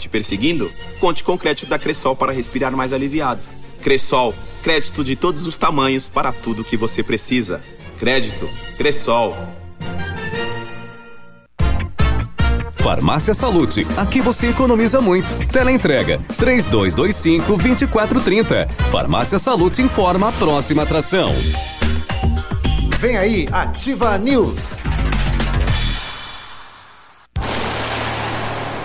te perseguindo? Conte com o crédito da Cressol para respirar mais aliviado. Cressol, crédito de todos os tamanhos para tudo que você precisa. Crédito, Cressol. Farmácia Salute, aqui você economiza muito. Teleentrega 3225 2430. Farmácia Salute informa a próxima atração. Vem aí, Ativa News.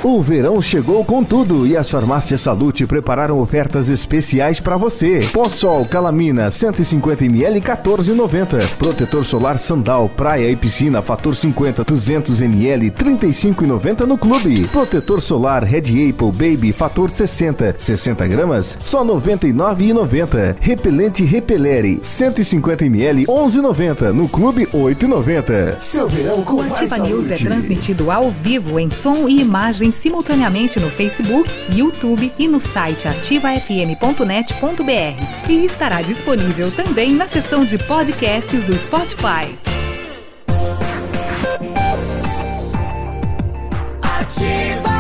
O verão chegou com tudo e as farmácias Salute prepararam ofertas especiais para você. Possol Calamina 150ml 14,90. Protetor solar Sandal Praia e Piscina Fator 50 200ml 35,90 no clube. Protetor solar Red Apple Baby Fator 60 60 gramas só 99,90. Repelente Repelere 150ml 11,90 no clube 8,90. Seu verão com O Ativa News é transmitido ao vivo em som e imagem simultaneamente no Facebook, YouTube e no site ativafm.net.br. E estará disponível também na seção de podcasts do Spotify. Ativa.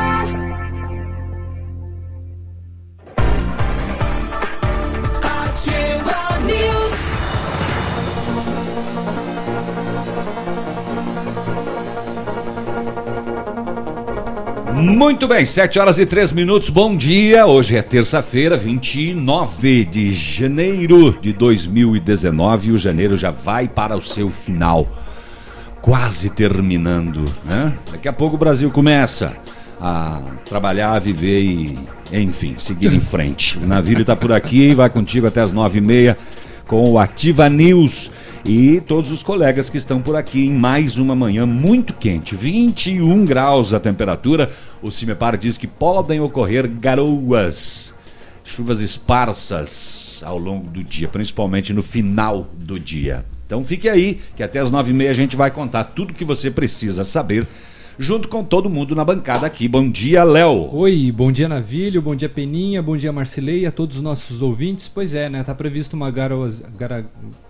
Muito bem, 7 horas e 3 minutos, bom dia. Hoje é terça-feira, 29 de janeiro de 2019. O janeiro já vai para o seu final, quase terminando, né? Daqui a pouco o Brasil começa a trabalhar, a viver e, enfim, seguir em frente. O navio está por aqui, vai contigo até as 9h30 com o Ativa News e todos os colegas que estão por aqui em mais uma manhã muito quente, 21 graus a temperatura. O Cimepar diz que podem ocorrer garoas, chuvas esparsas ao longo do dia, principalmente no final do dia. Então fique aí, que até as 9h30 a gente vai contar tudo que você precisa saber junto com todo mundo na bancada aqui. Bom dia, Léo. Oi, bom dia Navilho, bom dia Peninha, bom dia Marcilei, a todos os nossos ouvintes. Pois é, né? Tá previsto uma garoas, gara,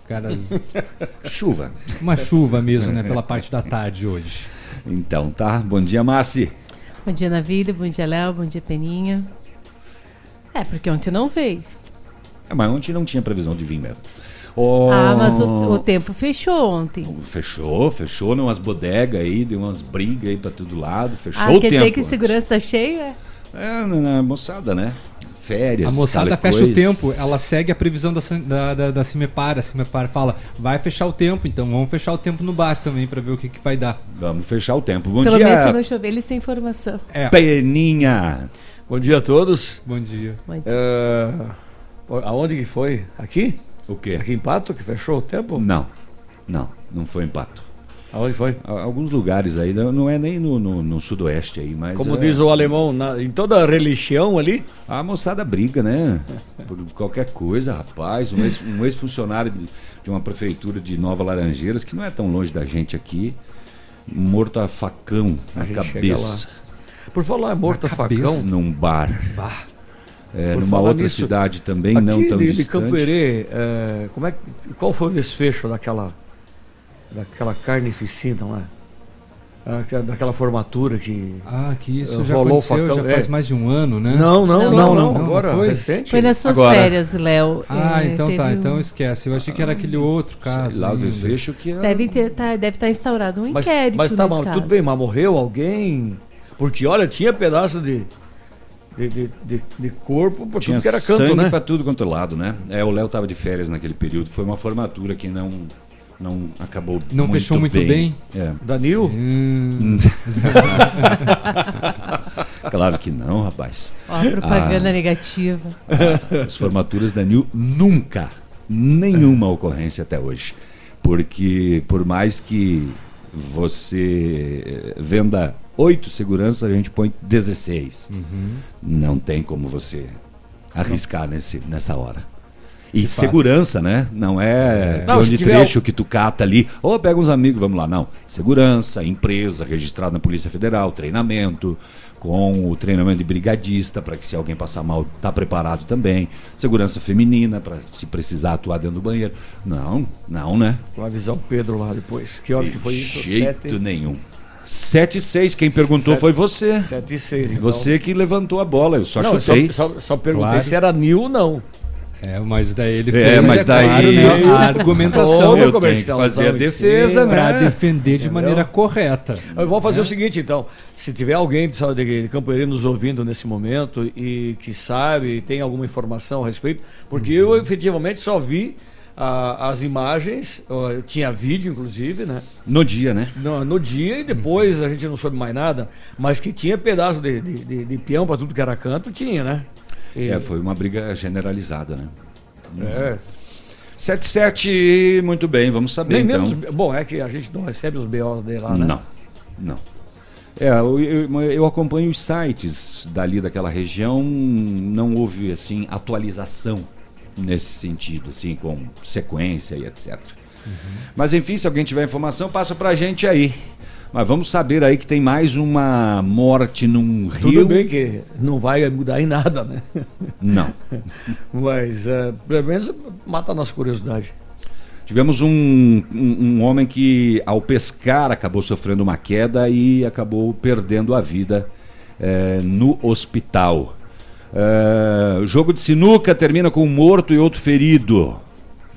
garas, Chuva. uma chuva mesmo, né? Pela parte da tarde hoje. Então tá, bom dia, Massi. Bom dia, Navílio. Bom dia, Léo. Bom dia, Peninha. É, porque ontem não veio. É, mas ontem não tinha previsão de vir mesmo. Oh, Ah, mas o, o tempo fechou ontem. Fechou, fechou numas bodegas aí, deu umas brigas aí pra todo lado, fechou Ah, o quer tempo. dizer que segurança tá cheio, é? É, na, na moçada, né? Férias. A moçada fecha o coisa. tempo, ela segue a previsão da, da, da, da Cimepar. A Cimepar fala, vai fechar o tempo, então vamos fechar o tempo no bar também pra ver o que, que vai dar. Vamos fechar o tempo. Bom Pelo dia, menos se não chover, eles têm informação. É, Peninha. Bom dia a todos. bom dia. Bom dia. É, aonde que foi? Aqui? O quê? Aqui em Pato que fechou o tempo? Não, não, não foi empato. Aonde foi? A- Alguns lugares aí, não é nem no, no- no sudoeste aí, mas. Como é- diz o alemão, na- em toda a religião ali, A moçada briga, né? Por qualquer coisa, rapaz. Um ex- um ex-funcionário de, de uma prefeitura de Nova Laranjeiras, que não é tão longe da gente aqui, morto a facão na chega cabeça. por falar em morto a facão, Num bar. É, Por numa outra nisso, cidade também, não tão de, de distante. Camperê, é, como é, qual foi o desfecho daquela, daquela carnificina lá? Aquela- Daquela formatura que... Ah, que isso já aconteceu, facão, já faz é. mais de um ano, né? Não, não, Não, não, não, não, não, agora, foi? recente. Foi nas suas Agora- férias, Léo. Ah, É, então tá, então esquece. Eu achei que era aquele outro caso. Lá o desfecho que. Deve ter, tá, deve estar instaurado um Mas, inquérito mas tá, tudo bem, mas morreu alguém? Porque olha, tinha pedaço de, de, de, de- de corpo por Tinha tudo que era canto, sangue né? pra tudo quanto é lado, né? É, o Léo tava de férias naquele período. Foi uma formatura que não, não acabou Não fechou muito bem? É. Danil? Hum, Claro que não, rapaz. Ó, a propaganda Ah. negativa. As formaturas da Nil nunca, nenhuma ocorrência até hoje. Porque por mais que você eh, venda oito seguranças, a gente põe 16. Uhum. Não tem como você arriscar nesse, nessa hora. E segurança, né? Não é Não, de trecho que tu cata ali. Ou pega uns amigos, vamos lá. Não. Segurança, empresa registrada na Polícia Federal, treinamento, com o treinamento de brigadista, para que se alguém passar mal, tá preparado também. Segurança feminina, para se precisar atuar dentro do banheiro. Não, não, né? Vou avisar o Pedro lá depois. Que horas que foi De isso? jeito Sete? nenhum. 7 e 6, quem perguntou Sete- foi você. 7 e 6. Então. Você que levantou a bola, eu só não, chutei. Só, só, só perguntei Claro. se era Nil ou não. É, mas daí ele É, fez, mas daí- claro, né, a argumentação eu tenho que comercial, fazer a defesa, né? para defender de Entendeu? maneira correta. Vamos fazer o seguinte, então. Se tiver alguém de, de, de Campo Herê nos ouvindo nesse momento e que sabe, tem alguma informação a respeito, porque eu efetivamente só vi ah, as imagens, eu tinha vídeo inclusive, né? No dia, né? No, no dia e depois a gente não soube mais nada, mas que tinha pedaço de, de, de, de peão para tudo que era canto, tinha, né? E- É, foi uma briga generalizada, né? é. 7-7, muito bem, vamos saber Nem então. menos. Bom, é que a gente não recebe os BOs dele lá, né? Não, não. É, eu, eu- eu acompanho os sites dali daquela região, não houve assim atualização nesse sentido, assim, com sequência e etc. Mas enfim, se alguém tiver informação, passa pra gente aí. Mas vamos saber aí que tem mais uma morte num Tudo rio. bem que não vai mudar em nada, né? Não. Mas é, pelo menos mata a nossa curiosidade. Tivemos um, um, um homem que, ao pescar, acabou sofrendo uma queda e acabou perdendo a vida eh, no hospital. Eh, jogo de sinuca termina com um morto e outro ferido.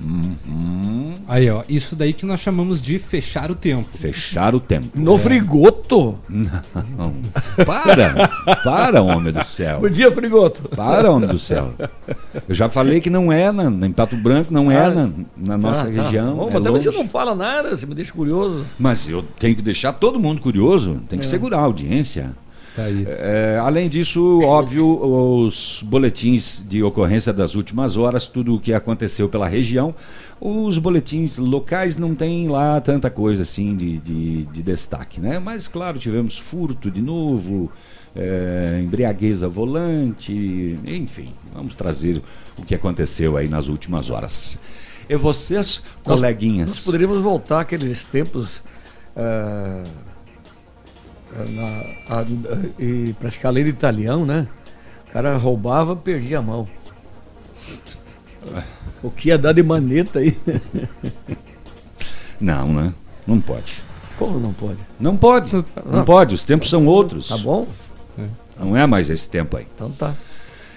Uhum. Aí, ó, isso daí que nós chamamos de fechar o tempo. Fechar o tempo. No frigoto? Não. Para! Para, homem do céu. Bom dia, frigoto. Para, homem do céu. Eu já falei que não é na, em Pato Branco, não é Ah, na, na nossa Tá, tá. região. Bom, é mas também você não fala nada, você me deixa curioso. Mas eu tenho que deixar todo mundo curioso, tem É. que segurar a audiência. Tá aí. É, além disso, óbvio, os boletins de ocorrência das últimas horas, tudo o que aconteceu pela região, os boletins locais não tem lá tanta coisa assim de, de, de destaque, né? Mas claro, tivemos furto de novo, é, embriaguez ao volante, enfim, vamos trazer o que aconteceu aí nas últimas horas. E vocês, Nós- coleguinhas? Nós poderíamos voltar àqueles tempos ah, ah, na- a- a- e praticar a lei de italiano, né? O cara roubava, perdia a mão. O que ia dar de maneta aí? Não, né? Não pode. Como não pode? Não pode, não pode, os tempos são outros. Tá bom? Não é mais esse tempo aí. Então tá.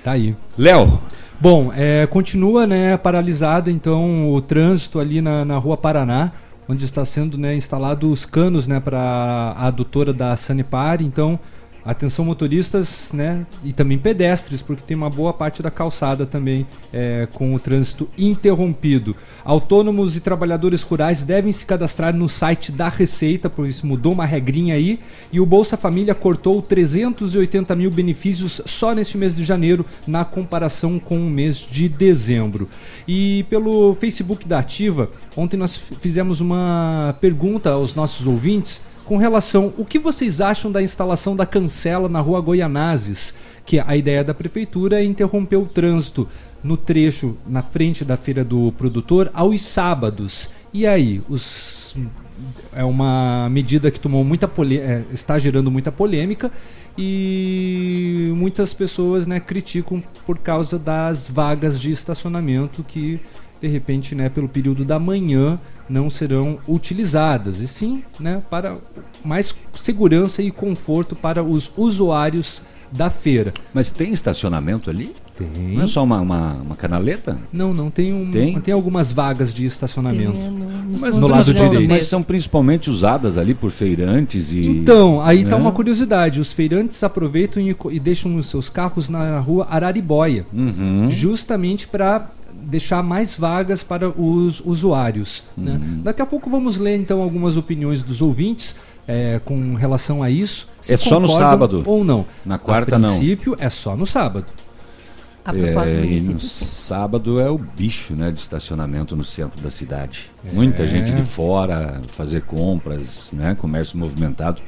Tá aí. Léo, Bom, é, continua né, paralisado então o trânsito ali na, na Rua Paraná, onde está sendo né, instalados os canos né, para a adutora da Sanepar. Então, atenção motoristas né, e também pedestres, porque tem uma boa parte da calçada também é, com o trânsito interrompido. Autônomos e trabalhadores rurais devem se cadastrar no site da Receita, pois mudou uma regrinha aí. E o Bolsa Família cortou 380 mil benefícios só neste mês de janeiro, na comparação com o mês de dezembro. E pelo Facebook da Ativa, ontem nós fizemos uma pergunta aos nossos ouvintes com relação o que vocês acham da instalação da cancela na rua Goianazes, que a ideia da prefeitura é interromper o trânsito no trecho na frente da feira do produtor aos sábados. E aí, os é uma medida que tomou muita polê- é, está gerando muita polêmica e muitas pessoas né, criticam por causa das vagas de estacionamento que de repente né, pelo período da manhã não serão utilizadas e sim né, para mais segurança e conforto para os usuários da feira. mas tem estacionamento ali? Tem. Não é só uma, uma, uma canaleta? Não, não tem um, Tem? tem? algumas vagas de estacionamento. Tem, nos Mas, no do lado direito. mas são principalmente usadas ali por feirantes e. Então, aí está né? uma curiosidade. Os feirantes aproveitam e, e deixam os seus carros na rua Araribóia, Uhum. justamente para deixar mais vagas para os usuários. né? Uhum. Daqui a pouco vamos ler então algumas opiniões dos ouvintes é, com relação a isso. se É só no sábado? Ou não. Na quarta, a não. princípio é só no sábado. A proposta É, do município. no sábado é o bicho né, de estacionamento no centro da cidade. Muita É. gente de fora fazer compras, né, comércio movimentado.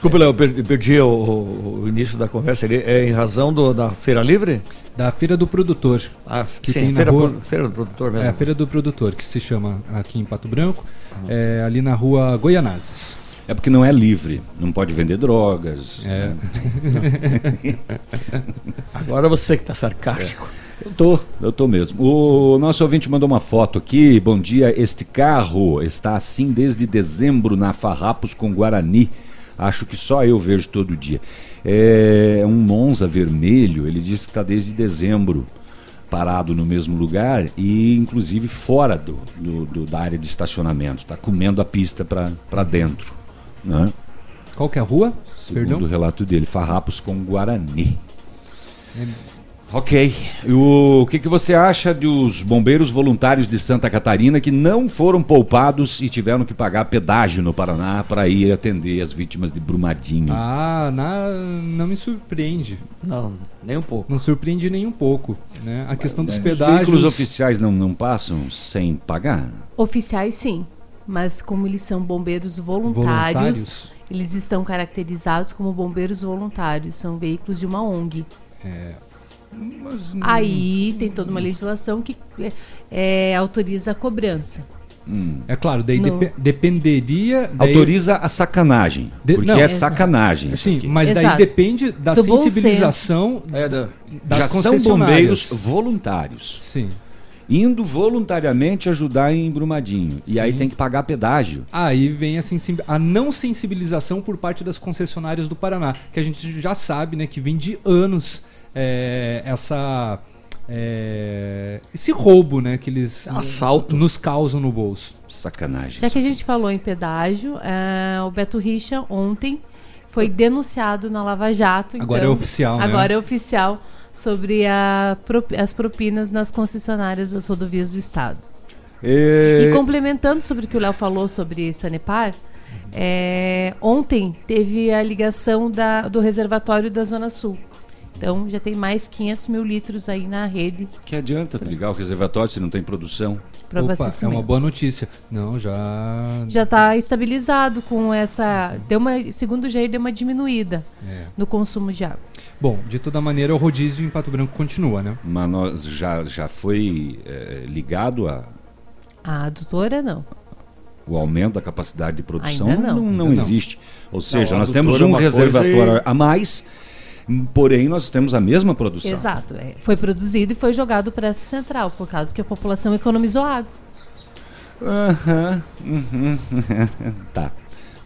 Desculpa, Léo, eu per- perdi o, o- início da conversa ali. É em razão do- da Feira Livre? Da Feira do Produtor. Ah, Que sim, tem na feira, rua- pro- feira do Produtor mesmo. É a Feira do Produtor, que se chama aqui em Pato Branco, é, ali na rua Goianazes. É porque não é livre, não pode vender drogas. É. né? Agora você que está sarcástico. Eu tô, eu tô mesmo. O nosso ouvinte mandou uma foto aqui. Bom dia, este carro está assim desde dezembro na Farrapos com Guarani. Acho que só eu vejo todo dia. É um Monza vermelho, ele diz que está desde dezembro parado no mesmo lugar e inclusive fora do, do- do- da área de estacionamento. Está comendo a pista para dentro. Né? Qual que é a rua? Segundo Perdão? o relato dele, Farrapos com Guarani. Ok. O que, que você acha dos bombeiros voluntários de Santa Catarina que não foram poupados e tiveram que pagar pedágio no Paraná para ir atender as vítimas de Brumadinho? Ah, na- não me surpreende. Não, nem um pouco. Não surpreende nem um pouco. Né? A questão dos Os pedágios. veículos oficiais não, não passam sem pagar? Oficiais, sim. Mas como eles são bombeiros voluntários, Voluntários? eles estão caracterizados como bombeiros voluntários. São veículos de uma ONG. É, Aí tem toda uma legislação que é, é, autoriza a cobrança. É claro, daí depe- dependeria. daí- Autoriza a sacanagem. De- porque não, é Exato. sacanagem. Sim, mas daí Exato. depende da Do sensibilização É da. das Já são bombeiros voluntários. Sim. Indo voluntariamente ajudar em Brumadinho. E aí Sim. tem que pagar pedágio. Aí vem a, a não sensibilização por parte das concessionárias do Paraná, que a gente já sabe, né, que vem de anos é, essa é, esse roubo, né, que eles Assalto. nos causam no bolso. Sacanagem. Já que a gente falou em pedágio, é, o Beto Richa ontem foi denunciado na Lava Jato. Agora então- é oficial, né? Agora é oficial sobre a as propinas nas concessionárias das rodovias do estado. É, E complementando sobre o que o Léo falou sobre Sanepar, é, ontem teve a ligação da- do reservatório da Zona Sul. Então já tem mais 500 mil litros aí na rede Que adianta ligar o reservatório se não tem produção? para Opa, é uma boa notícia. Não, já Já está estabilizado com essa. Deu uma, segundo o Jair, deu uma diminuída É. no consumo de água. Bom, de toda maneira, o rodízio em Pato Branco continua, né? Mas nós já, já foi é, ligado a, A adutora não. o aumento da capacidade de produção? Ainda não. Não, não Ainda não. existe. Ou seja, nós temos é um reservatório e- a mais, porém nós temos a mesma produção. Exato. é. Foi produzido e foi jogado para essa central, por causa que a população economizou água. Aham, uhum. tá,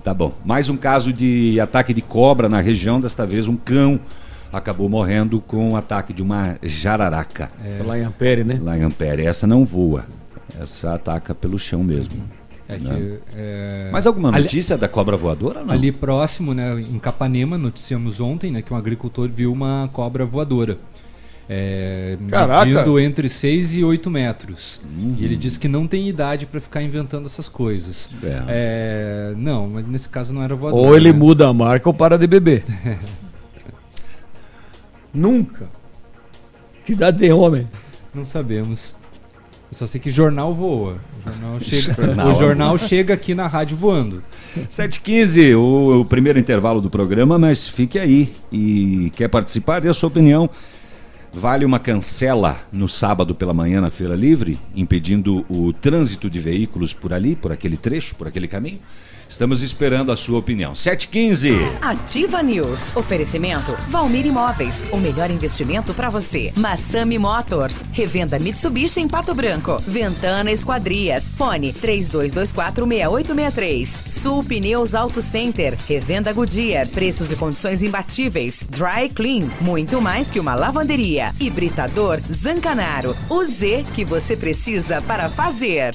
tá bom. Mais um caso de ataque de cobra na região, desta vez um cão acabou morrendo com o ataque de uma jararaca Lá em Ampere, né? lá em Ampere. Essa não voa, essa ataca pelo chão mesmo. É que, é, Mais alguma ali- notícia da cobra voadora? Não? Ali próximo, né, em Capanema, noticiamos ontem, né, que um agricultor viu uma cobra voadora. É, Caraca! medindo entre 6 e 8 metros. Uhum. E ele disse que não tem idade para ficar inventando essas coisas. É. É, não, mas nesse caso não era voadora. Ou ele né? muda a marca ou para de beber. Nunca. Que idade tem homem? Não sabemos. Eu só sei que jornal voa. O jornal chega, Jornal o jornal chega aqui na rádio voando. 7h15, o, o primeiro intervalo do programa, mas fique aí. E quer participar? Dê a sua opinião. Vale uma cancela no sábado pela manhã na Feira Livre, impedindo o trânsito de veículos por ali, por aquele trecho, por aquele caminho? Estamos esperando a sua opinião. 7h15. Ativa News. Oferecimento Valmir Imóveis. O melhor investimento para você. Massami Motors. Revenda Mitsubishi em Pato Branco. Ventana Esquadrias. Fone 32246863. Sul Pneus Auto Center. Revenda Goodyear. Preços e condições imbatíveis. Dry Clean. Muito mais que uma lavanderia. Hibridador Zancanaro. O Z que você precisa para fazer.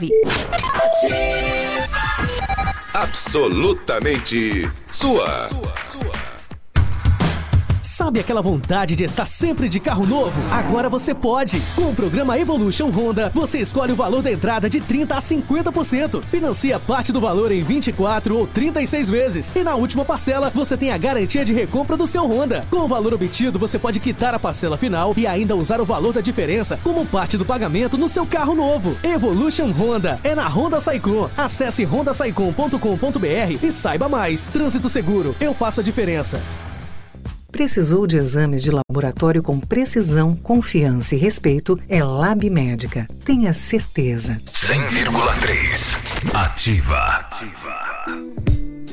Absolutamente sua. Sabe aquela vontade de estar sempre de carro novo? Agora você pode. Com o programa Evolution Honda, você escolhe o valor da entrada de 30 a 50%. Financia parte do valor em 24 ou 36 vezes. E na última parcela, você tem a garantia de recompra do seu Honda. Com o valor obtido, você pode quitar a parcela final e ainda usar o valor da diferença como parte do pagamento no seu carro novo. Evolution Honda é na Honda Saicom. Acesse hondasaicom.com.br e saiba mais. Trânsito seguro, eu faço a diferença. Precisou de exames de laboratório com precisão, confiança e respeito? É Lab Médica. Tenha certeza. 100,3 Ativa.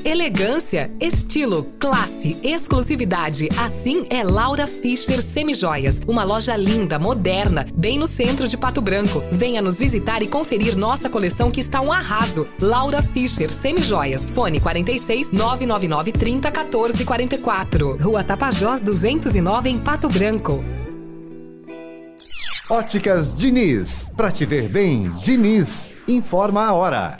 Elegância, estilo, classe, exclusividade. Assim é Laura Fischer Semijoias. Uma loja linda, moderna, bem no centro de Pato Branco. Venha nos visitar e conferir nossa coleção que está um arraso. Laura Fischer Semijoias. Fone 46 999 30 14 44. Rua Tapajós 209 em Pato Branco. Óticas Diniz. Pra te ver bem, Diniz. Informa a hora.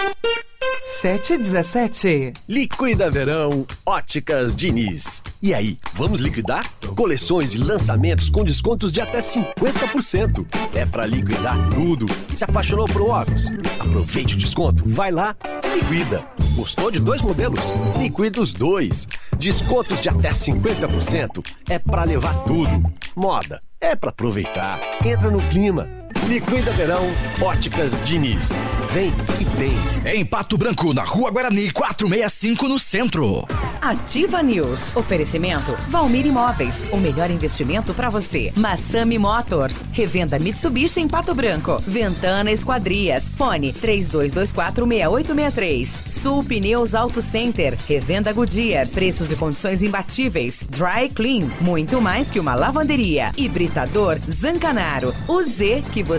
717. Liquida Verão Óticas Diniz. E aí, vamos liquidar? Coleções e lançamentos com descontos de até 50%. É pra liquidar tudo. Se apaixonou por óculos? Aproveite o desconto, vai lá liquida. Gostou de dois modelos? Liquida os dois. Descontos de até 50%. É pra levar tudo. Moda é pra aproveitar. Entra no clima. Liquida Verão Óticas Diniz. Vem que tem. Em Pato Branco, na Rua Guarani, 465 no centro. Ativa News. Oferecimento Valmir Imóveis. O melhor investimento para você. Massami Motors. Revenda Mitsubishi em Pato Branco. Ventana Esquadrias. Fone 32246863. Sul Pneus Auto Center. Revenda Goodyear. Preços e condições imbatíveis. Dry Clean. Muito mais que uma lavanderia. Hibridador Zancanaro. O Z que você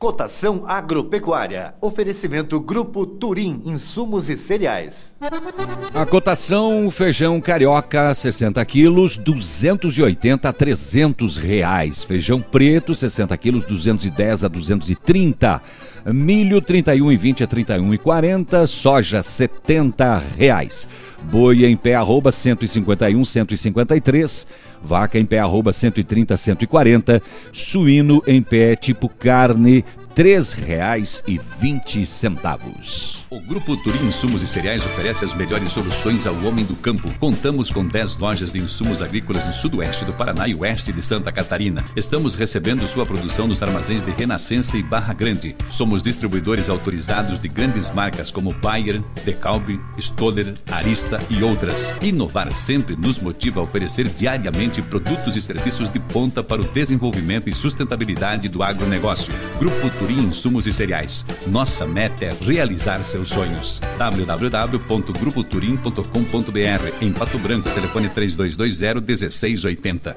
Cotação agropecuária. Oferecimento Grupo Turim, insumos e cereais. A cotação, feijão carioca, 60 quilos, 280 a 300 reais. Feijão preto, 60 quilos, 210 a 230. Milho, 31 e 20 a 31 e 40. Soja, 70 reais. Boi em pé, arroba 151, 153. Vaca em pé, arroba 130, 140. Suíno em pé, tipo carne, R$ 3,20. O Grupo Turim Insumos e Cereais oferece as melhores soluções ao homem do campo. Contamos com 10 lojas de insumos agrícolas no sudoeste do Paraná e oeste de Santa Catarina. Estamos recebendo sua produção nos armazéns de Renascença e Barra Grande. Somos distribuidores autorizados de grandes marcas como Bayer, DeKalb, Stoller, Arista e outras. Inovar sempre nos motiva a oferecer diariamente produtos e serviços de ponta para o desenvolvimento e sustentabilidade do agronegócio. Grupo Turim Insumos e Cereais. Nossa meta é realizar seus sonhos. www.grupoturim.com.br Em Pato Branco, telefone 3220 1680.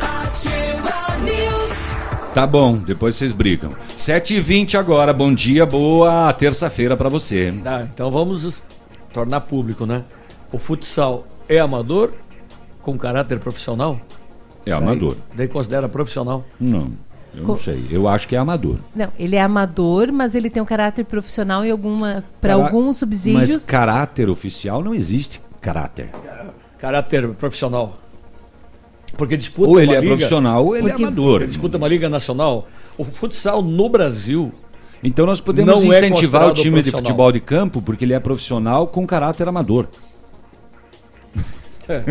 Ativa News. Tá bom, depois vocês brigam. 7h20 agora, bom dia, boa terça-feira pra você. Tá, então vamos tornar público, né? O futsal é amador com caráter profissional? É amador. Daí, daí considera profissional? Não, eu não sei. Eu acho que é amador. Não, ele é amador, mas ele tem um caráter profissional e alguma para Cara- alguns subsídios. Mas caráter oficial não existe caráter. Caráter profissional. Porque disputa Ou ele uma é liga- profissional ou ele é Porque- amador. porque disputa uma liga nacional. O futsal no Brasil Então nós podemos Não é incentivar o considerado time de futebol de campo porque ele é profissional com caráter amador. É.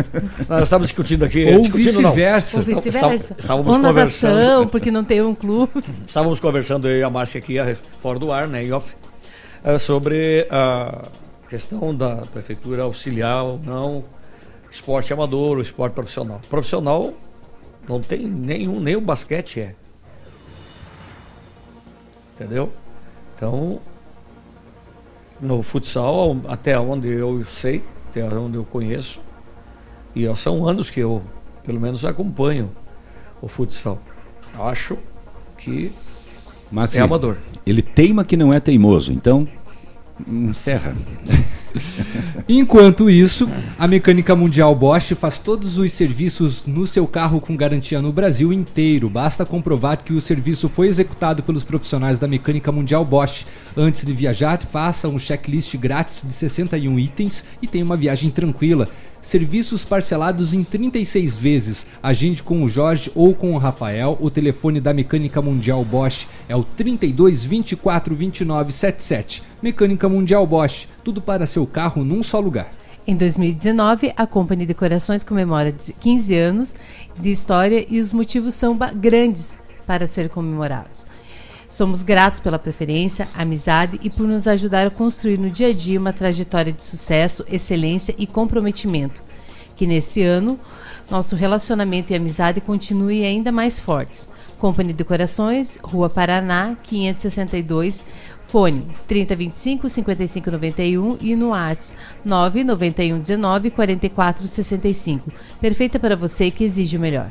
Nós estávamos discutindo aqui. Ou vice-versa. Estávamos Ou natação, conversando. porque não tem um clube. Estávamos conversando eu e a Márcia aqui, a- fora do ar, né, em off, eh, sobre a questão da prefeitura auxiliar ou não esporte amador ou esporte profissional. Profissional não tem nenhum, nem o basquete é. Entendeu? Então, no futsal, até onde eu sei, até onde eu conheço. E são anos que eu, pelo menos, acompanho o futsal. Acho que Mas é amador. Ele teima que não é teimoso, então encerra. Enquanto isso, a Mecânica Mundial Bosch faz todos os serviços no seu carro com garantia no Brasil inteiro. Basta comprovar que o serviço foi executado pelos profissionais da Mecânica Mundial Bosch. Antes de viajar, faça um checklist grátis de 61 itens e tenha uma viagem tranquila. Serviços parcelados em 36 vezes. Agende com o Jorge ou com o Rafael. O telefone da Mecânica Mundial Bosch é o 32 24 29 77. Mecânica Mundial Bosch, tudo para seu carro num só lugar. Em 2019, a Company Decorações comemora 15 anos de história e os motivos são grandes para ser comemorados. Somos gratos pela preferência, amizade e por nos ajudar a construir no dia a dia uma trajetória de sucesso, excelência e comprometimento. Que nesse ano nosso relacionamento e amizade continuem ainda mais fortes. Company Decorações, Rua Paraná, 562, fone 3025 5591 e no WhatsApp 99119 4465. Perfeita para você que exige o melhor.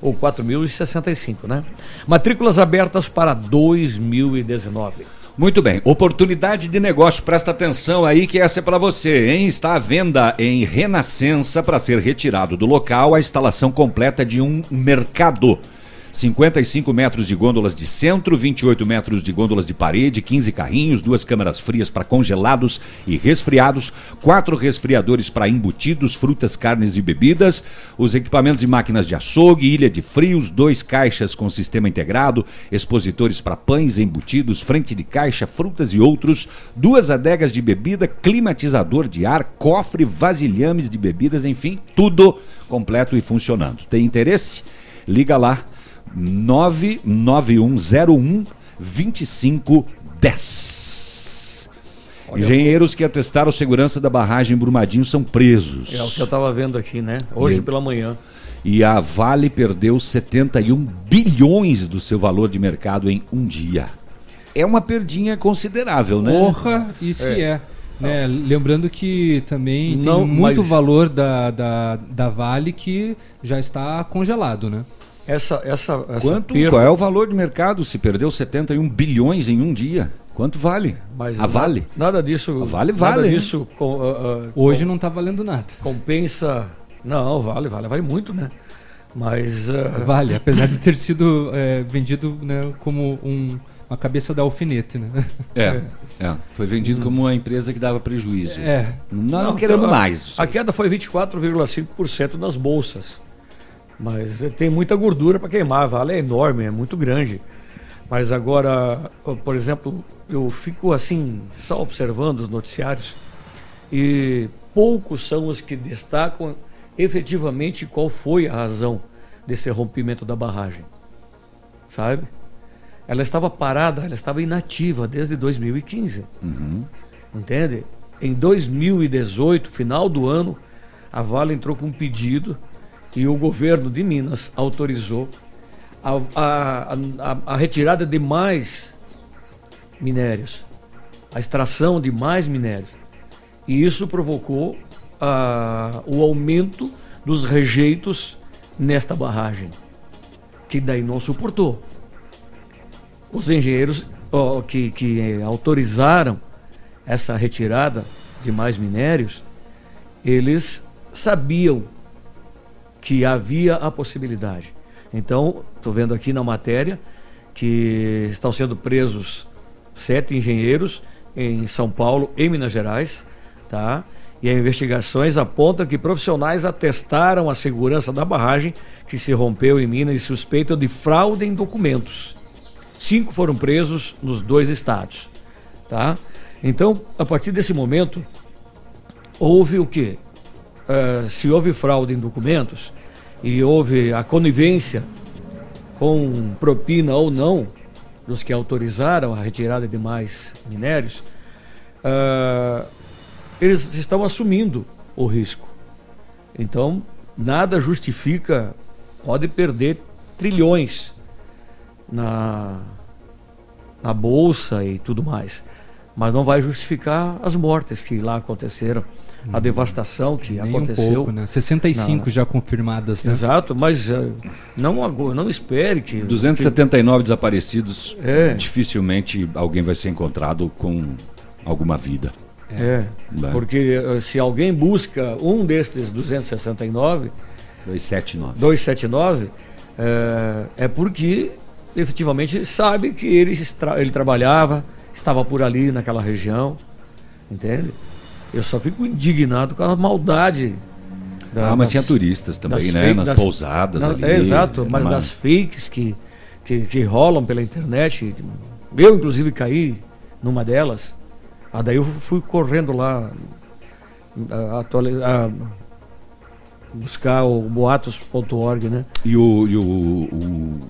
ou 4065, né? Matrículas abertas para 2019. Muito bem, oportunidade de negócio, presta atenção aí que essa é para você, hein? Está à venda em Renascença para ser retirado do local a instalação completa de um mercado. 55 metros de gôndolas de centro, 28 metros de gôndolas de parede, 15 carrinhos, duas câmaras frias para congelados e resfriados, quatro resfriadores para embutidos, frutas, carnes e bebidas, os equipamentos e máquinas de açougue, ilha de frios, dois caixas com sistema integrado, expositores para pães, embutidos, frente de caixa, frutas e outros, duas adegas de bebida, climatizador de ar, cofre, vasilhames de bebidas, enfim, tudo completo e funcionando. Tem interesse? Liga lá 99101 2510. Engenheiros que atestaram segurança da barragem Brumadinho são presos. É o que eu estava vendo aqui, né? Hoje E- pela manhã. E a Vale perdeu 71 bilhões do seu valor de mercado em um dia. É uma perdinha considerável, né? Porra, e se é. né? Lembrando que também Não, tem muito mas- valor da, da, da Vale que já está congelado, né? Essa, essa, essa Quanto, perda- qual é o valor de mercado se perdeu 71 bilhões em um dia? Quanto vale? Mas a Vale? na- Nada disso. A Vale Nada vale. disso. com- ah, ah, Hoje com- não está valendo nada. Compensa. Não, vale, vale, vale muito, né? Mas. ah, Vale, apesar de ter sido é, vendido né, como um- uma cabeça da alfinete, né? É, é. Foi vendido como uma empresa que dava prejuízo. É. Nós não, queremos a- mais. A queda foi 24,5% nas bolsas. Mas tem muita gordura para queimar. A Vale é enorme, é muito grande. Mas agora, por exemplo, eu fico assim, só observando os noticiários e poucos são os que destacam efetivamente qual foi a razão desse rompimento da barragem. Sabe? Ela estava parada, ela estava inativa desde 2015. Uhum. Entende? Em 2018, final do ano, a Vale entrou com um pedido e o governo de Minas autorizou a, a- a- a retirada de mais minérios, a extração de mais minérios. E isso provocou ah, o aumento dos rejeitos nesta barragem, que daí não suportou. Os engenheiros ó, que, que autorizaram essa retirada de mais minérios, eles sabiam que havia a possibilidade. Então, estou vendo aqui na matéria que estão sendo presos sete engenheiros em São Paulo e Minas Gerais, tá? E as investigações apontam que profissionais atestaram a segurança da barragem que se rompeu em Minas e suspeitam de fraude em documentos. Cinco foram presos nos dois estados, tá? Então, a partir desse momento, houve o quê? Eh, se houve fraude em documentos e houve a conivência com propina ou não dos que autorizaram a retirada de mais minérios, ah, eles estão assumindo o risco. Então, nada justifica, pode perder trilhões na, na bolsa e tudo mais, mas não vai justificar as mortes que lá aconteceram, a devastação que. Nem um aconteceu. pouco, né? 65 já confirmadas, né? Exato, mas eh, não, agu- não espere que. 279 desaparecidos, É. dificilmente alguém vai ser encontrado com alguma vida. É, Né? porque eh, se alguém busca um destes 269, 279. 279, é, é porque efetivamente sabe que ele, ele trabalhava, estava por ali naquela região, entende? Eu só fico indignado com a maldade. da- Ah, mas das- tinha turistas também, né? fake- Nas das- pousadas na- ali. É, exato, mas Mas- das fakes que, que, que rolam pela internet. Eu, inclusive, caí numa delas. Ah, daí eu fui correndo lá a, atuali- a buscar o boatos.org, né? E o, e o, o,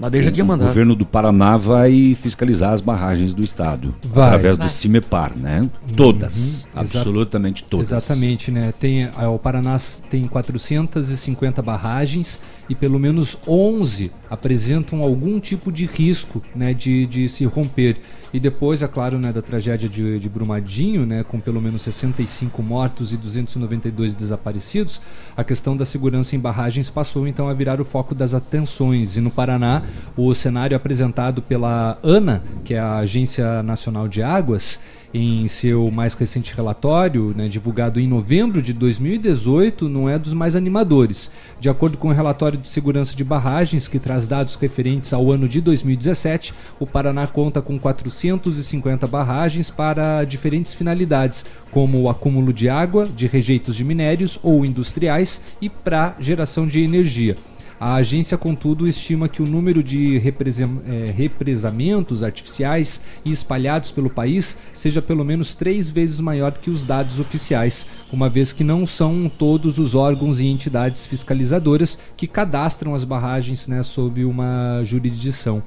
Mas daí já o- tinha o mandado. governo do Paraná vai fiscalizar as barragens do estado Vai. através Vai. do CIMEPAR, né? Todas, Uhum, exa- absolutamente todas. Exatamente, né? Tem, ah, o Paraná tem 450 barragens e pelo menos 11 apresentam algum tipo de risco né, de, de se romper. E depois, é claro, né, da tragédia de, de Brumadinho, né, com pelo menos 65 mortos e 292 desaparecidos, a questão da segurança em barragens passou então a virar o foco das atenções. E no Paraná, o cenário apresentado pela ANA, que é a Agência Nacional de Águas, em seu mais recente relatório, né, divulgado em novembro de 2018, não é dos mais animadores. De acordo com o relatório de segurança de barragens, que traz dados referentes ao ano de 2017, o Paraná conta com 450 barragens para diferentes finalidades, como o acúmulo de água, de rejeitos de minérios ou industriais e para geração de energia. A agência, contudo, estima que o número de eh, represamentos artificiais e espalhados pelo país seja pelo menos três vezes maior que os dados oficiais, uma vez que não são todos os órgãos e entidades fiscalizadoras que cadastram as barragens né, sob uma jurisdição.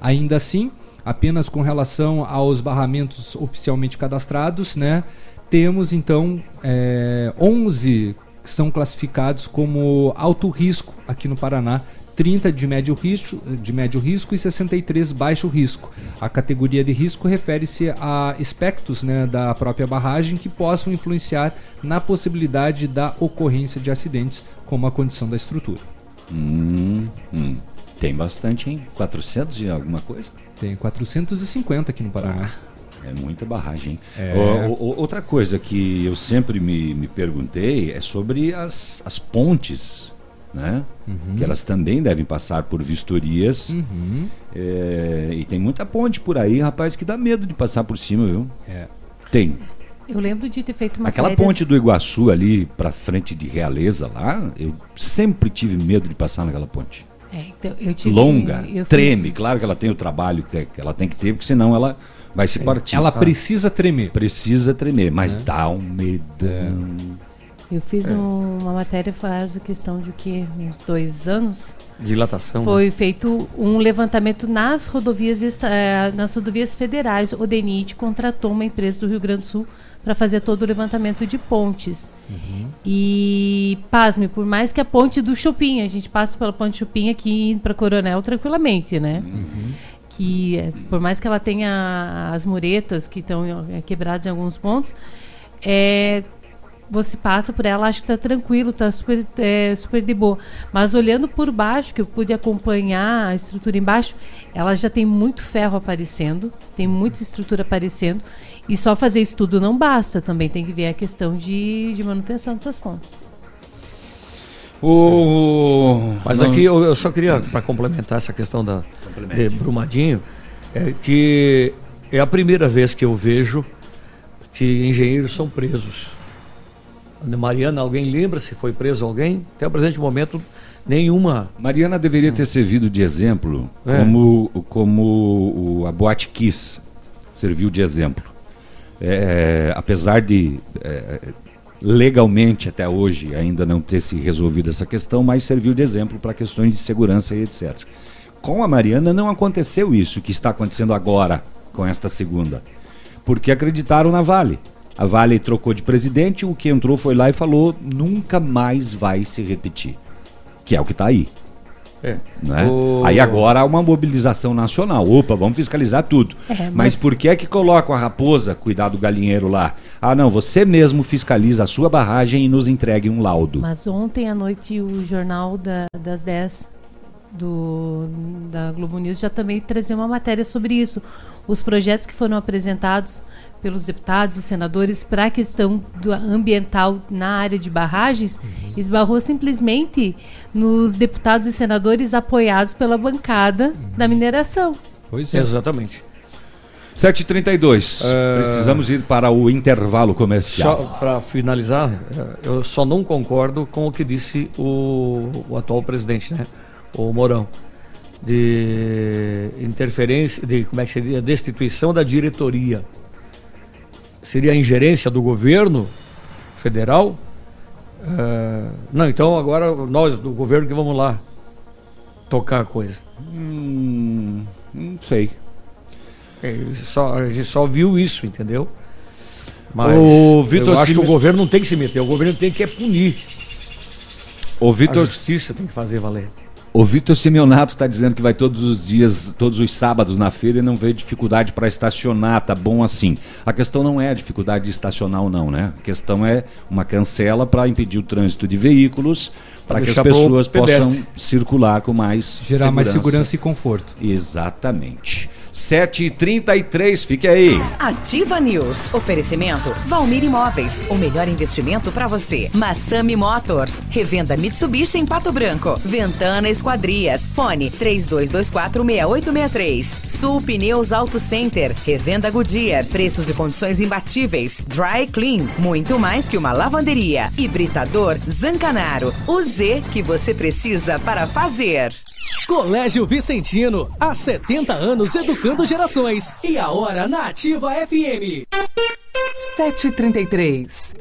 Ainda assim, apenas com relação aos barramentos oficialmente cadastrados, né, temos então eh, 11 que são classificados como alto risco aqui no Paraná. 30 de médio risco, de médio risco e 63 baixo risco. A categoria de risco refere-se a aspectos né, da própria barragem que possam influenciar na possibilidade da ocorrência de acidentes, como a condição da estrutura. Hum, hum. Tem bastante, hein? 400 e alguma coisa? Tem 450 aqui no Paraná. É muita barragem. É. Ó, ó, outra coisa que eu sempre me, me perguntei é sobre as, as pontes, né? Uhum. Que elas também devem passar por vistorias. Uhum. É, e tem muita ponte por aí, rapaz, que dá medo de passar por cima, viu? É. Tem. Eu lembro de ter feito uma Aquela ponte do Iguaçu ali pra frente de Realeza lá, eu sempre tive medo de passar naquela ponte. É, então, eu tive- Longa, eu fiz- treme. Claro que ela tem o trabalho que ela tem que ter, porque senão ela vai se partir. Ela precisa tremer. Precisa tremer, mas É. dá um medão. Eu fiz É. um- uma matéria faz questão de que uns dois anos Dilatação. foi né? feito um levantamento nas rodovias eh, nas rodovias federais. O DENIT contratou uma empresa do Rio Grande do Sul para fazer todo o levantamento de pontes. E pasme, por mais que a ponte do Chupim, a gente passa pela ponte Chupim aqui para Coronel tranquilamente, né? Que por mais que ela tenha as muretas que estão eh, quebradas em alguns pontos, é, você passa por ela, acha que tá tranquilo, tá super, é, super de boa. Mas olhando por baixo, que eu pude acompanhar a estrutura embaixo, ela já tem muito ferro aparecendo, tem muita estrutura aparecendo. E só fazer estudo não basta, também tem que ver a questão de, de manutenção dessas pontes. O... Mas Não- aqui eu, eu só queria, para complementar essa questão da, de Brumadinho, é que é a primeira vez que eu vejo que engenheiros são presos. Mariana, alguém lembra se foi preso alguém? Até o presente momento, nenhuma. Mariana deveria ter servido de exemplo, É. como, como o, a Boate Kiss serviu de exemplo. É, apesar de é, legalmente até hoje ainda não ter se resolvido essa questão, mas serviu de exemplo para questões de segurança e etc. Com a Mariana não aconteceu isso que está acontecendo agora com esta segunda, porque acreditaram na Vale. A Vale trocou de presidente, o que entrou foi lá e falou: nunca mais vai se repetir. Que é o que está aí. É. Né? O- Aí agora há uma mobilização nacional. Opa, vamos fiscalizar tudo. É, mas... mas- por que é que colocam a raposa, cuidar do galinheiro lá? Ah, não, você mesmo fiscaliza a sua barragem e nos entregue um laudo. Mas ontem à noite o jornal da- das 10 do, da Globo News já também trazia uma matéria sobre isso. Os projetos que foram apresentados pelos deputados e senadores para a questão do ambiental na área de barragens esbarrou simplesmente nos deputados e senadores apoiados pela bancada da mineração. Pois é. Exatamente. 7h32. É. Precisamos ir para o intervalo comercial. Só para finalizar, eh, eu só não concordo com o que disse o, o atual presidente, né? O Mourão. De interferência, de como é que seria? Destituição da diretoria. Seria a ingerência do governo federal? Eh, não, então agora nós do governo que vamos lá tocar a coisa. Hum, não sei. É, só, a gente só viu isso, entendeu? Mas O Vitor eu acho que Sime- o governo não tem que se meter, o governo tem que é punir. O Vitor A justiça tem que fazer valer. O Vitor Simeonato está dizendo que vai todos os dias, todos os sábados na feira e não vê dificuldade para estacionar, tá bom assim. A questão não é a dificuldade de estacionar ou não, né? A questão é uma cancela para impedir o trânsito de veículos, para que as pessoas possam circular com mais Gerar mais segurança e conforto. Exatamente. 7h33, fique aí. Ativa News. Oferecimento Valmir Imóveis. O melhor investimento para você. Massami Motors. Revenda Mitsubishi em Pato Branco. Ventana Esquadrias. Fone 32246863. Sul Pneus Auto Center. Revenda Goodyear. Preços e condições imbatíveis. Dry Clean. Muito mais que uma lavanderia. Hibridador Zancanaro. O Z que você precisa para fazer. Colégio Vicentino, há 70 anos educando gerações. E a hora na Ativa FM. 733.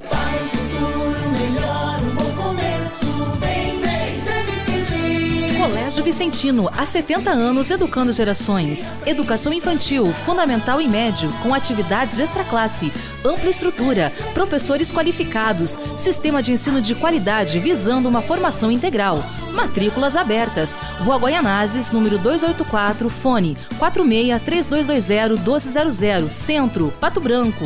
Vicentino, há 70 anos educando gerações. Educação infantil, fundamental e médio, com atividades extraclasse, ampla estrutura, professores qualificados, sistema de ensino de qualidade visando uma formação integral. Matrículas abertas. Rua Guaianazes, número 284, fone 46 3220 1200, Centro, Pato Branco.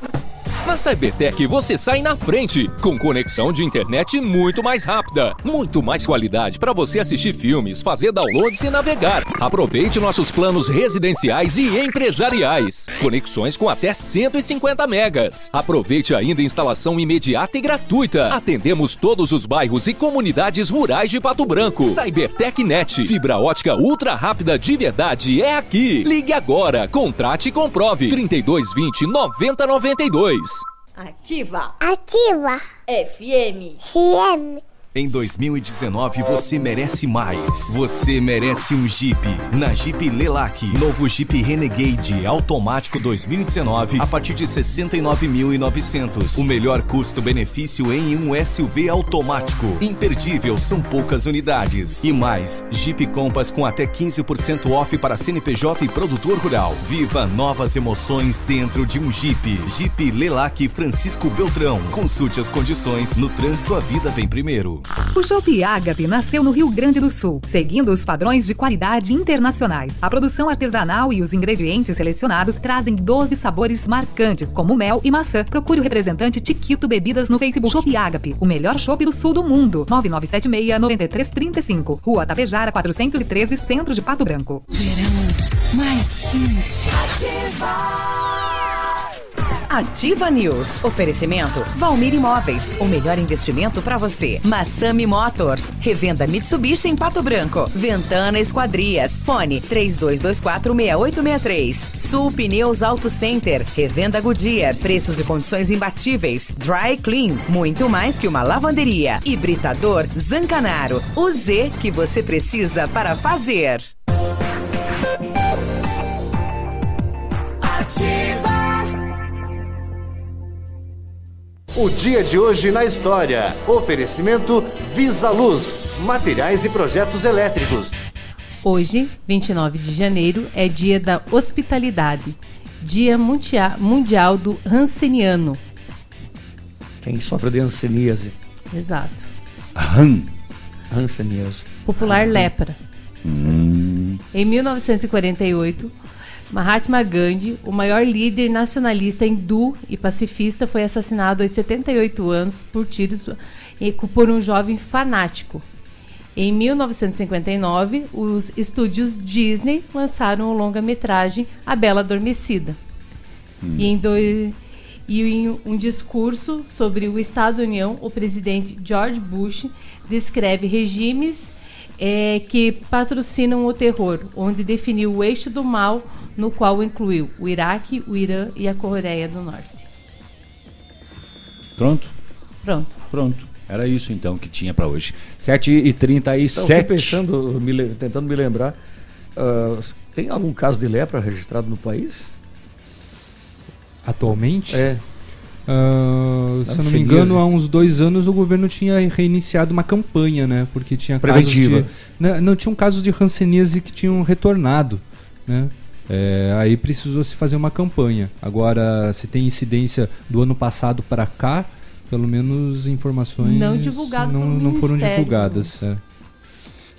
Na Cybertech você sai na frente, com conexão de internet muito mais rápida, muito mais qualidade para você assistir filmes, fazer downloads e navegar. Aproveite nossos planos residenciais e empresariais. Conexões com até 150 megas. Aproveite ainda a instalação imediata e gratuita. Atendemos todos os bairros e comunidades rurais de Pato Branco. Cybertech Net, fibra ótica ultra rápida de verdade é aqui. Ligue agora, contrate e comprove. 3220 9092. Ativa. Ativa. FM. FM. Em 2019 você merece mais. Você merece um Jeep. Na Jeep Lelac, novo Jeep Renegade automático 2019 a partir de 69.900. O melhor custo-benefício em um SUV automático. Imperdível, são poucas unidades. E mais, Jeep Compass com até 15% off para CNPJ e produtor rural. Viva novas emoções dentro de um Jeep. Jeep Lelac Francisco Beltrão. Consulte as condições no trânsito a vida vem primeiro. O Chopp Agape nasceu no Rio Grande do Sul, seguindo os padrões de qualidade internacionais. A produção artesanal e os ingredientes selecionados trazem 12 sabores marcantes, como mel e maçã. Procure o representante Tiquito Bebidas no Facebook Chopp Agape, o melhor chopp do sul do mundo. 9976-9335, Rua Tapejara 413, Centro de Pato Branco. Mais quente. Ativa News. Oferecimento Valmir Imóveis. O melhor investimento para você. Massami Motors. Revenda Mitsubishi em Pato Branco. Ventana Esquadrias. Fone 32246863. Sul Pneus Auto Center. Revenda Goodyear. Preços e condições imbatíveis. Dry Clean. Muito mais que uma lavanderia. Hibridador Zancanaro. O Z que você precisa para fazer. Ativa. O dia de hoje na história. Oferecimento Visa Luz. Materiais e projetos elétricos. Hoje, 29 de janeiro, é dia da hospitalidade. Dia mundia- mundial do Hanseniano. Quem sofre de hanseníase. Exato. Han. Hanseníase. Popular lepra. Em 1948, Mahatma Gandhi, o maior líder nacionalista hindu e pacifista, foi assassinado aos 78 anos por tiros por um jovem fanático. Em 1959, os estúdios Disney lançaram o longa-metragem A Bela Adormecida. E em, doi- e em um discurso sobre o Estado da União, o presidente George Bush descreve regimes eh, que patrocinam o terror, onde definiu o eixo do mal, no qual incluiu o Iraque, o Irã e a Coreia do Norte. Pronto? Pronto. Pronto. Era isso então que tinha pra hoje. 7h37. Então, pensando, me tentando me lembrar. ah, tem algum caso de lepra registrado no país? Atualmente? É. Ah, se eu não me engano, há uns dois anos o governo tinha reiniciado uma campanha, né? Porque tinha Preventiva. casos de. Não, não tinham casos de hanseníase que tinham retornado, né? É, aí precisou se fazer uma campanha. Agora, se tem incidência do ano passado para cá, pelo menos informações Não não, não foram divulgadas. é.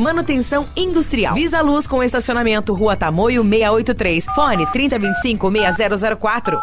manutenção industrial. Visa Luz com estacionamento Rua Tamoio 683. Fone 3025 6004.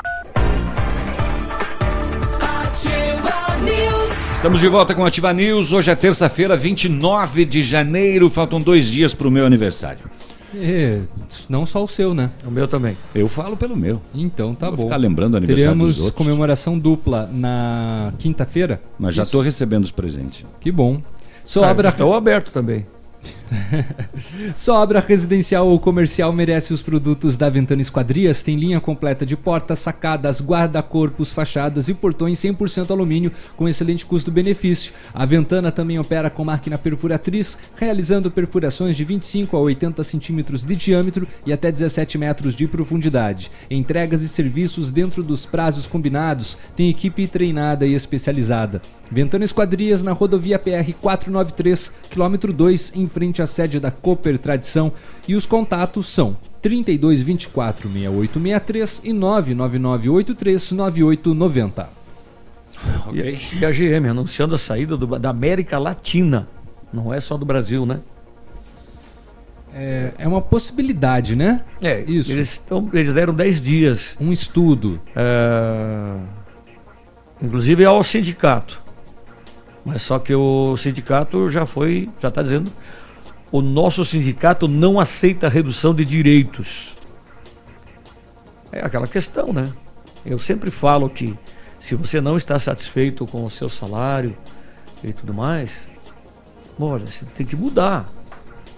Ativa News. Estamos de volta com a Ativa News. Hoje é terça-feira, 29 de janeiro. Faltam dois dias pro meu aniversário. É, não só o seu, né? O meu também. Eu falo pelo meu. Então tá Vou bom. ficar lembrando o aniversário Teremos dos outros. comemoração dupla na quinta-feira. Mas já Isso. tô recebendo os presentes. Que bom. Sobra. Ah, estou aberto também. Só obra residencial ou comercial merece os produtos da Ventana Esquadrias. Tem linha completa de portas, sacadas, guarda-corpos, fachadas e portões 100% alumínio com excelente custo-benefício. A Ventana também opera com máquina perfuratriz, realizando perfurações de 25 a 80 centímetros de diâmetro e até 17 metros de profundidade. Entregas e serviços dentro dos prazos combinados. Tem equipe treinada e especializada. Ventana Esquadrias na rodovia PR 493, quilômetro 2, em frente à sede da Cooper Tradição. E os contatos são 3224 6863 e 99983 9890. E, e a GM anunciando a saída do- da América Latina. Não é só do Brasil, né? É, é uma possibilidade, né? É, Isso. Eles, tão- eles deram 10 dias. Um estudo. É, inclusive ao sindicato. Mas só que o sindicato já foi, já está dizendo, o nosso sindicato não aceita redução de direitos. É aquela questão, né? Eu sempre falo que se você não está satisfeito com o seu salário e tudo mais, olha, você tem que mudar.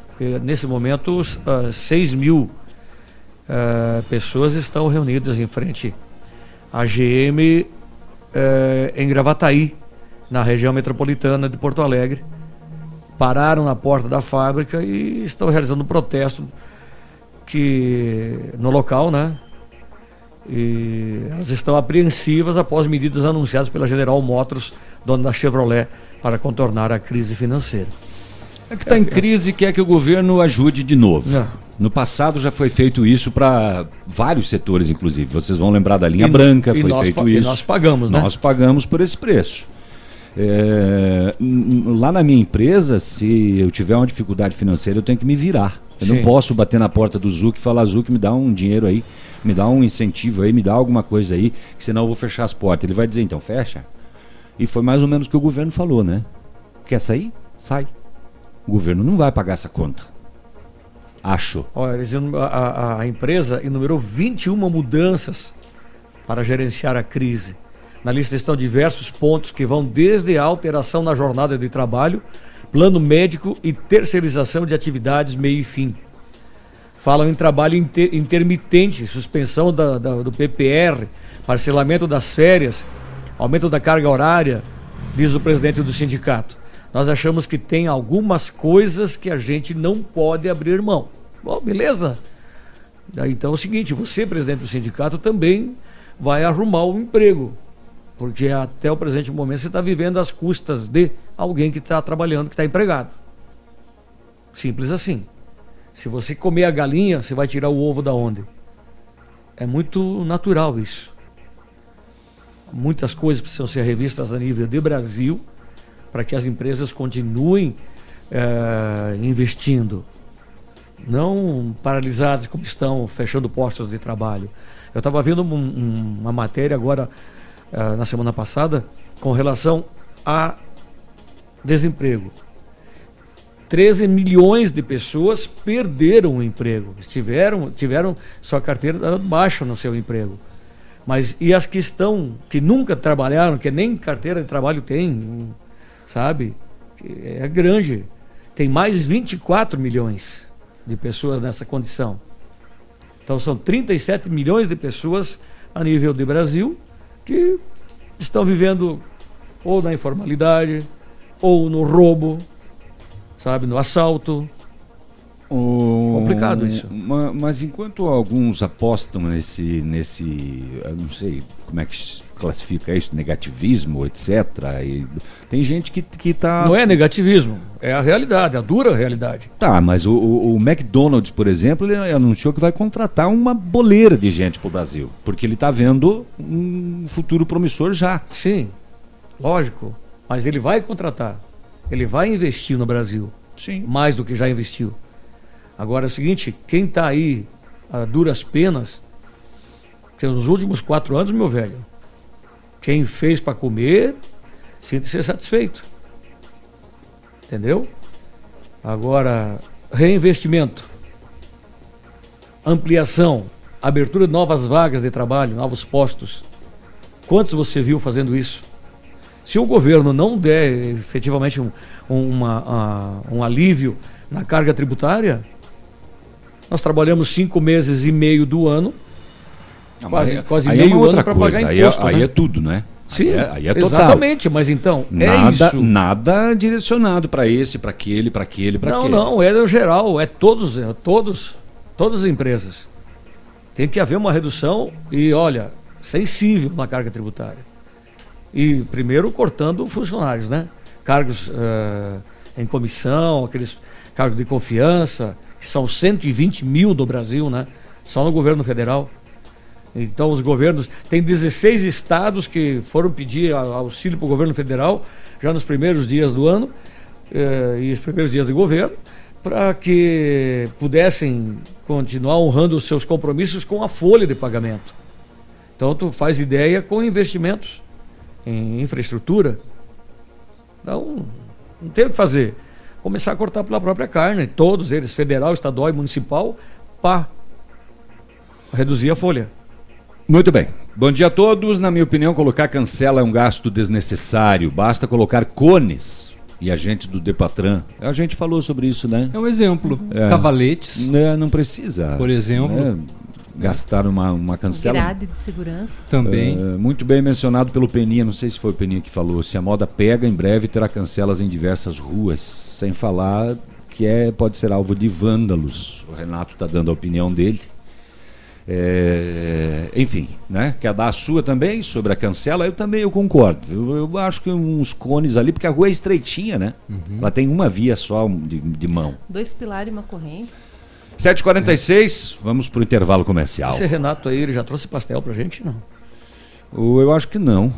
Porque nesse momento, os, ah, 6 mil ah, pessoas estão reunidas em frente à GM eh, em Gravataí, na região metropolitana de Porto Alegre, pararam na porta da fábrica e estão realizando um protesto que no local, né? E elas estão apreensivas após medidas anunciadas pela General Motors, dona da Chevrolet, para contornar a crise financeira. É que está em crise e quer que o governo ajude de novo. No passado já foi feito isso para vários setores, inclusive. Vocês vão lembrar da linha E- branca, e foi feito pa- e isso. nós pagamos, né? Nós pagamos por esse preço. É, lá na minha empresa, se eu tiver uma dificuldade financeira, eu tenho que me virar. Eu não Sim. posso bater na porta do Zuc e falar, Zuc, me dá um dinheiro aí, me dá um incentivo aí, me dá alguma coisa aí, que senão eu vou fechar as portas. Ele vai dizer, então, fecha. E foi mais ou menos o que o governo falou, né? Quer sair? Sai. O governo não vai pagar essa conta. Acho. Olha, a- a empresa enumerou 21 mudanças para gerenciar a crise. Na lista estão diversos pontos que vão desde a alteração na jornada de trabalho, plano médico e terceirização de atividades meio e fim. Falam em trabalho inter- intermitente, suspensão da- da- do PPR, parcelamento das férias, aumento da carga horária, diz o presidente do sindicato. Nós achamos que tem algumas coisas que a gente não pode abrir mão. Bom, beleza. Então é o seguinte, você, presidente do sindicato, também vai arrumar um emprego. Porque até o presente momento você está vivendo às custas de alguém que está trabalhando, que está empregado. Simples assim. Se você comer a galinha, você vai tirar o ovo da onde? É muito natural isso. Muitas coisas precisam ser revistas a nível de Brasil para que as empresas continuem eh, investindo. Não paralisadas como estão, fechando postos de trabalho. Eu estava vendo um- um- uma matéria agora, eh, na semana passada, com relação a desemprego. 13 milhões de pessoas perderam o emprego, tiveram, tiveram sua carteira baixa no seu emprego. Mas e as que estão, que nunca trabalharam, que nem carteira de trabalho tem, sabe? É grande. Tem mais 24 milhões de pessoas nessa condição. Então são 37 milhões de pessoas a nível de Brasil que estão vivendo ou na informalidade, ou no roubo, sabe, no assalto. Complicado isso. Ma- Mas enquanto alguns apostam nesse, nesse, eu não sei como é que classifica isso, negativismo, etc. E tem gente que, que tá... Não é negativismo, é a realidade, a dura realidade. Tá, mas o, o- o McDonald's, por exemplo, ele anunciou que vai contratar uma boleira de gente pro Brasil, porque ele tá vendo um futuro promissor já. Sim, lógico. Mas ele vai contratar. Ele vai investir no Brasil. Sim. Mais do que já investiu. Agora é o seguinte, quem está aí a duras penas, que nos últimos quatro anos, meu velho, quem fez para comer, sinta-se satisfeito. Entendeu? Agora, reinvestimento, ampliação, abertura de novas vagas de trabalho, novos postos. Quantos você viu fazendo isso? Se o governo não der efetivamente um, um- uma, ah, um alívio na carga tributária, nós trabalhamos cinco meses e meio do ano, Não, quase, mas quase é meio uma ano para pagar aí é- imposto. aí né? é tudo, né? Sim, Aí é- aí é total. exatamente, mas então, é Nada, isso. nada direcionado para esse, para aquele, para aquele, para Não, aquele. não, é no geral, é todos, é todos, todas as empresas. Tem que haver uma redução e, olha, sensível na carga tributária. E primeiro cortando funcionários, né? Cargos eh, em comissão, aqueles cargos de confiança, que são 120 mil do Brasil, né? Só no governo federal. Então os governos. Tem 16 estados que foram pedir auxílio para o governo federal já nos primeiros dias do ano eh, e os primeiros dias de governo, para que pudessem continuar honrando os seus compromissos com a folha de pagamento. Então tu faz ideia com investimentos em infraestrutura. Então, não tem o que fazer. Começar a cortar pela própria carne, todos eles, federal, estadual e municipal, pá, reduzir a folha. Muito bem. Bom dia a todos. Na minha opinião, colocar cancela é um gasto desnecessário. Basta colocar cones e agentes do Depatran. A gente falou sobre isso, né? É um exemplo. É. Cavaletes. Né, não precisa. Por exemplo. né? Gastaram uma, uma cancela. Grade de segurança. Também. É, muito bem mencionado pelo Peninha, não sei se foi o Peninha que falou. Se a moda pega, em breve terá cancelas em diversas ruas. Sem falar que é, pode ser alvo de vândalos. O Renato está dando a opinião dele. É, enfim, né? Quer dar a sua também sobre a cancela? Eu também eu concordo. Eu, eu acho que uns cones ali, porque a rua é estreitinha, né? Ela tem uma via só de, de mão. Dois pilares e uma corrente. 7h46, vamos pro intervalo comercial. Esse Renato aí, ele já trouxe pastel pra gente? Não. Eu acho que não.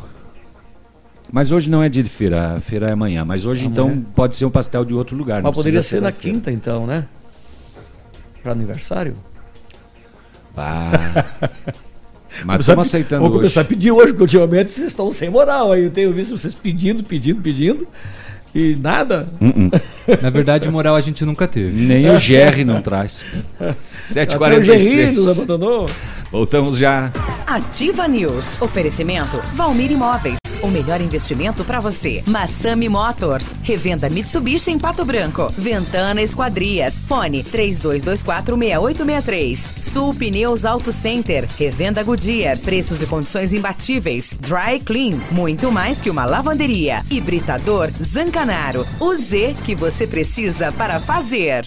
Mas hoje não é dia de feira, a feira é amanhã. Mas hoje Amanhã. então pode ser um pastel de outro lugar. Mas poderia ser na feira. quinta, então, né? Pra aniversário? Bah. Mas estamos aceitando Vamos hoje. começar a pedir hoje, porque ultimamente vocês estão sem moral aí. Eu tenho visto vocês pedindo, pedindo, pedindo. E nada. Uh-uh. Na verdade, moral a gente nunca teve. Nem o GR não traz. Até o Gerry nos 7h46. abandonou. Voltamos já. Ativa News. Oferecimento Valmir Imóveis. O melhor investimento para você. Massami Motors. Revenda Mitsubishi em Pato Branco. Ventana Esquadrias. Fone 32246863. Sul Pneus Auto Center. Revenda Goodyear. Preços e condições imbatíveis. Dry Clean. Muito mais que uma lavanderia. Hibridador Zancanaro. O Z que você precisa para fazer.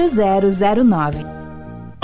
0009.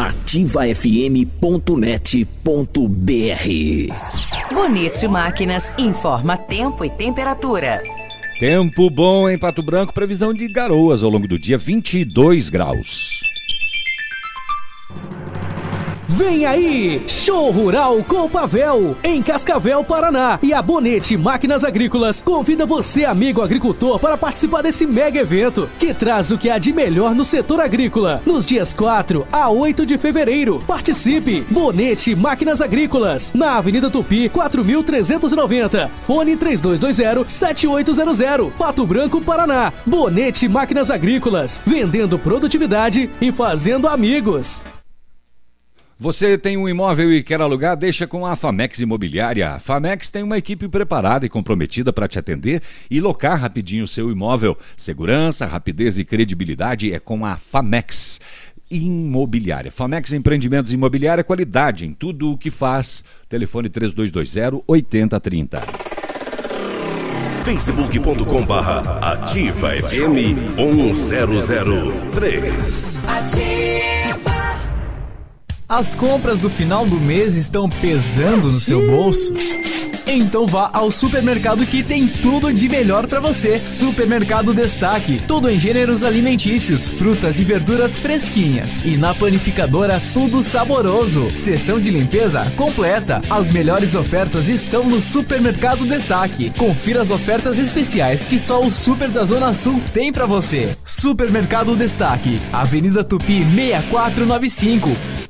ativafm.net.br Bonito Máquinas informa tempo e temperatura. Tempo bom em Pato Branco, previsão de garoas ao longo do dia, 22 graus. Vem aí! Show Rural Copavel, em Cascavel, Paraná. E a Bonete Máquinas Agrícolas convida você, amigo agricultor, para participar desse mega evento que traz o que há de melhor no setor agrícola. Nos dias 4 a 8 de fevereiro. Participe! Bonete Máquinas Agrícolas, na Avenida Tupi, 4390. Fone 3220-7800. Pato Branco, Paraná. Bonete Máquinas Agrícolas, vendendo produtividade e fazendo amigos. Você tem um imóvel e quer alugar? Deixa com a Famex Imobiliária. A Famex tem uma equipe preparada e comprometida para te atender e locar rapidinho o seu imóvel. Segurança, rapidez e credibilidade é com a Famex. Imobiliária. Famex Empreendimentos Imobiliária, qualidade em tudo o que faz. Telefone 3220 8030. facebook.com barra ativa FM 1003. As compras do final do mês estão pesando no seu bolso? Então vá ao supermercado que tem tudo de melhor para você. Supermercado Destaque, tudo em gêneros alimentícios, frutas e verduras fresquinhas. E na panificadora, tudo saboroso. Seção de limpeza completa. As melhores ofertas estão no Supermercado Destaque. Confira as ofertas especiais que só o Super da Zona Sul tem para você. Supermercado Destaque, Avenida Tupi 6495.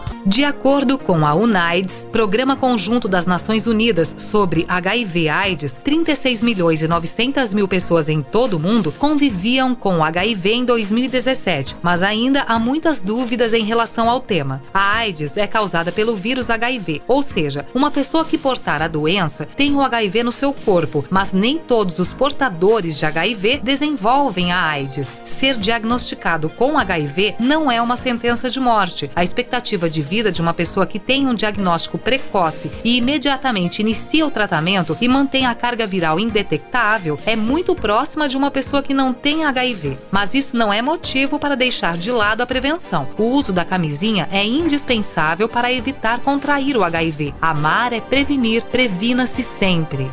De acordo com a UNAIDS, Programa Conjunto das Nações Unidas sobre HIV/AIDS, 36 milhões e 900 mil pessoas em todo o mundo conviviam com HIV em 2017, mas ainda há muitas dúvidas em relação ao tema. A AIDS é causada pelo vírus HIV, ou seja, uma pessoa que portar a doença tem o HIV no seu corpo, mas nem todos os portadores de HIV desenvolvem a AIDS. Ser diagnosticado com HIV não é uma sentença de morte. A expectativa de vida de uma pessoa que tem um diagnóstico precoce e imediatamente inicia o tratamento e mantém a carga viral indetectável é muito próxima de uma pessoa que não tem HIV. Mas isso não é motivo para deixar de lado a prevenção. O uso da camisinha é indispensável para evitar contrair o HIV. Amar é prevenir, previna-se sempre.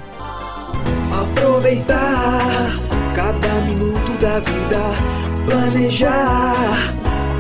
Aproveitar cada minuto da vida, planejar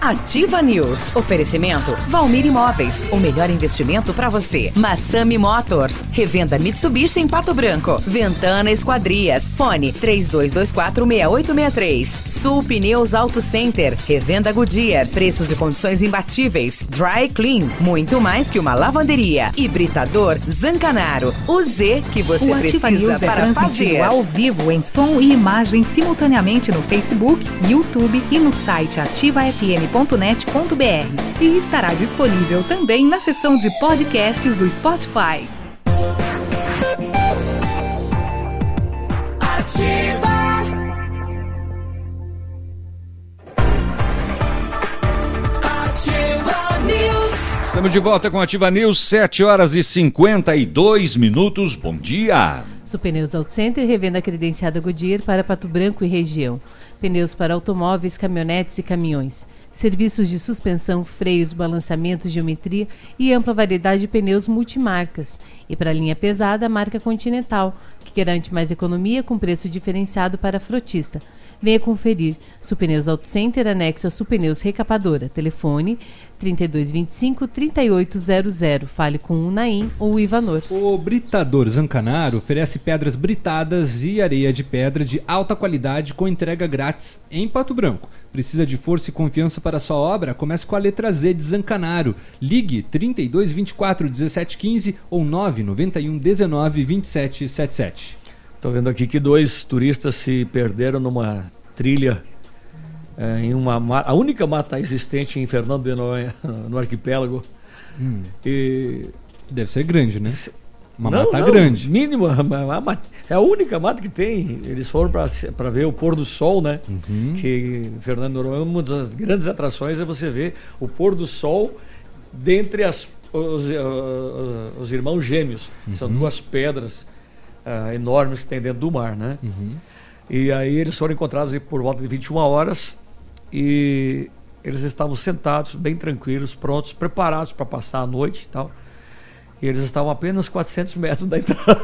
Ativa News. Oferecimento Valmir Imóveis. O melhor investimento para você. Massami Motors. Revenda Mitsubishi em Pato Branco. Ventana Esquadrias. Fone 32246863. Sul Pneus Auto Center. Revenda Goodyear. Preços e condições imbatíveis. Dry Clean. Muito mais que uma lavanderia. Hibridador Zancanaro. O Z que você o Ativa precisa News é para fazer. ao vivo em som e imagem simultaneamente no Facebook, YouTube e no site ativafm.net.br. E estará disponível também na seção de podcasts do Spotify. Ativa. Ativa News. Estamos de volta com a Ativa News, 7 horas e 52 minutos. Bom dia. Supneus Auto Center revenda credenciada Goodyear para Pato Branco e região. Pneus para automóveis, caminhonetes e caminhões. Serviços de suspensão, freios, balanceamento, geometria e ampla variedade de pneus multimarcas. E para a linha pesada, a marca Continental, que garante mais economia com preço diferenciado para frotista. Venha conferir. Supneus Auto Center, anexo a Supneus Recapadora. Telefone 3225 3800. Fale com o Naim ou o Ivanor. O Britador Zancanaro oferece pedras britadas e areia de pedra de alta qualidade com entrega grátis em Pato Branco. Precisa de força e confiança para sua obra? Comece com a letra Z de Zancanaro. Ligue 32 24 17 15 ou 991 19 27 77. Estou vendo aqui que dois turistas se perderam numa trilha eh, em uma ma- a única mata existente em Fernando de Noronha, no arquipélago. Hum. E Deve ser grande, né? Uma Não, mata não, grande. Mata- é a única mata que tem. Eles foram para ver o pôr do sol, né? Uhum. Que Fernando de Noronha, uma das grandes atrações é você ver o pôr do sol dentre as, os, eh, os irmãos gêmeos. São Uhum. duas pedras ah, enormes que tem dentro do mar, né? Uhum. E aí eles foram encontrados aí por volta de 21 horas e eles estavam sentados, bem tranquilos, prontos, preparados para passar a noite e tal. E eles estavam a apenas 400 metros da entrada.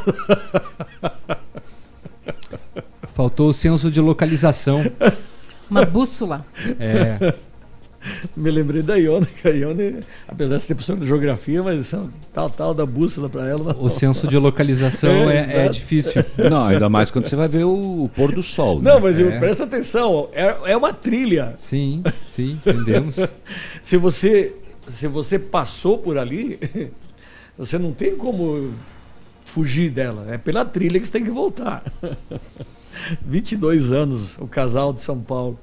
Faltou o senso de localização. Uma bússola. É. Me lembrei da Ione, que a Ione, apesar de ser professora de geografia, mas tal, tal da bússola para ela. não. O senso de localização é, é exato. difícil. Não, ainda mais quando você vai ver o, o pôr do sol. né? Não, mas eu- É. presta atenção, é, é uma trilha. Sim, sim, entendemos. se você se você passou por ali, você não tem como fugir dela. É pela trilha que você tem que voltar. 22 anos, o casal de São Paulo.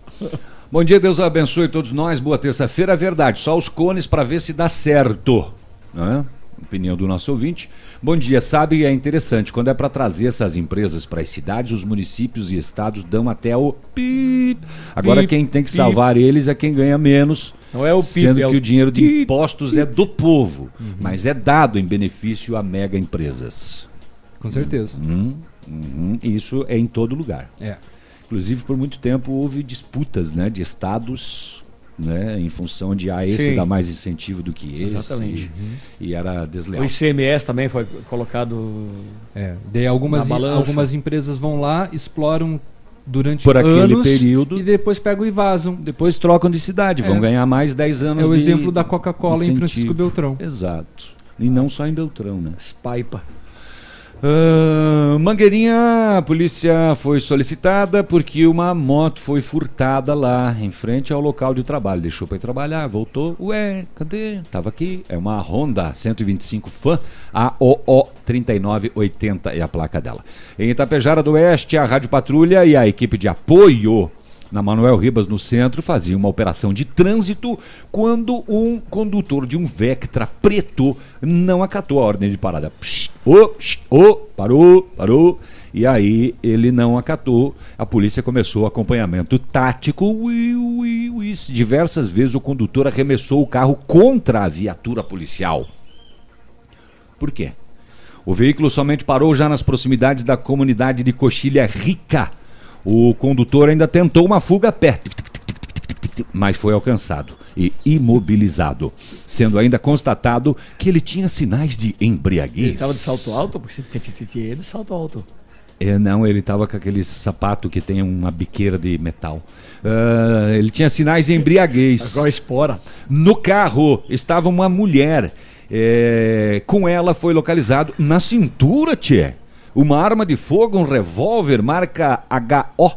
Bom dia, Deus abençoe todos nós. Boa terça-feira. É verdade, só os cones para ver se dá certo. Né? Opinião do nosso ouvinte. Bom dia, sabe, é interessante. Quando é para trazer essas empresas para as cidades, os municípios e estados dão até o pip. Agora, Pip, quem tem que pip. salvar eles é quem ganha menos. Não é o pip, Sendo é que o o dinheiro de impostos é do povo, mas é dado em benefício a mega empresas. Com certeza. Uhum, uhum. Isso é em todo lugar. É. Inclusive, por muito tempo houve disputas né, de estados né, em função de ah, esse Sim. dá mais incentivo do que esse. Exatamente. E, e era desleal. O ICMS também foi colocado. É, daí algumas, na balança. algumas empresas vão lá, exploram durante Por aquele anos período. e depois pegam e vazam. Depois trocam de cidade, vão É. ganhar mais 10 anos É o de exemplo da Coca-Cola em. Francisco Beltrão. Exato. E não só em Beltrão, né? Spaipa. Ah, Mangueirinha, a polícia foi solicitada porque uma moto foi furtada lá em frente ao local de trabalho. Deixou para ir trabalhar, voltou. Ué, cadê? Tava aqui. É uma Honda 125 Fan AOO 3980 é a placa dela. Em Itapejara do Oeste, a Rádio Patrulha e a equipe de apoio na Manuel Ribas, no centro, fazia uma operação de trânsito quando um condutor de um Vectra preto não acatou a ordem de parada. Psh, Ô, psh, ô, parou, parou. E aí ele não acatou. A polícia começou o acompanhamento tático. Ui, ui, ui. Diversas vezes o condutor arremessou o carro contra a viatura policial. Por quê? O veículo somente parou já nas proximidades da comunidade de Coxilha Rica. O condutor ainda tentou uma fuga perto, mas foi alcançado e imobilizado, sendo ainda constatado que ele tinha sinais de embriaguez. Ele tava de salto alto? Porque tinha de salto alto. É, não, ele estava com aquele sapato que tem uma biqueira de metal. Ah, ele tinha sinais de embriaguez. Igual a espora. No carro estava uma mulher. É, com ela foi localizado na cintura, tchê. Uma arma de fogo, um revólver marca HO.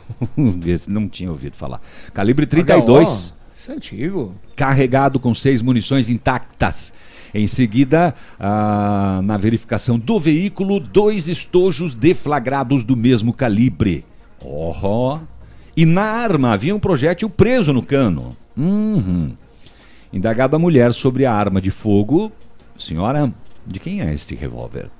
Esse não tinha ouvido falar. Calibre 32 HO? Isso é antigo. carregado com seis munições intactas. Em seguida, ah, na verificação do veículo, dois estojos deflagrados do mesmo calibre. Oh, e na arma havia um projétil preso no cano. Uhum. Indagada a mulher sobre a arma de fogo, senhora, de quem é este revólver?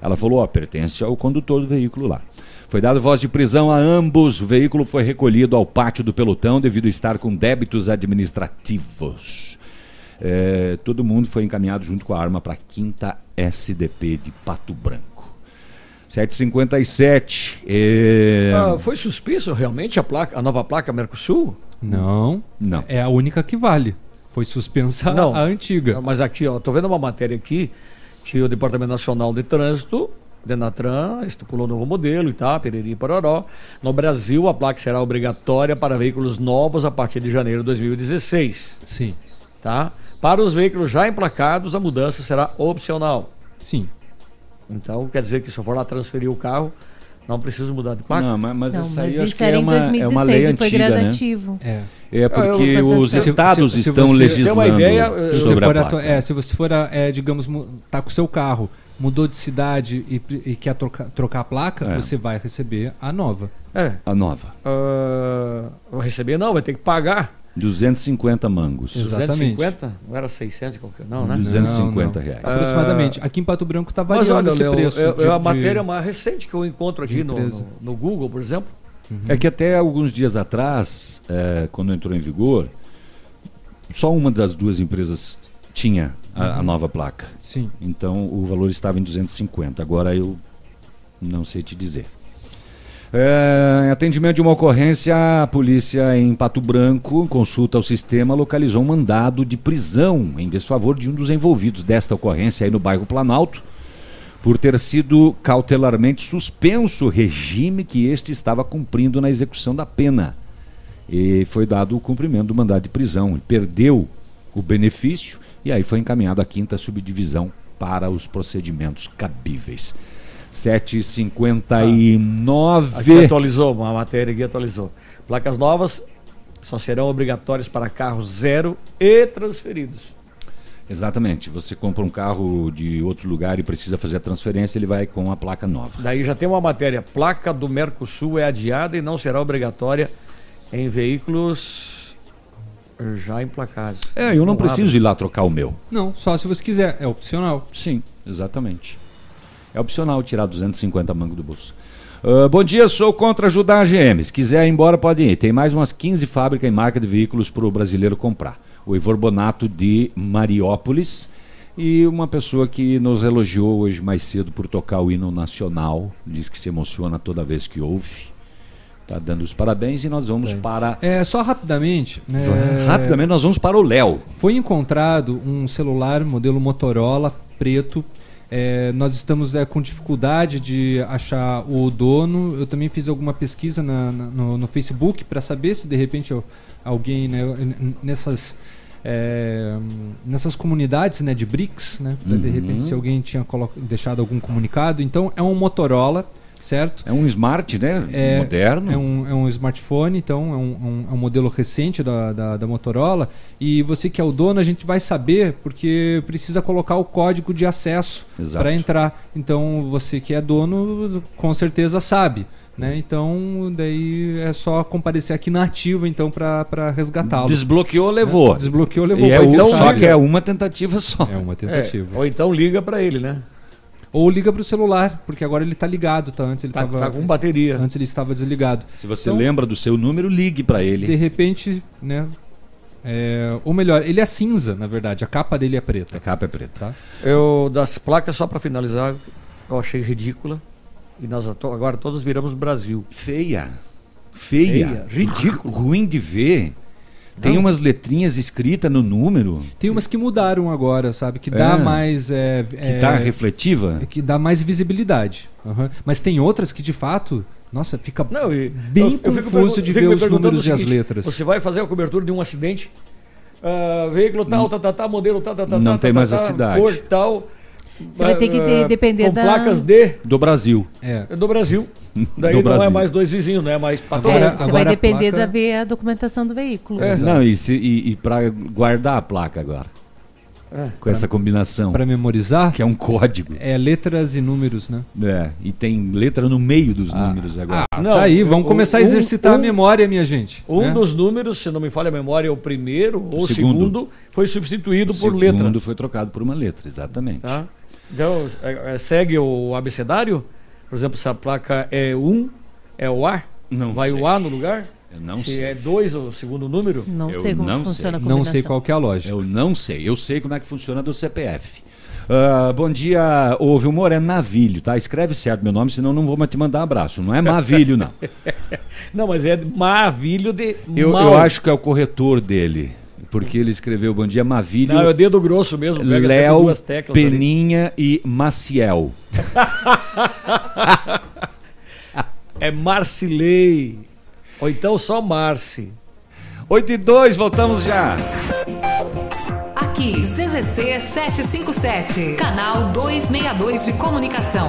Ela falou, ó, pertence ao condutor do veículo lá. Foi dado voz de prisão a ambos. O veículo foi recolhido ao pátio do pelotão devido a estar com débitos administrativos. É, todo mundo foi encaminhado junto com a arma para a quinta SDP de Pato Branco. 757. É... Ah, foi suspenso realmente a, placa, a nova placa Mercosul? Não. Não. É a única que vale. Foi suspensa Não. a antiga. Mas aqui, ó, tô vendo uma matéria aqui que o Departamento Nacional de Trânsito, Denatran, estipulou novo modelo e tal, periri e pororó. No Brasil, a placa será obrigatória para veículos novos a partir de janeiro de 2016. Sim. Tá? Para os veículos já emplacados, a mudança será opcional. Sim. Então, quer dizer que se eu for lá transferir o carro, não preciso mudar de placa? Não, mas, mas Não, essa mas aí acho isso que é em uma, é 2016 uma lei e foi antiga, gradativo. né? É. É porque Eu- os se- se- estados se estão você- legislando ideia, eu- Se você sobre for, a é, se você for, é, digamos, tá com o seu carro, mudou de cidade e, e quer trocar, trocar a placa, É. você vai receber a nova. É. A nova. Ah, vou receber não, vai ter que pagar. 250 mangos. Exatamente. 250? Não era 600 e qualquer, não, né? 250 Não, não. reais. Aproximadamente. Aqui em Pato Branco tá Mas variando olha, esse preço. eu- de- eu- a de- matéria mais recente que eu encontro aqui no, no, no Google, por exemplo. É que até alguns dias atrás, é, quando entrou em vigor, só uma das duas empresas tinha a, a Uhum. nova placa. Sim. Então o valor estava em 250. Agora eu não sei te dizer. É, em atendimento de uma ocorrência, a polícia em Pato Branco, consulta ao sistema, localizou um mandado de prisão em desfavor de um dos envolvidos desta ocorrência aí no bairro Planalto, por ter sido cautelarmente suspenso o regime que este estava cumprindo na execução da pena. E foi dado o cumprimento do mandado de prisão. Ele perdeu o benefício e aí foi encaminhado à quinta subdivisão para os procedimentos cabíveis. 7h59. Aqui atualizou, uma matéria aqui atualizou. Placas novas só serão obrigatórias para carros zero e transferidos. Exatamente. Você compra um carro de outro lugar e precisa fazer a transferência, ele vai com a placa nova. Daí já tem uma matéria. Placa do Mercosul é adiada e não será obrigatória em veículos já emplacados. É, eu não preciso ir lá trocar o meu. Não, só se você quiser. É opcional. Sim, exatamente. É opcional tirar 250 mangos do bolso. Ah, bom dia, sou contra ajudar a GM. Se quiser ir embora, pode ir. Tem mais umas 15 fábricas e marca de veículos para o brasileiro comprar. O Ivor Bonato de Mariópolis. E uma pessoa que nos elogiou hoje mais cedo por tocar o hino nacional. Diz que se emociona toda vez que ouve. Tá dando os parabéns e nós vamos para. É, só rapidamente. né, Rapidamente, nós vamos para o Léo. Foi encontrado um celular modelo Motorola preto. É, nós estamos é, com dificuldade de achar o dono. Eu também fiz alguma pesquisa na- na- no, no Facebook para saber se de repente eu- alguém né, nessas é, nessas comunidades né, de BRICS, né? pra, De Uhum. repente, se alguém tinha deixado algum comunicado. Então, é um Motorola, certo? É um smart, né? É, Moderno. É um, é um smartphone, então é um, um- é um modelo recente da, da, da Motorola. E você que é o dono, a gente vai saber porque precisa colocar o código de acesso para entrar. Então você que é dono, com certeza sabe. Né? Então, daí é só comparecer aqui na ativa então para resgatá-lo. Desbloqueou, levou. É, Desbloqueou, levou. E é que só que é uma tentativa só. É uma tentativa. É, ou então liga pra ele, né? Ou liga pro celular, porque agora ele tá ligado, tá? Antes ele Tá- tava tá com bateria. Antes ele estava desligado. Se você Então, lembra do seu número, ligue para ele. De repente, né? é, ou melhor, ele é cinza, na verdade. A capa dele é preta. A capa é preta. Tá? Eu, das placas, só pra finalizar, eu achei ridícula. E nós agora todos viramos Brasil. Feia. Feia. Ridículo. Ruim de ver. Tem Não. umas letrinhas escritas no número. Tem umas que mudaram agora, sabe? Que dá É. mais. é, Que tá refletiva? Que dá mais visibilidade. Mas tem outras que de fato. Nossa, fica Não, e bem eu- confuso de ver os números e as letras. Você vai fazer a cobertura de um acidente, ah, veículo tal, tá, tá, tá, modelo tal, tá, tá, Não tá, tem mais a cidade. cor tal. Você vai ter que de- ah, depender com da- placas de Do Brasil. É. do Brasil. Daí Do não Brasil. é mais dois vizinhos, não é mais pra todo É, você vai depender da ver a documentação do veículo. É, não, e, se, e, e para guardar a placa agora. É. Com essa combinação. Para memorizar? Que é um código. É letras e números, né? É, e tem letra no meio dos números agora. Ah, tá aí, vamos começar a exercitar a memória, minha gente. Um né? dos números, se não me falha a memória, é o primeiro ou o segundo. segundo, foi substituído O por letra. segundo foi trocado por uma letra, exatamente. Tá? Então, é- é- segue o abecedário? Por exemplo, se a placa é 1, é o A? Não Vai sei. o A no lugar? Eu não se sei. é 2 o segundo número? Não Eu sei como não funciona a sei. combinação. Não sei qual que é a lógica. Eu não sei. Eu sei como é que funciona do CPF. Ah, bom dia, ô Vilmor, é Navilho, tá? Escreve certo meu nome, senão não vou te mandar abraço. Não é Mavilho, não. Não, mas é maravilho de Eu, eu acho que é o corretor dele. Porque ele escreveu Bom dia, Mavilho. Não, é o dedo grosso mesmo. Pega Léo, duas teclas ali. Peninha e Maciel. É Marcilei. Ou então só Marci. 8 e 2, voltamos já. Aqui, CZC 757, canal 262 de comunicação.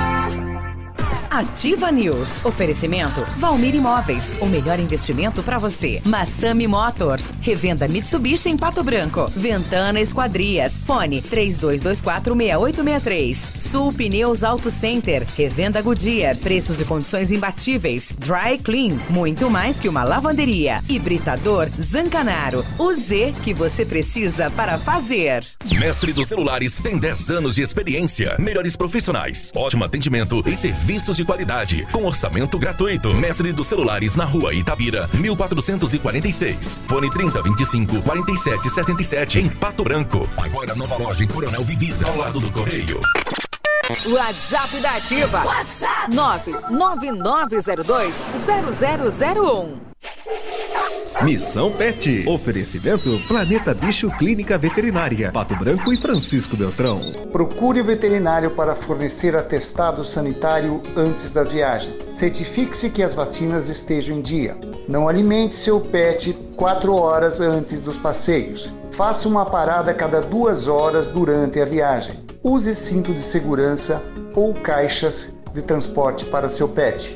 Ativa News. Oferecimento Valmir Imóveis. O melhor investimento para você. Massami Motors. Revenda Mitsubishi em Pato Branco. Ventana Esquadrias. Fone 32246863. Sul Pneus Auto Center. Revenda Goodyear. Preços e condições imbatíveis. Dry Clean. Muito mais que uma lavanderia. Hibridador Zancanaro. O Z que você precisa para fazer. Mestre dos celulares tem 10 anos de experiência, melhores profissionais, ótimo atendimento e serviços de qualidade, com orçamento gratuito. Mestre dos celulares na rua Itabira, 1446. Fone 3025 4777 em Pato Branco. Agora nova loja em Coronel Vivida, ao lado do Correio. WhatsApp da Ativa. WhatsApp 999020001. Missão Pet. Oferecimento Planeta Bicho Clínica Veterinária. Pato Branco e Francisco Beltrão. Procure o veterinário para fornecer atestado sanitário antes das viagens. Certifique-se que as vacinas estejam em dia. Não alimente seu pet quatro horas antes dos passeios. Faça uma parada a cada duas horas durante a viagem. Use cinto de segurança ou caixas de transporte para seu pet.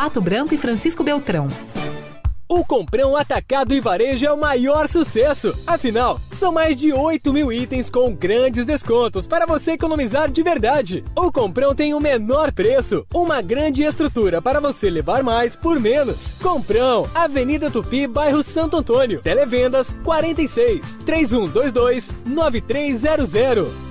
Pato Branco e Francisco Beltrão. O Comprão Atacado e Varejo é o maior sucesso. Afinal, são mais de 8 mil itens com grandes descontos para você economizar de verdade. O Comprão tem o menor preço, uma grande estrutura para você levar mais por menos. Comprão, Avenida Tupi, bairro Santo Antônio. Televendas 46 3122 9300.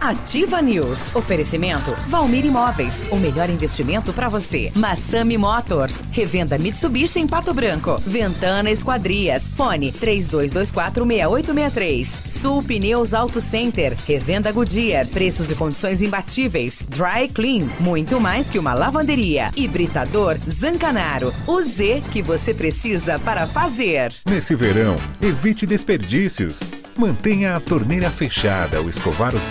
Ativa News. Oferecimento Valmir Imóveis. O melhor investimento para você. Massami Motors. Revenda Mitsubishi em Pato Branco. Ventana Esquadrias. Fone 32246863. Sul Pneus Auto Center. Revenda Goodyear. Preços e condições imbatíveis. Dry Clean. Muito mais que uma lavanderia. Hibridador Zancanaro. O Z que você precisa para fazer. Nesse verão, evite desperdícios. Mantenha a torneira fechada ao escovar os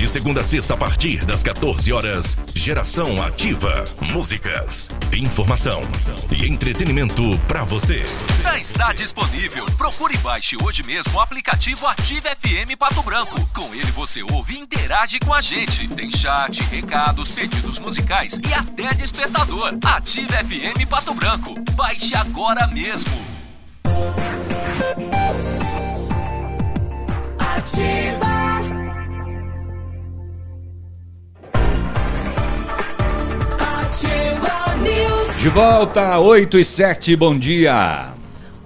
De segunda a sexta, a partir das 14 horas, Geração Ativa. Músicas, informação e entretenimento para você. Já está disponível. Procure e baixe hoje mesmo o aplicativo Ative FM Pato Branco. Com ele você ouve e interage com a gente. Tem chat, recados, pedidos musicais e até despertador. Ative FM Pato Branco. Baixe agora mesmo. Ativa. Ativa De volta, 8 e 7, bom dia.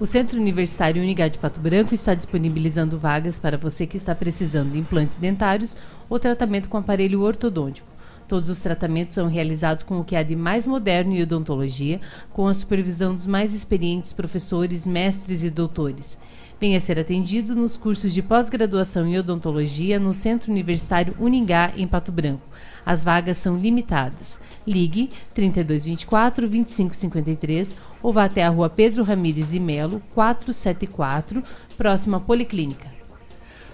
O Centro Universitário Unigá de Pato Branco está disponibilizando vagas para você que está precisando de implantes dentários ou tratamento com aparelho ortodôntico. Todos os tratamentos são realizados com o que há de mais moderno em odontologia, com a supervisão dos mais experientes professores, mestres e doutores. Venha ser atendido nos cursos de pós-graduação em odontologia no Centro Universitário Uningá, em Pato Branco. As vagas são limitadas. Ligue 3224 2553 ou vá até a rua Pedro Ramires e Melo, 474, próxima à Policlínica.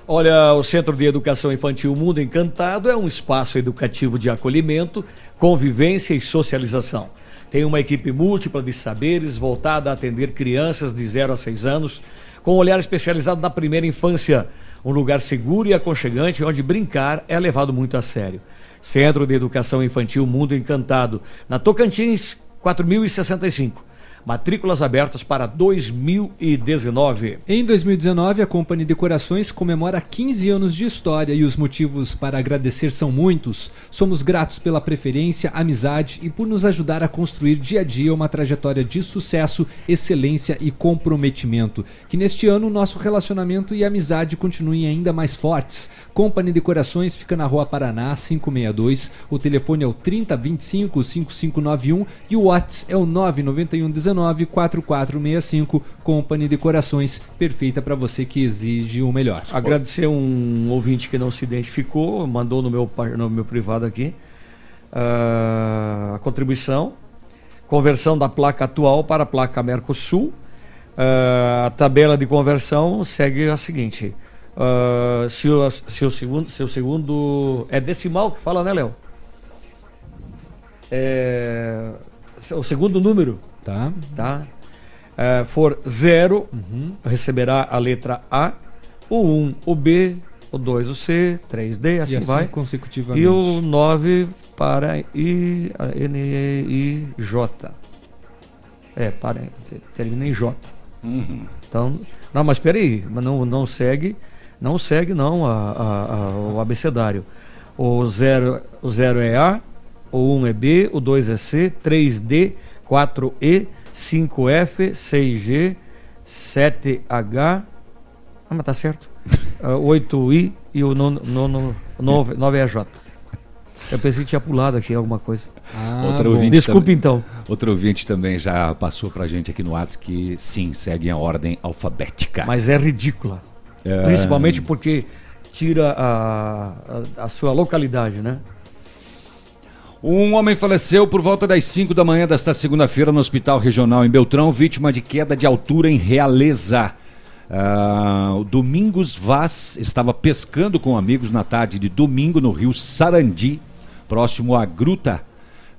Olha, o Centro de Educação Infantil Mundo Encantado é um espaço educativo de acolhimento, convivência e socialização. Tem uma equipe múltipla de saberes voltada a atender crianças de 0 a 6 anos, com um olhar especializado na primeira infância. Um lugar seguro e aconchegante onde brincar é levado muito a sério. Centro de Educação Infantil Mundo Encantado, na Tocantins 4065. Matrículas abertas para 2019. Em 2019, a Company Decorações comemora 15 anos de história e os motivos para agradecer são muitos. Somos gratos pela preferência, amizade e por nos ajudar a construir dia a dia uma trajetória de sucesso, excelência e comprometimento. Que neste ano nosso relacionamento e amizade continuem ainda mais fortes. Company Decorações fica na Rua Paraná, 562. O telefone é o 3025 5591 e o WhatsApp é o 991 19 4465 Company Decorações, perfeita para você que exige o melhor. Agradecer um ouvinte que não se identificou, mandou no meu, no meu privado aqui ah, a contribuição, conversão da placa atual para a placa Mercosul. Ah, a tabela de conversão segue a seguinte: ah, se, o, se o segundo, se o segundo é decimal que fala, né, Léo? É, o segundo número, tá? Tá? É, for zero, receberá a letra A, o 1 o B, o 2 o C, 3D, assim, assim vai. consecutivamente. E o 9 para I, a N, E, I, J. É, para, termina em J. Uhum. Então, não, mas peraí, mas não, não segue, não segue não a, a- a- o abecedário. O 0 o zero é A, o 1 é B, o 2 é C, 3D, 4E, 5F, 6G, 7H. Ah, mas tá certo. ah, 8I e o nono, nono, 9, 9EJ. Eu pensei que tinha pulado aqui alguma coisa. Ouvinte Desculpe também- então. Outro ouvinte também já passou pra gente aqui no WhatsApp que sim, seguem a ordem alfabética. Mas é ridícula. É. Principalmente porque tira a, a, a sua localidade, né? Um homem faleceu por volta das 5 da manhã desta segunda-feira no Hospital Regional em Beltrão, vítima de queda de altura em Realeza. Ah, o Domingos Vaz estava pescando com amigos na tarde de domingo no rio Sarandi, próximo à Gruta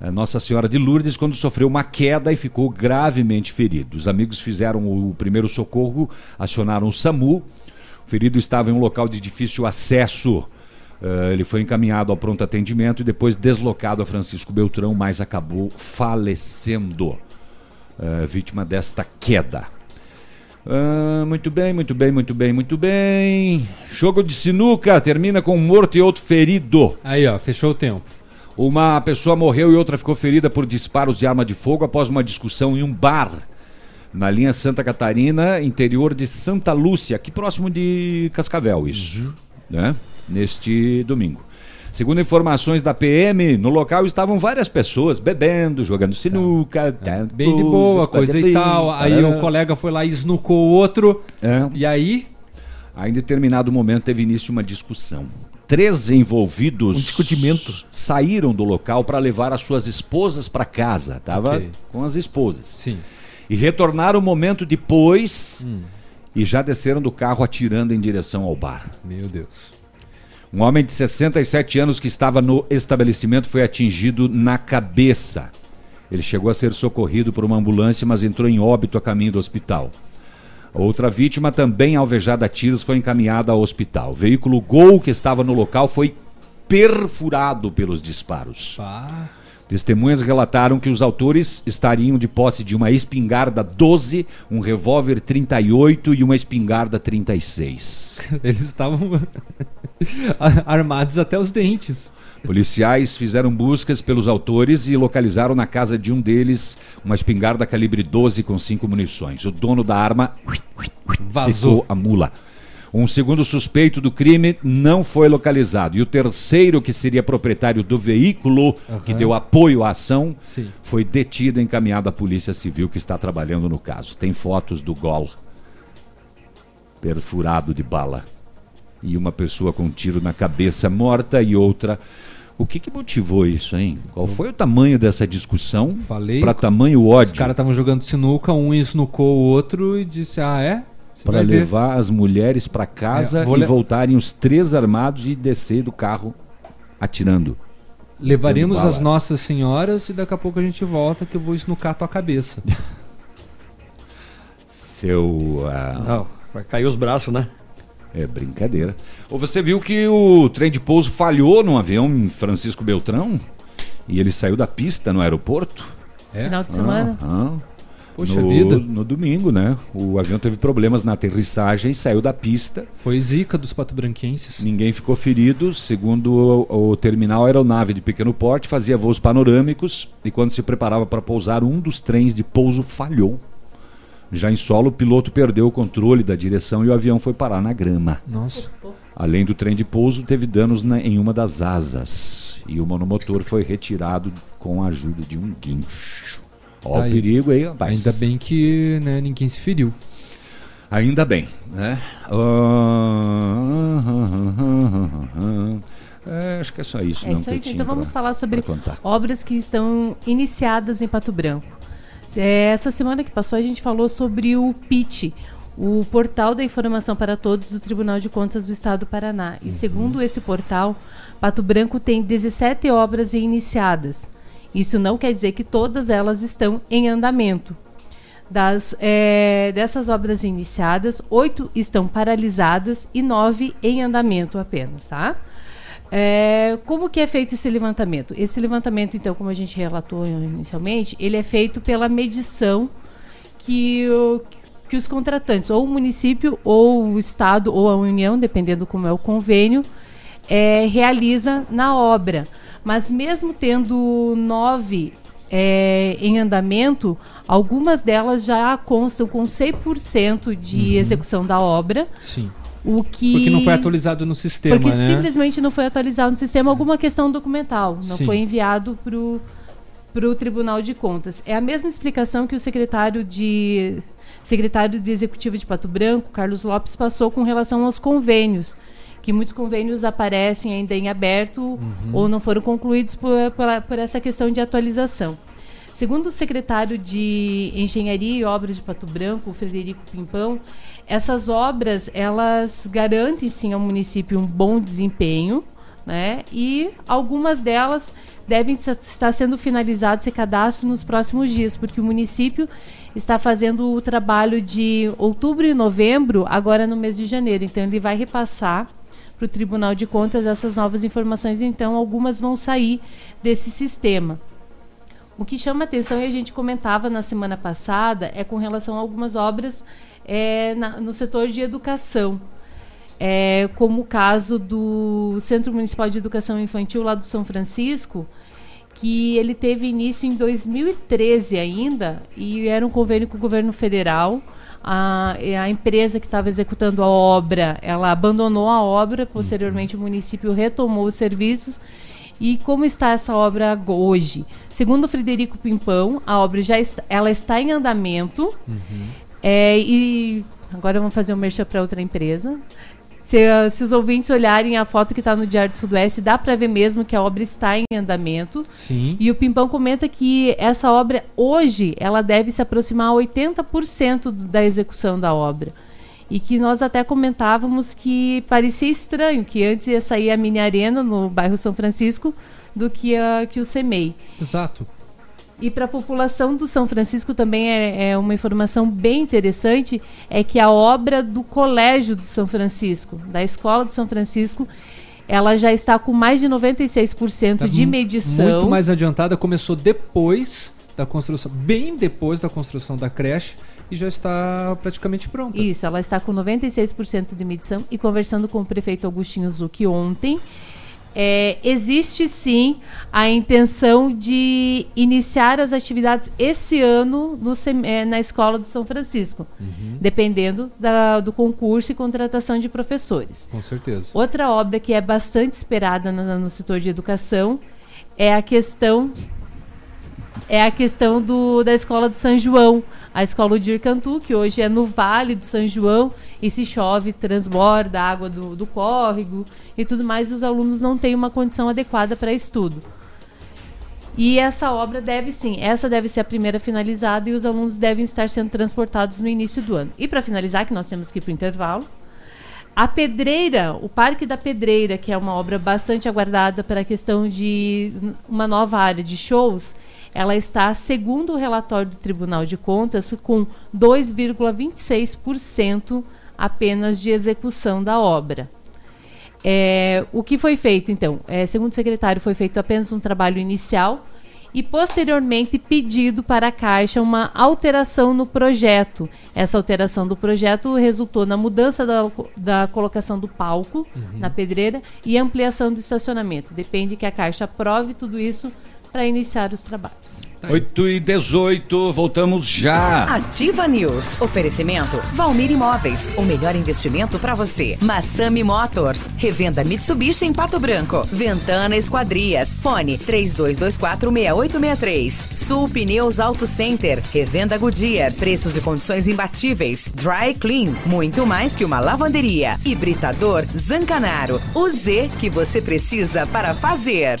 eh, Nossa Senhora de Lourdes, quando sofreu uma queda e ficou gravemente ferido. Os amigos fizeram o primeiro socorro, acionaram o SAMU. O ferido estava em um local de difícil acesso. Eh, ele foi encaminhado ao pronto atendimento e depois deslocado a Francisco Beltrão, mas acabou falecendo, eh, vítima desta queda. Ah, muito bem, muito bem, muito bem, muito bem. Jogo de sinuca termina com um morto e outro ferido. Aí, ó, fechou o tempo. Uma pessoa morreu e outra ficou ferida por disparos de arma de fogo após uma discussão em um bar na linha Santa Catarina, interior de Santa Lúcia, aqui próximo de Cascavel, isso, né? Neste domingo. Segundo informações da PM, no local estavam várias pessoas bebendo, jogando sinuca, tá, Bem de boa, coisa e tal. Aí tarará. o colega foi lá e esnucou o outro. É. E aí? Aí, em determinado momento, teve início uma discussão. Três envolvidos. Um discutimento. Saíram do local para levar as suas esposas para casa. Tava Ok. com as esposas. Sim. E retornaram um momento depois e já desceram do carro atirando em direção ao bar. Meu Deus. Um homem de 67 anos que estava no estabelecimento foi atingido na cabeça. Ele chegou a ser socorrido por uma ambulância, mas entrou em óbito a caminho do hospital. Outra vítima, também alvejada a tiros, foi encaminhada ao hospital. O veículo Gol que estava no local foi perfurado pelos disparos. Testemunhas relataram que os autores estariam de posse de uma espingarda 12, um revólver 38 e uma espingarda 36. Eles estavam armados até os dentes. Policiais fizeram buscas pelos autores e localizaram na casa de um deles uma espingarda calibre 12 com cinco munições. O dono da arma Vazou. a mula. Um segundo suspeito do crime não foi localizado. E o terceiro, que seria proprietário do veículo que Aham. deu apoio à ação, Sim. foi detido e encaminhado à Polícia Civil que está trabalhando no caso. Tem fotos do gol perfurado de bala. E uma pessoa com um tiro na cabeça morta e outra. O que, que motivou isso, hein? Qual foi o tamanho dessa discussão? Falei. Para tamanho ódio. Os caras estavam jogando sinuca, um esnucou o outro e disse: Ah, é? Para vai ver." levar as mulheres para casa É, e le- voltarem os três armados e descer do carro atirando. Levaremos as nossas senhoras e daqui a pouco a gente volta que eu vou esnucar tua cabeça. Seu. ah, Não, vai cair os braços, né? É brincadeira. Ou você viu que o trem de pouso falhou num avião em Francisco Beltrão? E ele saiu da pista no aeroporto? É? Final de semana? Aham. Poxa no, vida. No domingo, né? O avião teve problemas na aterrissagem, saiu da pista. Foi zica dos patobranquenses. Ninguém ficou ferido. Segundo o, o terminal, a aeronave de pequeno porte fazia voos panorâmicos e quando se preparava para pousar, um dos trens de pouso falhou. Já em solo, o piloto perdeu o controle da direção e o avião foi parar na grama. Nossa. Além do trem de pouso, teve danos na- em uma das asas e o monomotor foi retirado com a ajuda de um guincho. Ó Tá o aí. perigo aí, rapaz. Ainda bem que né, ninguém se feriu. Ainda bem, né? Ah, é, acho que é só isso. É não, isso aí, então vamos pra- falar sobre obras que estão iniciadas em Pato Branco. É, Essa semana que passou a gente falou sobre o PIT, o Portal da Informação para Todos do Tribunal de Contas do Estado do Paraná. E segundo esse portal, Pato Branco tem 17 obras iniciadas. Isso não quer dizer que todas elas estão em andamento. Das, é, dessas obras iniciadas, oito estão paralisadas e nove em andamento apenas, tá? É, como que é feito esse levantamento? Esse levantamento, então, como a gente relatou inicialmente, ele é feito pela medição que, o- que os contratantes, ou o município, ou o Estado, ou a União, dependendo como é o convênio, é, realiza na obra. Mas mesmo tendo nove é, em andamento, algumas delas já constam com 100% de Uhum. execução da obra. Sim. O que... Porque não foi atualizado no sistema, Porque né? simplesmente não foi atualizado no sistema alguma questão documental. Não Sim. foi enviado para o Tribunal de Contas. É a mesma explicação que o secretário de secretário de Executivo de Pato Branco, Carlos Lopes, passou com relação aos convênios. Que muitos convênios aparecem ainda em aberto ou não foram concluídos por, pela- por essa questão de atualização. Segundo o secretário de Engenharia e Obras de Pato Branco, Frederico Pimpão, essas obras elas garantem sim ao município um bom desempenho, né? E algumas delas devem estar sendo finalizadas esse cadastro nos próximos dias, porque o município está fazendo o trabalho de outubro e novembro agora no mês de janeiro. Então ele vai repassar para o Tribunal de Contas essas novas informações. Então algumas vão sair desse sistema. O que chama atenção e a gente comentava na semana passada é com relação a algumas obras é, na- no setor de educação. É, como o caso do Centro Municipal de Educação Infantil lá do São Francisco, que ele teve início em 2013 ainda e era um convênio com o governo federal. A, a empresa que estava executando a obra, ela abandonou a obra, posteriormente o município retomou os serviços. E como está essa obra hoje? Segundo o Frederico Pimpão, a obra já está, ela está em andamento. É, e agora vamos fazer um merchan para outra empresa. Se, se os ouvintes olharem a foto que está no Diário do Sudoeste, dá para ver mesmo que a obra está em andamento. Sim. E o Pimpão comenta que essa obra, hoje, ela deve se aproximar a 80% do- da execução da obra. E que nós até comentávamos que parecia estranho que antes ia sair a mini arena no bairro São Francisco do que, a, que o CEMEI. Exato. E para a população do São Francisco também é, é uma informação bem interessante, é que a obra do Colégio do São Francisco, da Escola do São Francisco, ela já está com mais de 96% Tá de medição. Muito mais adiantada, começou depois da construção, bem depois da construção da creche e já está praticamente pronta. Isso, ela está com 96% de medição e conversando com o prefeito Agostinho Zucchi ontem, é, existe sim a intenção de iniciar as atividades esse ano no é, na escola do São Francisco, dependendo da- do concurso e contratação de professores. Com certeza. Outra obra que é bastante esperada na- no setor de educação é a questão é a questão do, da escola do São João, a escola Odir Cantu, que hoje é no Vale do São João, e se chove, transborda a água do, do córrego e tudo mais, e os alunos não têm uma condição adequada para estudo. E essa obra deve sim, essa deve ser a primeira finalizada e os alunos devem estar sendo transportados no início do ano. E para finalizar, que nós temos que ir para o intervalo, a Pedreira, o Parque da Pedreira, que é uma obra bastante aguardada para a questão de uma nova área de shows, ela está, segundo o relatório do Tribunal de Contas, com 2,26% apenas de execução da obra. É, o que foi feito, então? É, segundo o secretário, foi feito apenas um trabalho inicial e, posteriormente, pedido para a Caixa uma alteração no projeto. Essa alteração do projeto resultou na mudança da, da colocação do palco na pedreira e ampliação do estacionamento. Depende que a Caixa aprove tudo isso para iniciar os trabalhos. 8 e 18, voltamos já. Ativa News. Oferecimento Valmir Imóveis. O melhor investimento para você. Massami Motors. Revenda Mitsubishi em Pato Branco. Ventana Esquadrias. Fone 32246863. Sul Pneus Auto Center. Revenda Goodyear. Preços e condições imbatíveis. Dry Clean. Muito mais que uma lavanderia. Hibridador Zancanaro. O Z que você precisa para fazer.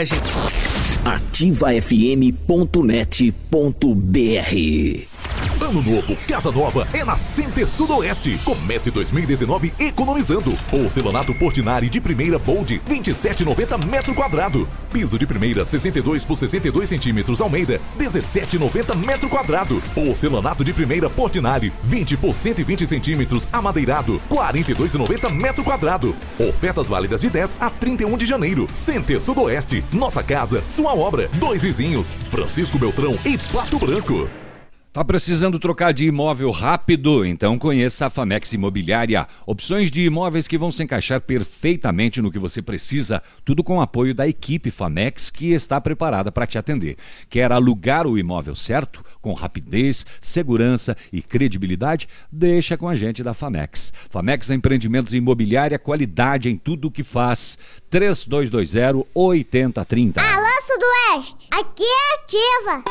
开始。Ano novo, casa nova é na Center Sudoeste. Comece 2019 economizando. Porcelanato Portinari de primeira Bold, 27,90 metro quadrado. Piso de primeira 62 por 62 centímetros Almeida, 17,90 metro quadrado. Porcelanato de primeira Portinari, 20 por 120 centímetros amadeirado, 42,90 metro quadrado. Ofertas válidas de 10 a 31 de janeiro. Center Sudoeste, nossa casa, sua obra. Dois vizinhos, Francisco Beltrão e Pato Branco. Tá precisando trocar de imóvel rápido? Então conheça a Famex Imobiliária. Opções de imóveis que vão se encaixar perfeitamente no que você precisa, tudo com o apoio da equipe Famex que está preparada para te atender. Quer alugar o imóvel certo? Com rapidez, segurança e credibilidade? Deixa com a gente da Famex. Famex Empreendimentos Imobiliária, qualidade em tudo o que faz. 3220 8030. Alô, Sudoeste! Aqui é ativa!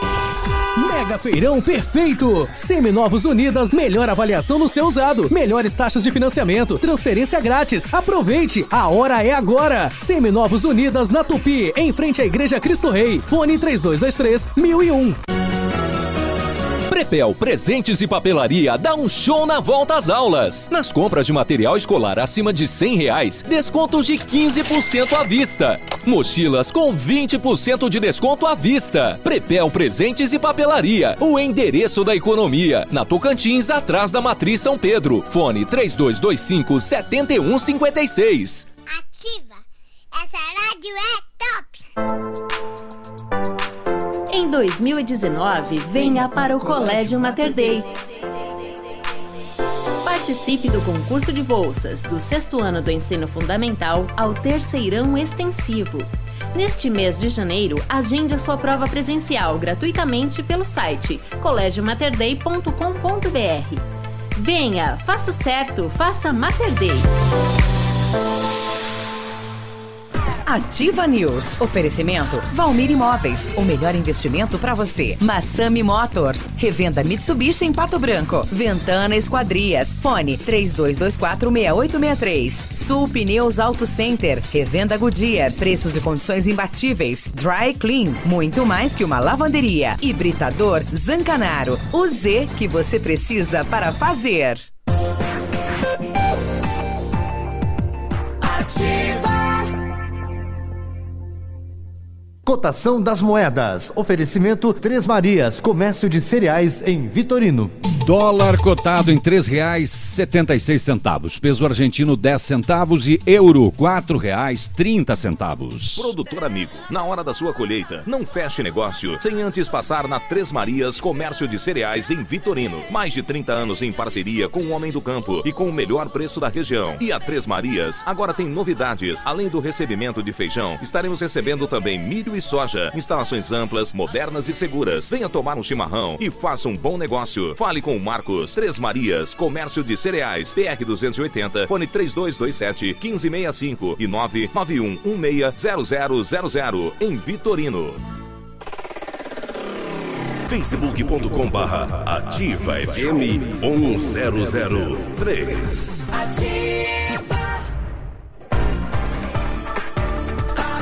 Mega Feirão Perfeito! Seminovos Unidas, melhor avaliação no seu usado, melhores taxas de financiamento, transferência grátis. Aproveite, a hora é agora! Seminovos Unidas na Tupi, em frente à Igreja Cristo Rei. Fone 3223 1001. Prepel Presentes e Papelaria dá um show na volta às aulas. Nas compras de material escolar acima de 100 reais, descontos de 15% à vista. Mochilas com 20% de desconto à vista. Prepel Presentes e Papelaria, o endereço da economia. Na Tocantins, atrás da Matriz São Pedro. Fone 3225 7156. Ativa! Essa rádio é top! Em 2019, venha para o Colégio Mater Dei. Participe do concurso de bolsas do sexto ano do ensino fundamental ao terceirão extensivo. Neste mês de janeiro, agende a sua prova presencial gratuitamente pelo site colégiomaterdei.com.br. Venha, faça o certo, faça Mater Dei. Ativa News. Oferecimento Valmir Imóveis. O melhor investimento para você. Massami Motors. Revenda Mitsubishi em Pato Branco. Ventana Esquadrias. Fone 32246863. Sul Pneus Auto Center. Revenda Goodyear. Preços e condições imbatíveis. Dry Clean. Muito mais que uma lavanderia. Hibridador Zancanaro. O Z que você precisa para fazer. Ativa! Cotação das moedas. Oferecimento Três Marias, comércio de cereais em Vitorino. Dólar cotado em R$ 3,76. Peso argentino 10 centavos e euro R$ 4,30 centavos. Produtor amigo, na hora da sua colheita, não feche negócio sem antes passar na Três Marias Comércio de Cereais em Vitorino. Mais de 30 anos em parceria com o Homem do Campo e com o melhor preço da região. E a Três Marias agora tem novidades. Além do recebimento de feijão, estaremos recebendo também milho e soja. Instalações amplas, modernas e seguras. Venha tomar um chimarrão e faça um bom negócio. Fale com o Marcos. Três Marias, Comércio de Cereais. PR 280, fone 3227 1565 e 991 160000 em Vitorino. facebook.com barra ativa FM 1003 Ativa!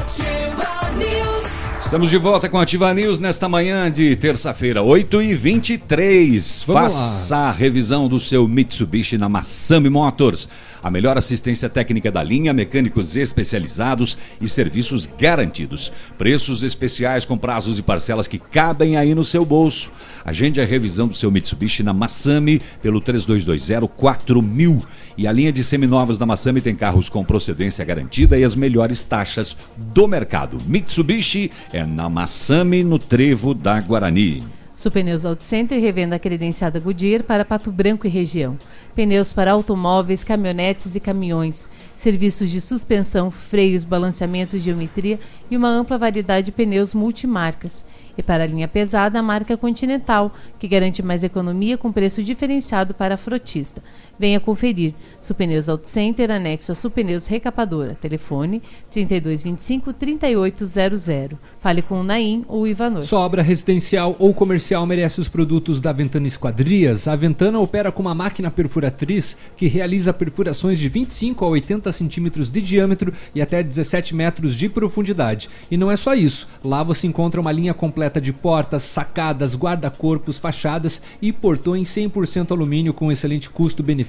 Ativa News. Estamos de volta com a Ativa News nesta manhã de terça-feira, 8 e 23 Vamos Faça a revisão do seu Mitsubishi na Massami Motors. A melhor assistência técnica da linha, mecânicos especializados e serviços garantidos. Preços especiais com prazos e parcelas que cabem aí no seu bolso. Agende a revisão do seu Mitsubishi na Massami pelo 3220 4000. E a linha de seminovos da Massami tem carros com procedência garantida e as melhores taxas do mercado. Mitsubishi é na Massami, no Trevo da Guarani. Supneus Auto Center revenda credenciada Goodyear para Pato Branco e região. Pneus para automóveis, caminhonetes e caminhões. Serviços de suspensão, freios, balanceamento, geometria e uma ampla variedade de pneus multimarcas. E para a linha pesada, a marca Continental, que garante mais economia com preço diferenciado para frotista. Venha conferir. Supneus Auto Center, anexo a Supneus Recapadora. Telefone 3225 3800. Fale com o Naim ou o Ivanor. Sua obra residencial ou comercial merece os produtos da Ventana Esquadrias. A Ventana opera com uma máquina perfuratriz que realiza perfurações de 25 a 80 centímetros de diâmetro e até 17 metros de profundidade. E não é só isso. Lá você encontra uma linha completa de portas, sacadas, guarda-corpos, fachadas e portões 100% alumínio com excelente custo-benefício.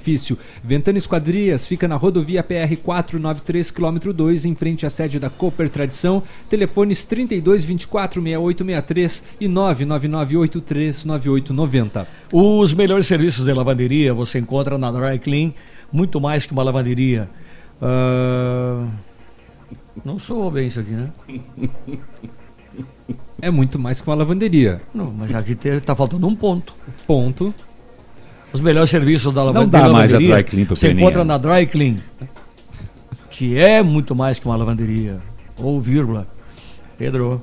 Ventana Esquadrias fica na rodovia PR 493, km 2, em frente à sede da Cooper Tradição. Telefones 32 24 6863 e 99983 9890. Os melhores serviços de lavanderia você encontra na Dry Clean, muito mais que uma lavanderia. Ah, Não soou bem isso aqui, né? É muito mais que uma lavanderia. Não, mas aqui te- tá faltando um ponto. Ponto. Os melhores serviços da Não lavanderia. dá mais a Dry Clean pro Você Peninha. encontra na Dry Clean, que é muito mais que uma lavanderia. Ou vírgula. Pedro.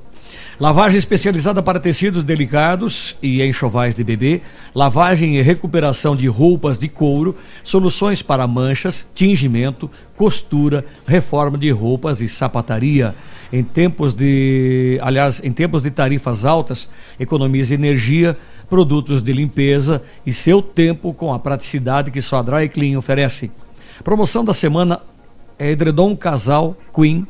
Lavagem especializada para tecidos delicados e enxovais de bebê, lavagem e recuperação de roupas de couro, soluções para manchas, tingimento, costura, reforma de roupas e sapataria. Em tempos de, aliás, em tempos de tarifas altas, economize energia, produtos de limpeza e seu tempo com a praticidade que só a Dry Clean oferece. Promoção da semana é edredom casal Queen,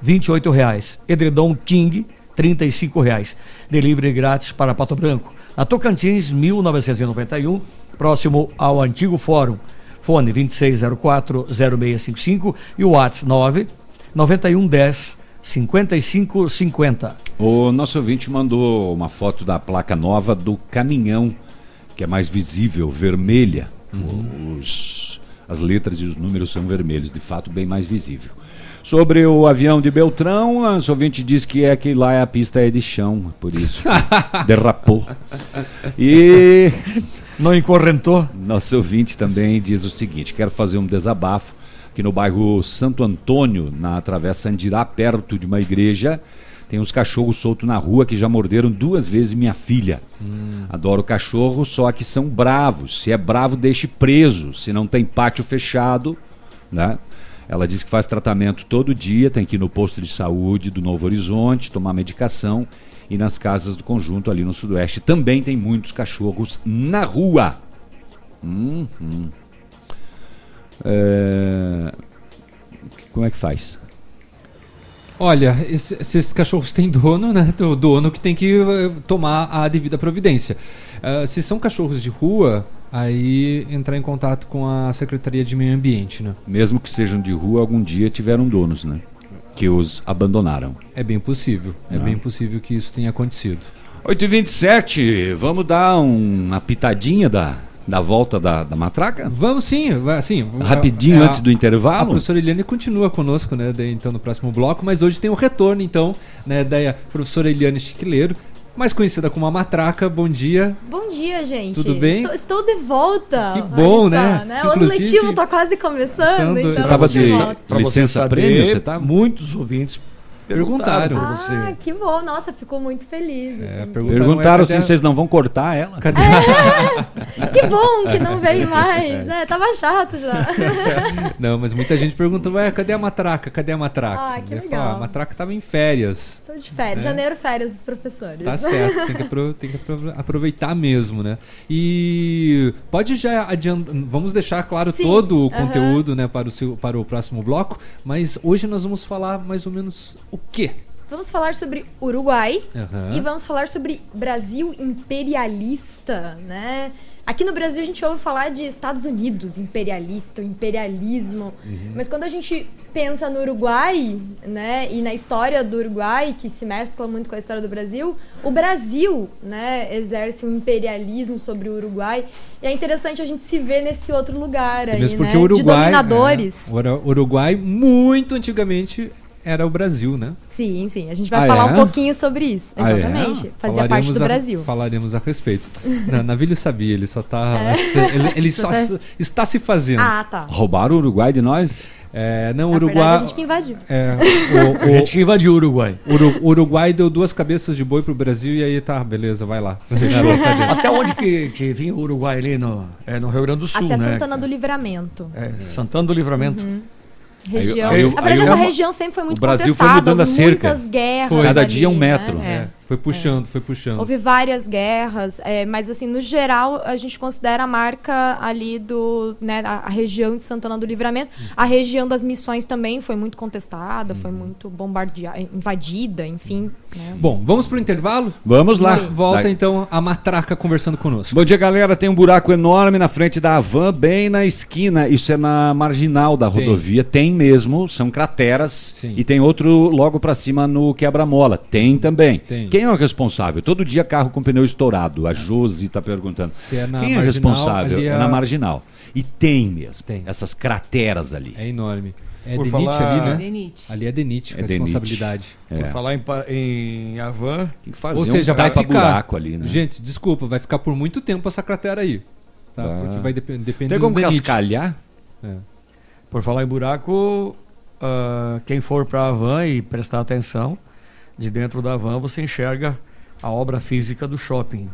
28 reais. Edredom King, 35 reais. Delivery grátis para Pato Branco. Na Tocantins, 1991, próximo ao antigo fórum. Fone 2604-0655 e o WhatsApp 9 9110 5550. O nosso ouvinte mandou uma foto da placa nova do caminhão, que é mais visível, vermelha. Os, as letras e os números são vermelhos, de fato, bem mais visível. Sobre o avião de Beltrão, o nosso ouvinte diz que é que lá é a pista é de chão, por isso derrapou. E não encorrentou. Nosso ouvinte também diz o seguinte: quero fazer um desabafo que no bairro Santo Antônio, na Travessa Andirá, perto de uma igreja, tem uns cachorros soltos na rua que já morderam duas vezes minha filha. Adoro cachorro, só que são bravos. Se é bravo, deixe preso. Se não tem pátio fechado, né? Ela diz que faz tratamento todo dia, tem que ir no posto de saúde do Novo Horizonte, tomar medicação. E nas casas do conjunto ali no Sudoeste também tem muitos cachorros na rua. Uhum. É, Como é que faz? Olha, esse- se esses cachorros têm dono, né? O dono que tem que eh, tomar a devida providência. Ah, se são cachorros de rua, aí entrar em contato com a Secretaria de Meio Ambiente, né? Mesmo que sejam de rua, algum dia tiveram donos, né? Que os abandonaram. É bem possível. É Não. bem possível que isso tenha acontecido. 8h27, vamos dar um- uma pitadinha da, da volta da, da matraca? Vamos sim, assim. Rapidinho a- antes do intervalo? A professora Eliane continua conosco, né, daí, então no próximo bloco, mas hoje tem o retorno então, né, da professora Eliane Chiquileiro, mais conhecida como a Matraca. Bom dia. Bom dia, gente. Tudo bem? Estou, estou de volta. Que bom, Olha né? só, O ano letivo tá quase começando, então você eu tava tô de de- Licença prêmio, você tá? Muitos ouvintes perguntaram, Perguntaram. pra você. Ah, que bom. Nossa, ficou muito feliz. É, assim. Perguntaram assim, vocês não vão cortar ela? Cadê? Que bom que não veio mais, né? Tava chato já. Não, mas muita gente perguntou, ué, cadê a matraca? Cadê a matraca? Ah, que Eu falo, legal. "Ah, a matraca tava em férias. Tô de férias. É. Janeiro, férias dos professores. Tá certo, tem que, apro- tem que apro- aproveitar mesmo, né? E pode já adiantar, vamos deixar claro Sim, todo o conteúdo, né, para o, seu, para o próximo bloco, mas hoje nós vamos falar mais ou menos o quê? Vamos falar sobre Uruguai Aham. e vamos falar sobre Brasil imperialista, né? Aqui no Brasil a gente ouve falar de Estados Unidos imperialista, o imperialismo. Uhum. Mas quando a gente pensa no Uruguai, né, e na história do Uruguai, que se mescla muito com a história do Brasil, o Brasil, né, exerce um imperialismo sobre o Uruguai. E é interessante a gente se ver nesse outro lugar aí, Mesmo né, porque o Uruguai, de dominadores. é, o Uruguai muito antigamente era o Brasil, né? Sim, sim. A gente vai Ah, falar é? um pouquinho sobre isso. Ah, é? Exatamente. Fazia Falaremos parte do a- Brasil. Falaremos a respeito. Na, Navilho sabia, ele só tá. É. Ele, ele só Tá. se- está se fazendo. Ah, tá. Roubaram o Uruguai de nós? É, não, Na Uruguai. verdade, a gente que invadiu. É, A gente que invadiu o Uruguai. Uru- Uruguai deu duas cabeças de boi pro Brasil e aí tá, beleza, vai lá. Até onde que, que vinha o Uruguai ali no, é, no Rio Grande do Sul, Até né? Santana do Livramento. É, Santana do Livramento. Região. Aí- aí- verdade, aí essa uma- região sempre foi muito o Brasil foi mudando a cerca. muitas guerras. Cada ali, dia um né? metro. É, foi puxando, foi puxando. Houve várias guerras, é, mas assim, no geral, a gente considera a marca ali do, né, a, a região de Santana do Livramento. A região das missões também foi muito contestada, foi muito bombardeada, invadida, enfim. né? Bom, vamos pro intervalo? Vamos lá. Volta Vai. então a matraca conversando conosco. Bom dia, galera. Tem um buraco enorme na frente da Havan, bem na esquina. Isso é na marginal da Tem. rodovia. Tem mesmo, são crateras. E tem outro logo pra cima no quebra-mola. Tem também. Tem. Quem é o responsável? Todo dia carro com pneu estourado. A Josi tá perguntando. Se é na Quem é marginal, responsável? ali É... é na a- marginal. E tem mesmo. Essas crateras ali. É enorme. É Por Denite falar- ali, né? Denite. Ali é Denite, É responsabilidade. Por falar em, em Havan. Tem que fazer Ou seja, um vai ficar. tapa-buraco ali, né? Gente, desculpa, vai ficar por muito tempo essa cratera aí. Tá? Tá. Porque vai dep depender Tem como do cascalhar? É. Por falar em buraco, ah, quem for para a van e prestar atenção, de dentro da van você enxerga a obra física do shopping.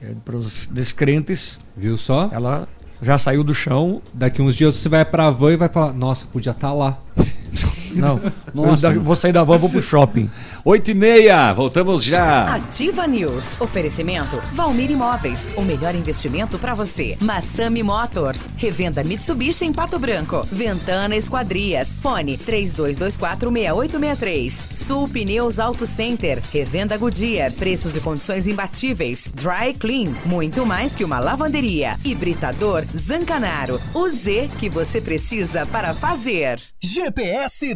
É, para os descrentes, Viu só? ela já saiu do chão. Daqui uns dias você vai pra van e vai falar, nossa, podia estar lá. Não, Nossa. vou sair da van vou pro shopping. 8 e meia, voltamos já. Ativa News. Oferecimento Valmir Imóveis. O melhor investimento para você. Massami Motors. Revenda Mitsubishi em Pato Branco. Ventana Esquadrias. Fone 32246863. Sul Pneus Auto Center. Revenda Goodyear. Preços e condições imbatíveis. Dry Clean. Muito mais que uma lavanderia. Hibridador Zancanaro. O Z que você precisa para fazer. GPS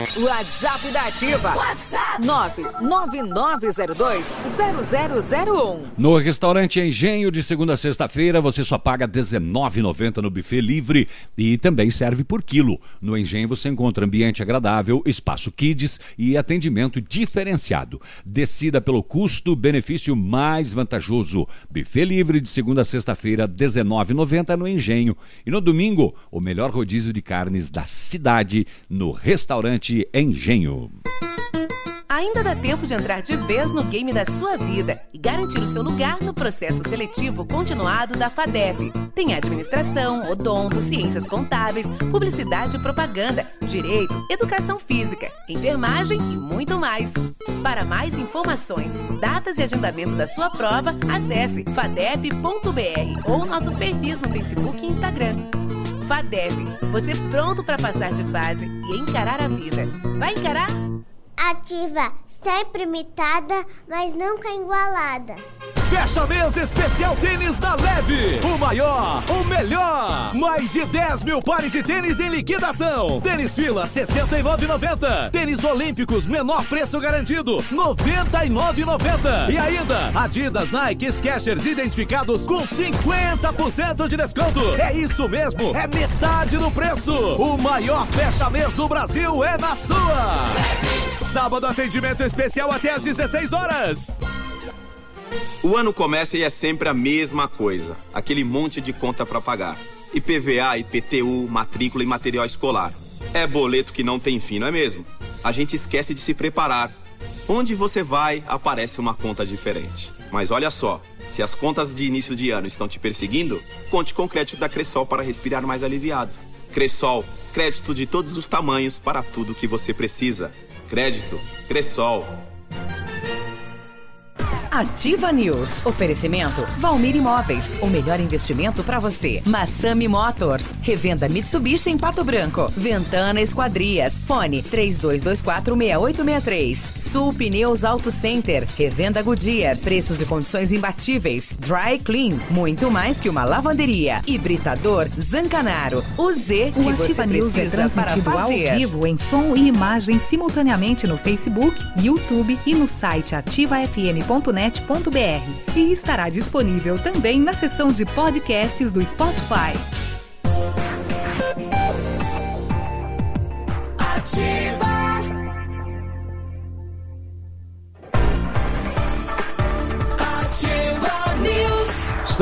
WhatsApp da Ativa. WhatsApp 999020001. No restaurante Engenho, de segunda a sexta-feira, você só paga R$19,90 no buffet livre e também serve por quilo. No Engenho você encontra ambiente agradável, espaço kids e atendimento diferenciado. Decida pelo custo-benefício mais vantajoso. Buffet livre de segunda a sexta-feira, R$19,90 no Engenho. E no domingo, o melhor rodízio de carnes da cidade no restaurante Engenho. Ainda dá tempo de entrar de vez no game da sua vida e garantir o seu lugar no processo seletivo continuado da FADEP. Tem administração, odonto, ciências contábeis, publicidade e propaganda, direito, educação física, enfermagem e muito mais. Para mais informações, datas e agendamento da sua prova, acesse fadep.br ou nossos perfis no Facebook e Instagram. FADEP, você pronto para passar de fase e encarar a vida. Vai encarar? Ativa, sempre imitada, mas nunca igualada. Fecha mês especial tênis da Leve. O maior, o melhor. Mais de 10 mil pares de tênis em liquidação. Tênis fila, R$ 69,90. Tênis olímpicos, menor preço garantido, R$ 99,90. E ainda, Adidas, Nike, Skechers identificados com 50% de desconto. É isso mesmo, é metade do preço. O maior fecha mês do Brasil é na sua. Sábado, atendimento especial até às 16 horas. O ano começa e é sempre a mesma coisa. Aquele monte de conta pra pagar. IPVA, IPTU, matrícula e material escolar. É boleto que não tem fim, não é mesmo? A gente esquece de se preparar. Onde você vai, aparece uma conta diferente. Mas olha só, se as contas de início de ano estão te perseguindo, conte com o crédito da Cressol para respirar mais aliviado. Cressol, crédito de todos os tamanhos para tudo que você precisa. Crédito, Cressol. Ativa News. Oferecimento Valmir Imóveis. O melhor investimento para você. Massami Motors. Revenda Mitsubishi em Pato Branco. Ventana Esquadrias. Fone 32246863. Sul Pneus Auto Center. Revenda Goodyear. Preços e condições imbatíveis. Dry Clean. Muito mais que uma lavanderia. Hibridador Zancanaro. O Z que O você Ativa News é transmitido ao vivo em som e imagem simultaneamente no Facebook, YouTube e no site ativafm.net.br. E estará disponível também na seção de podcasts do Spotify. Ativa. Ativa.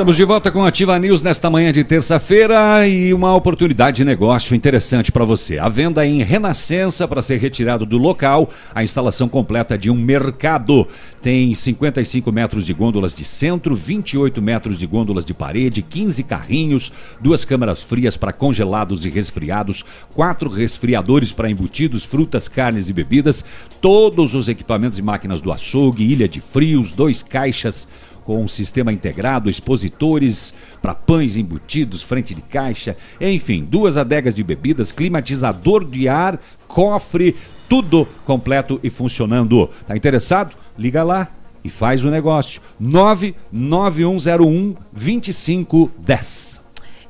Estamos de volta com a Ativa News nesta manhã de terça-feira e uma oportunidade de negócio interessante para você. A venda em Renascença para ser retirado do local, a instalação completa de um mercado. Tem 55 metros de gôndolas de centro, 28 metros de gôndolas de parede, 15 carrinhos, duas câmaras frias para congelados e resfriados, quatro resfriadores para embutidos, frutas, carnes e bebidas, todos os equipamentos e máquinas do açougue, ilha de frios, dois caixas com um sistema integrado, expositores para pães embutidos, frente de caixa, enfim, duas adegas de bebidas, climatizador de ar, cofre, tudo completo e funcionando. Tá interessado? Liga lá e faz o negócio. 99101 2510.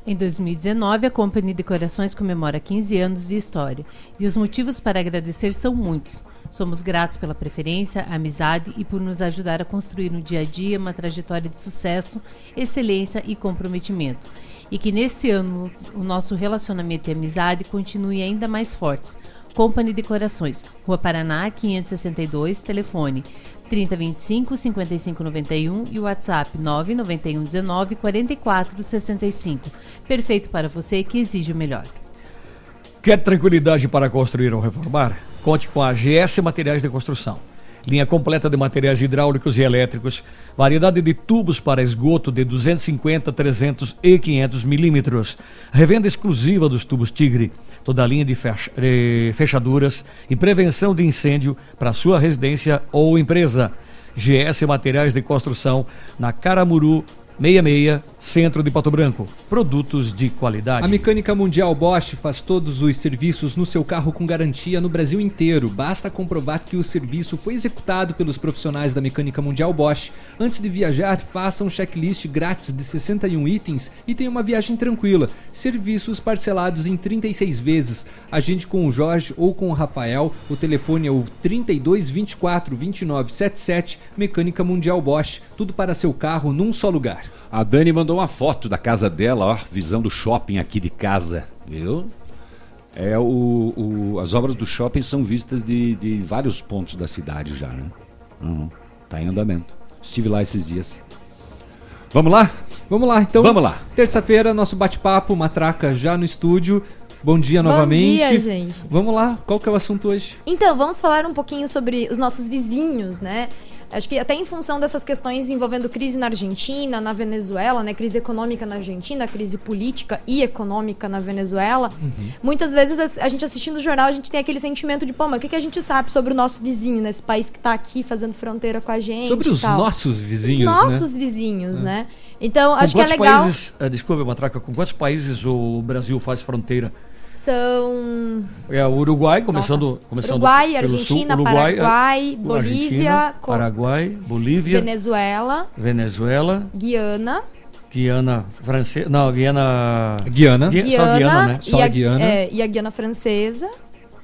Em 2019, a Company Decorações comemora 15 anos de história e os motivos para agradecer são muitos. Somos gratos pela preferência, amizade e por nos ajudar a construir no dia a dia uma trajetória de sucesso, excelência e comprometimento. E que nesse ano o nosso relacionamento e amizade continue ainda mais fortes. Company Decorações, Rua Paraná, 562, telefone 3025 5591 e WhatsApp 991 19 44 65. Perfeito para você que exige o melhor. Quer tranquilidade para construir ou reformar? Conte com a GS Materiais de Construção. Linha completa de materiais hidráulicos e elétricos, variedade de tubos para esgoto de 250, 300 e 500 milímetros, revenda exclusiva dos tubos Tigre, toda a linha de eh, fechaduras e prevenção de incêndio para sua residência ou empresa. GS Materiais de Construção, na Caramuru 66, centro de Pato Branco. Produtos de qualidade. A Mecânica Mundial Bosch faz todos os serviços no seu carro com garantia no Brasil inteiro. Basta comprovar que o serviço foi executado pelos profissionais da Mecânica Mundial Bosch. Antes de viajar, faça um checklist grátis de 61 itens e tenha uma viagem tranquila. Serviços parcelados em 36 vezes. Agende com o Jorge ou com o Rafael. O telefone é o 32 24 29 77. Mecânica Mundial Bosch. Tudo para seu carro num só lugar. A Dani mandou uma foto da casa dela, ó, visão do shopping aqui de casa, viu? É o, o- as obras do shopping são vistas de, de vários pontos da cidade já, né? Uhum. Tá em andamento. Estive lá esses dias. Vamos lá? Vamos lá, então. Vamos lá. Terça-feira, nosso bate-papo, Matraca já no estúdio. Bom dia Bom novamente. dia, gente. Vamos lá, qual que é o assunto hoje? Então, vamos falar um pouquinho sobre os nossos vizinhos, né? Acho que até em função dessas questões envolvendo crise na Argentina, na Venezuela, né? Crise econômica na Argentina, crise política e econômica na Venezuela. Muitas vezes a gente assistindo o jornal, a gente tem aquele sentimento de, pô, mas o que, que a gente sabe sobre o nosso vizinho, nesse país que tá aqui fazendo fronteira com a gente? Sobre os tal. nossos vizinhos, Os né? nossos vizinhos, né? Então, Com acho que é quantos legal. países, eh, desculpa, Matraca, com quantos países o Brasil faz fronteira? São É o Uruguai, começando, começando Uruguai, pelo Argentina, sul, Uruguai, Paraguai, Bolívia, Argentina, Co- Paraguai, Bolívia, Venezuela, Venezuela, Guiana, Guiana francesa, não, Guiana Guiana, Gui- só Guiana, né? e a, é, e a Guiana Francesa.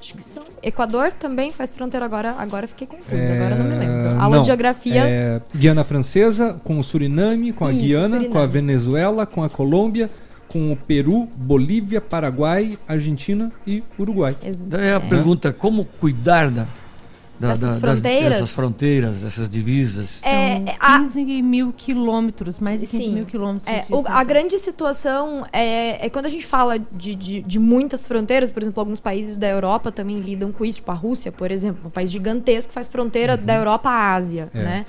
Acho que são. Equador também faz fronteira agora. Agora fiquei confusa, agora não me lembro. Aula não, de geografia. é Guiana Francesa, com o Suriname, com a Isso, Guiana, Suriname. com a Venezuela, com a Colômbia, com o Peru, Bolívia, Paraguai, Argentina e Uruguai. Daí a pergunta, como cuidar da, da- Dessas da- das- fronteiras? dessas fronteiras, dessas divisas? É, São 15 mil quilômetros, mais de 15 Sim. mil quilômetros. É, de o- a grande situação é, é quando a gente fala de, de, de muitas fronteiras, por exemplo, alguns países da Europa também lidam com isso, tipo a Rússia, por exemplo, um país gigantesco que faz fronteira da Europa à Ásia, É. né?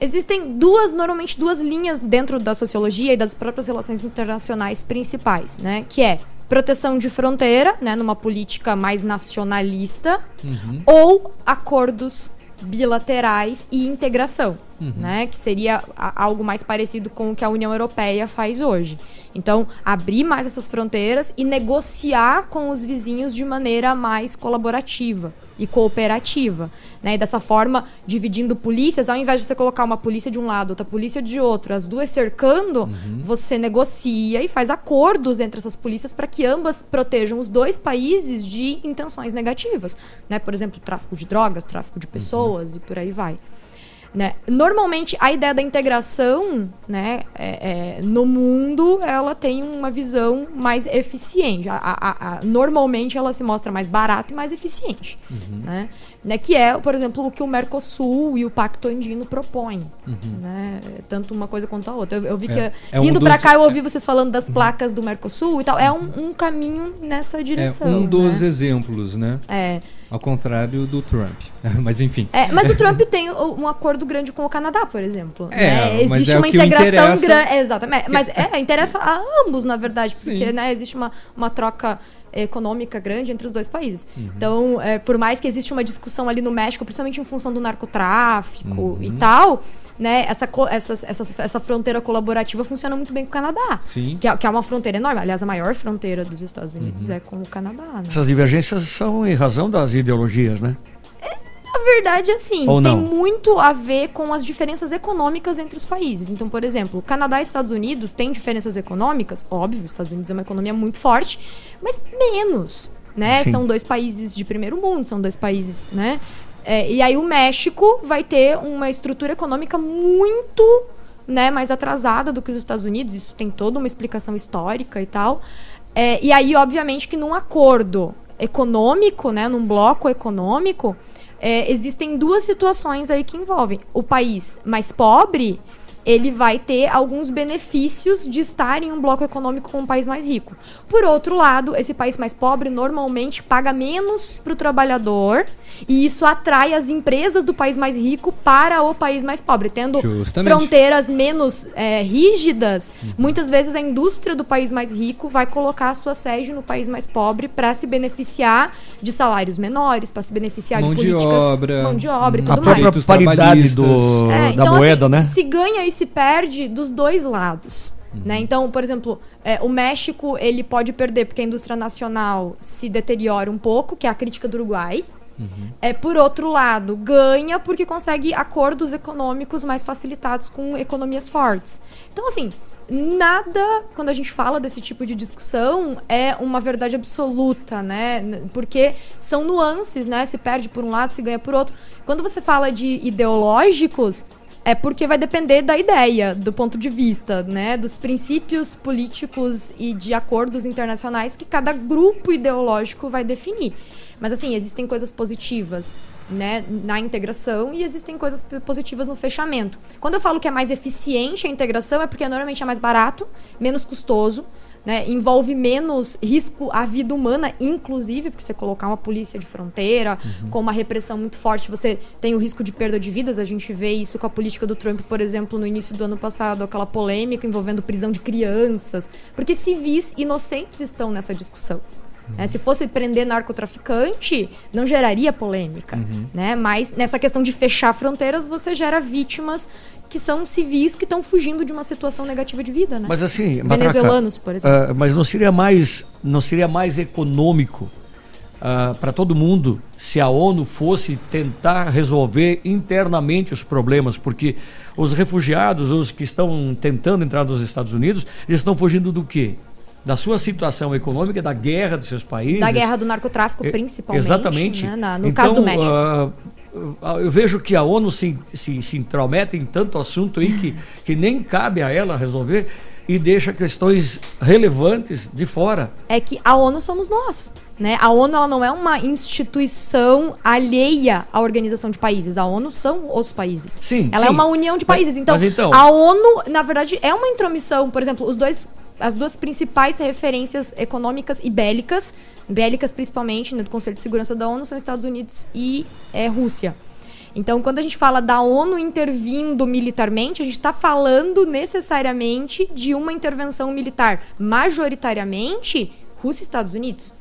Existem duas, normalmente duas linhas dentro da sociologia e das próprias relações internacionais principais, né? Que é proteção de fronteira, né, numa política mais nacionalista, Uhum. ou acordos bilaterais e integração, Uhum. né? Que seria algo mais parecido com o que a União Europeia faz hoje. Então, abrir mais essas fronteiras e negociar com os vizinhos de maneira mais colaborativa e cooperativa, né? E dessa forma, dividindo polícias, ao invés de você colocar uma polícia de um lado, outra polícia de outro, as duas cercando, você negocia e faz acordos entre essas polícias para que ambas protejam os dois países de intenções negativas, né? Por exemplo, tráfico de drogas, tráfico de pessoas e por aí vai. Né? Normalmente a ideia da integração né, é- é, no mundo ela tem uma visão mais eficiente. A- a- a- normalmente ela se mostra mais barata e mais eficiente. Né? Né, que é, por exemplo, o que o Mercosul e o Pacto Andino propõem. Né? Tanto uma coisa quanto a outra. Eu, eu vi que É, é um vindo pra dos- cá eu ouvi vocês falando das placas do Mercosul e tal. É um, um caminho nessa É direção. um dos né? exemplos, né? É. Ao contrário do Trump. Mas enfim. É, mas o Trump tem um acordo grande com o Canadá, por exemplo. É, né? Existe é o uma integração grande. Exatamente. Mas é, interessa a ambos, na verdade, porque né, existe uma, uma troca econômica grande entre os dois países. Uhum. Então, é, por mais que exista uma discussão ali no México, principalmente em função do narcotráfico Uhum. e tal, né, essa, essa, essa, essa fronteira colaborativa funciona muito bem com o Canadá. Sim. Que é, que é uma fronteira enorme. Aliás, a maior fronteira dos Estados Uhum. Unidos é com o Canadá. Né? Essas divergências são em razão das ideologias, né? Na verdade, assim, Ou tem não? muito a ver com as diferenças econômicas entre os países. Então, por exemplo, Canadá e Estados Unidos têm diferenças econômicas, óbvio, os Estados Unidos é uma economia muito forte, mas menos, né? Sim. São dois países de primeiro mundo, são dois países, né? É, e aí o México vai ter uma estrutura econômica muito né, mais atrasada do que os Estados Unidos. Isso tem toda uma explicação histórica e tal. É, e aí, obviamente, que num acordo econômico, né, num bloco econômico, é, existem duas situações aí que envolvem. O país mais pobre, ele vai ter alguns benefícios de estar em um bloco econômico com um país mais rico. Por outro lado, esse país mais pobre normalmente paga menos para o trabalhador e isso atrai as empresas do país mais rico para o país mais pobre, tendo Justamente. fronteiras menos é, rígidas. Muitas vezes a indústria do país mais rico vai colocar a sua sede no país mais pobre para se beneficiar de salários menores, para se beneficiar Mão de de políticas, obra, mão de obra e A tudo própria mais. paridade do, É, da então, moeda, assim, né? Se ganha e se perde dos dois lados. Né? Então, por exemplo, é, o México ele pode perder porque a indústria nacional se deteriora um pouco, que é a crítica do Uruguai. É, por outro lado, ganha porque consegue acordos econômicos mais facilitados com economias fortes. Então, assim, nada, quando a gente fala desse tipo de discussão, é uma verdade absoluta, né? Porque são nuances, né? Se perde por um lado, se ganha por outro. Quando você fala de ideológicos, é porque vai depender da ideia, do ponto de vista, né? Dos princípios políticos e de acordos internacionais que cada grupo ideológico vai definir. Mas assim, existem coisas positivas, né, na integração e existem coisas positivas no fechamento. Quando eu falo que é mais eficiente a integração é porque normalmente é mais barato, menos custoso, né, envolve menos risco à vida humana, inclusive, porque você colocar uma polícia de fronteira com uma repressão muito forte, você tem o risco de perda de vidas. A gente vê isso com a política do Trump, por exemplo, no início do ano passado, aquela polêmica envolvendo prisão de crianças, porque civis inocentes estão nessa discussão. Né? Se fosse prender narcotraficante, não geraria polêmica. Né? Mas nessa questão de fechar fronteiras, você gera vítimas que são civis que estão fugindo de uma situação negativa de vida. Né? Mas assim, Matraca, venezuelanos, por exemplo. ah, mas não seria mais, não seria mais econômico para todo mundo se a ONU fosse tentar resolver internamente os problemas, porque os refugiados, os que estão tentando entrar nos Estados Unidos, eles estão fugindo do quê? Da sua situação econômica, da guerra dos seus países. Da guerra do narcotráfico, É, principalmente. Exatamente. né? Na- no Então, caso do México. ah, ah, eu vejo que a ONU se, se, se intromete em tanto assunto aí que, que nem cabe a ela resolver e deixa questões relevantes de fora. é que a ONU somos nós. Né? A ONU ela não é uma instituição alheia à organização de países. A ONU são os países. Sim, ela é sim. uma união de países. Então, então- a ONU, na verdade, é uma intromissão. Por exemplo, os dois, as duas principais referências econômicas e bélicas, bélicas principalmente, né, do Conselho de Segurança da ONU, são Estados Unidos e é, Rússia. Então, quando a gente fala da ONU intervindo militarmente, a gente está falando necessariamente de uma intervenção militar, majoritariamente Rússia e Estados Unidos.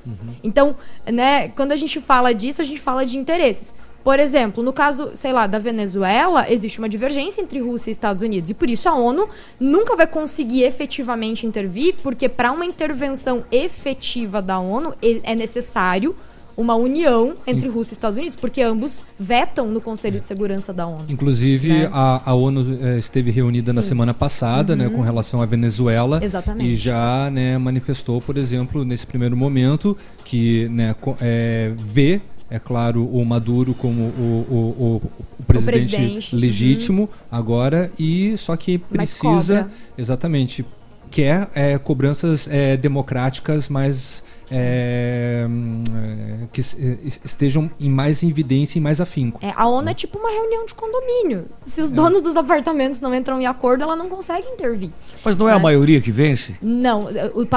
Então, né, quando a gente fala disso, a gente fala de interesses. Por exemplo, no caso, sei lá, da Venezuela, existe uma divergência entre Rússia e Estados Unidos. E por isso a ONU nunca vai conseguir efetivamente intervir, porque para uma intervenção efetiva da ONU é necessário uma união entre Rússia e Estados Unidos, porque ambos vetam no Conselho de Segurança da ONU. Inclusive, Né? a, a ONU eh, esteve reunida na Sim. semana passada, né, Uhum. com relação à Venezuela. Exatamente. E já né, manifestou, por exemplo, nesse primeiro momento, que né, eh, vê, é claro, o Maduro como o, o, o- o presidente, presidente, legítimo agora, e só que precisa, exatamente, quer eh, cobranças eh, democráticas mais. Hum, eh, que eh, estejam em mais evidência e mais afinco. É, a ONU é tipo uma reunião de condomínio. Se os donos dos apartamentos não entram em acordo, ela não consegue intervir. Mas não é a maioria que vence? Não,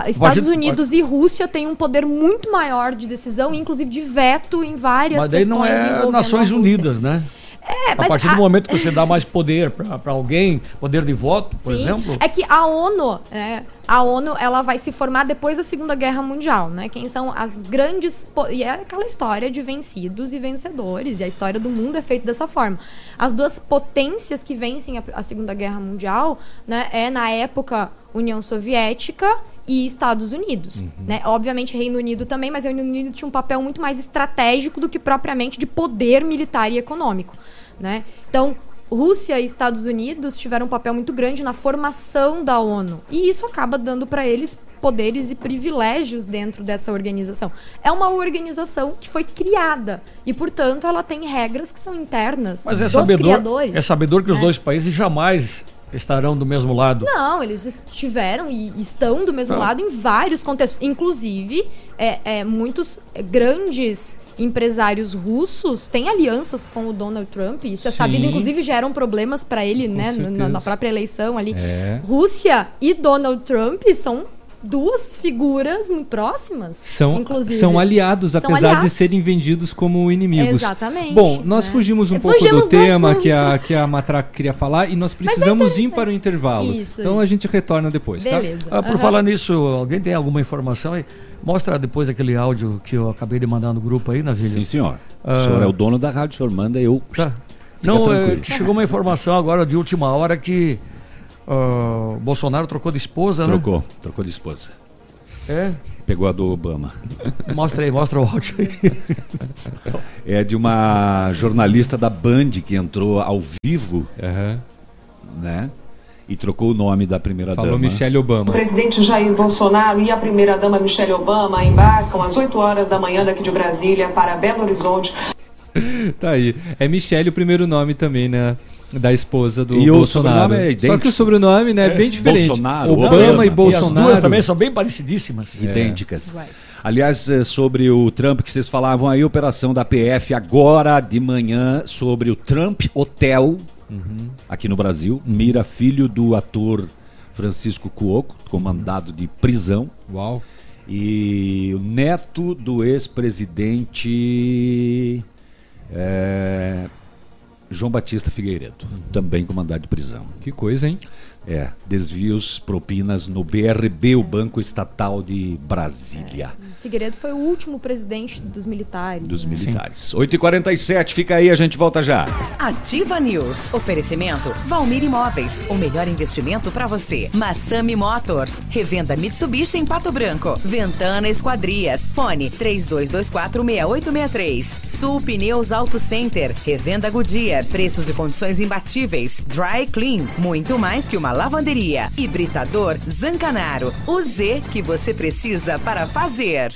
Estados Unidos e Rússia têm um poder muito maior de decisão, inclusive de veto em várias Mas daí questões não é envolvendo Nações. Unidas, né? É, a partir a- do momento que você dá mais poder para alguém, poder de voto, por Sim. exemplo. É que a ONU, é, a ONU, ela vai se formar depois da Segunda Guerra Mundial, né? Quem são as grandes e é aquela história de vencidos e vencedores, e a história do mundo é feita dessa forma. As duas potências que vencem a, a Segunda Guerra Mundial, né, é na época União Soviética e Estados Unidos, né? Obviamente Reino Unido também, mas o Reino Unido tinha um papel muito mais estratégico do que propriamente de poder militar e econômico, né? Então, Rússia e Estados Unidos tiveram um papel muito grande na formação da ONU. E isso acaba dando para eles poderes e privilégios dentro dessa organização. É uma organização que foi criada e, portanto, ela tem regras que são internas Mas é dos sabedor, criadores. é sabedor que os né? dois países jamais estarão do mesmo lado. Não, eles estiveram e estão do mesmo Não. lado em vários contextos. Inclusive, é, é, muitos grandes empresários russos têm alianças com o Donald Trump. Isso é Sim. sabido, inclusive geram problemas para ele, né, no- na, na própria eleição ali. É. Rússia e Donald Trump são duas figuras muito próximas. São, inclusive. são aliados, São apesar aliados. de serem vendidos como inimigos. Exatamente, Bom, nós né? fugimos um Fugimos pouco do tema que a, que a Matraca queria falar e nós precisamos ir para o intervalo. Isso, então a gente retorna depois, Beleza. tá? Ah, por falar nisso, alguém tem alguma informação aí? Mostra depois aquele áudio que eu acabei de mandar no grupo aí, Navilho. Sim, senhor. Ah, O senhor é o dono da rádio, o senhor manda, eu. Tá. Não, é, chegou uma informação agora de última hora que ah, Bolsonaro trocou de esposa, Trocou, trocou de esposa. né? É. Pegou a do Obama. Mostra aí, mostra o áudio aí. É de uma jornalista da Band que entrou ao vivo, né? E trocou o nome da primeira Falou dama. Michelle Obama. O presidente Jair Bolsonaro e a primeira-dama Michelle Obama embarcam às 8 horas da manhã daqui de Brasília para Belo Horizonte. Tá aí. É Michelle o primeiro nome também, né? Da esposa do E Bolsonaro. é Só que o sobrenome né, é bem diferente. Bolsonaro, Obama mesma. e E as Bolsonaro. As duas também são bem parecidíssimas. idênticas. Aliás, eh, sobre o Trump que vocês falavam aí, operação da PF agora de manhã sobre o Trump Hotel Uhum. aqui no Brasil. Mira filho do ator Francisco Cuoco, comandado de prisão. Uau. E o neto do ex-presidente eh, João Batista Figueiredo, também comandado de prisão. Que coisa, hein? É, desvios, propinas no BRB, o Banco Estatal de Brasília. Figueiredo foi o último presidente dos militares. Dos né? militares. 8h47, fica aí, a gente volta já. Ativa News. Oferecimento Valmir Imóveis. O melhor investimento para você. Massami Motors. Revenda Mitsubishi em Pato Branco. Ventana Esquadrias. Fone 32246863. Sul Pneus Auto Center. Revenda Goodyear. Preços e condições imbatíveis. Dry Clean. Muito mais que uma lavanderia. Hibridador Zancanaro. O Z que você precisa para fazer.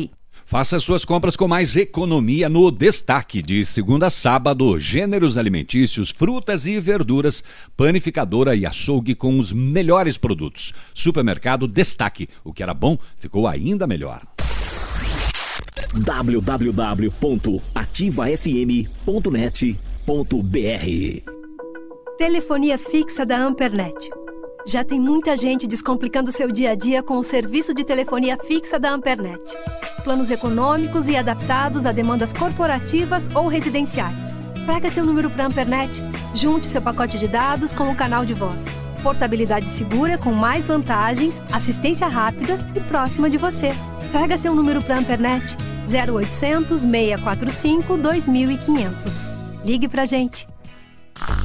Faça suas compras com mais economia no Destaque, de segunda a sábado. Gêneros alimentícios, frutas e verduras, panificadora e açougue com os melhores produtos. Supermercado Destaque. O que era bom ficou ainda melhor. www.ativafm.net.br Telefonia fixa da Ampernet. Já tem muita gente descomplicando seu dia a dia com o serviço de telefonia fixa da Ampernet. Planos econômicos e adaptados a demandas corporativas ou residenciais. Traga seu número para a Ampernet. Junte seu pacote de dados com o canal de voz. Portabilidade segura com mais vantagens, assistência rápida e próxima de você. Traga seu número para a Ampernet. 0800 645 2500. Ligue pra gente.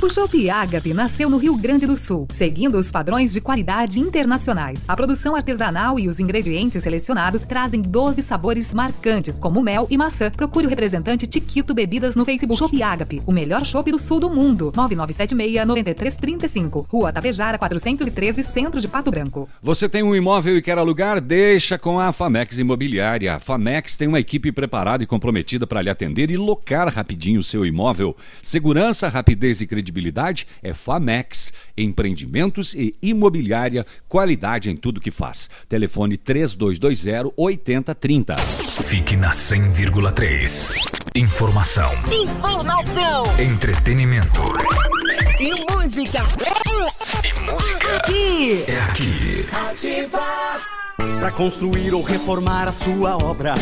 O Chopp Ágape nasceu no Rio Grande do Sul, seguindo os padrões de qualidade internacionais. A produção artesanal e os ingredientes selecionados trazem 12 sabores marcantes, como mel e maçã. Procure o representante Tiquito Bebidas no Facebook. Chopp Ágape, o melhor chopp do sul do mundo. 9976-9335. Rua Tapejara, 413, Centro de Pato Branco. Você tem um imóvel e quer alugar? Deixa com a Famex Imobiliária. A Famex tem uma equipe preparada e comprometida para lhe atender e locar rapidinho o seu imóvel. Segurança, rapidez e credibilidade é Famex. Empreendimentos e imobiliária, qualidade em tudo que faz. Telefone 3220-8030. Fique na 100,3. Informação, Informação entretenimento. e música. E música Aqui. é aqui. Ativa. Para construir ou reformar a sua obra.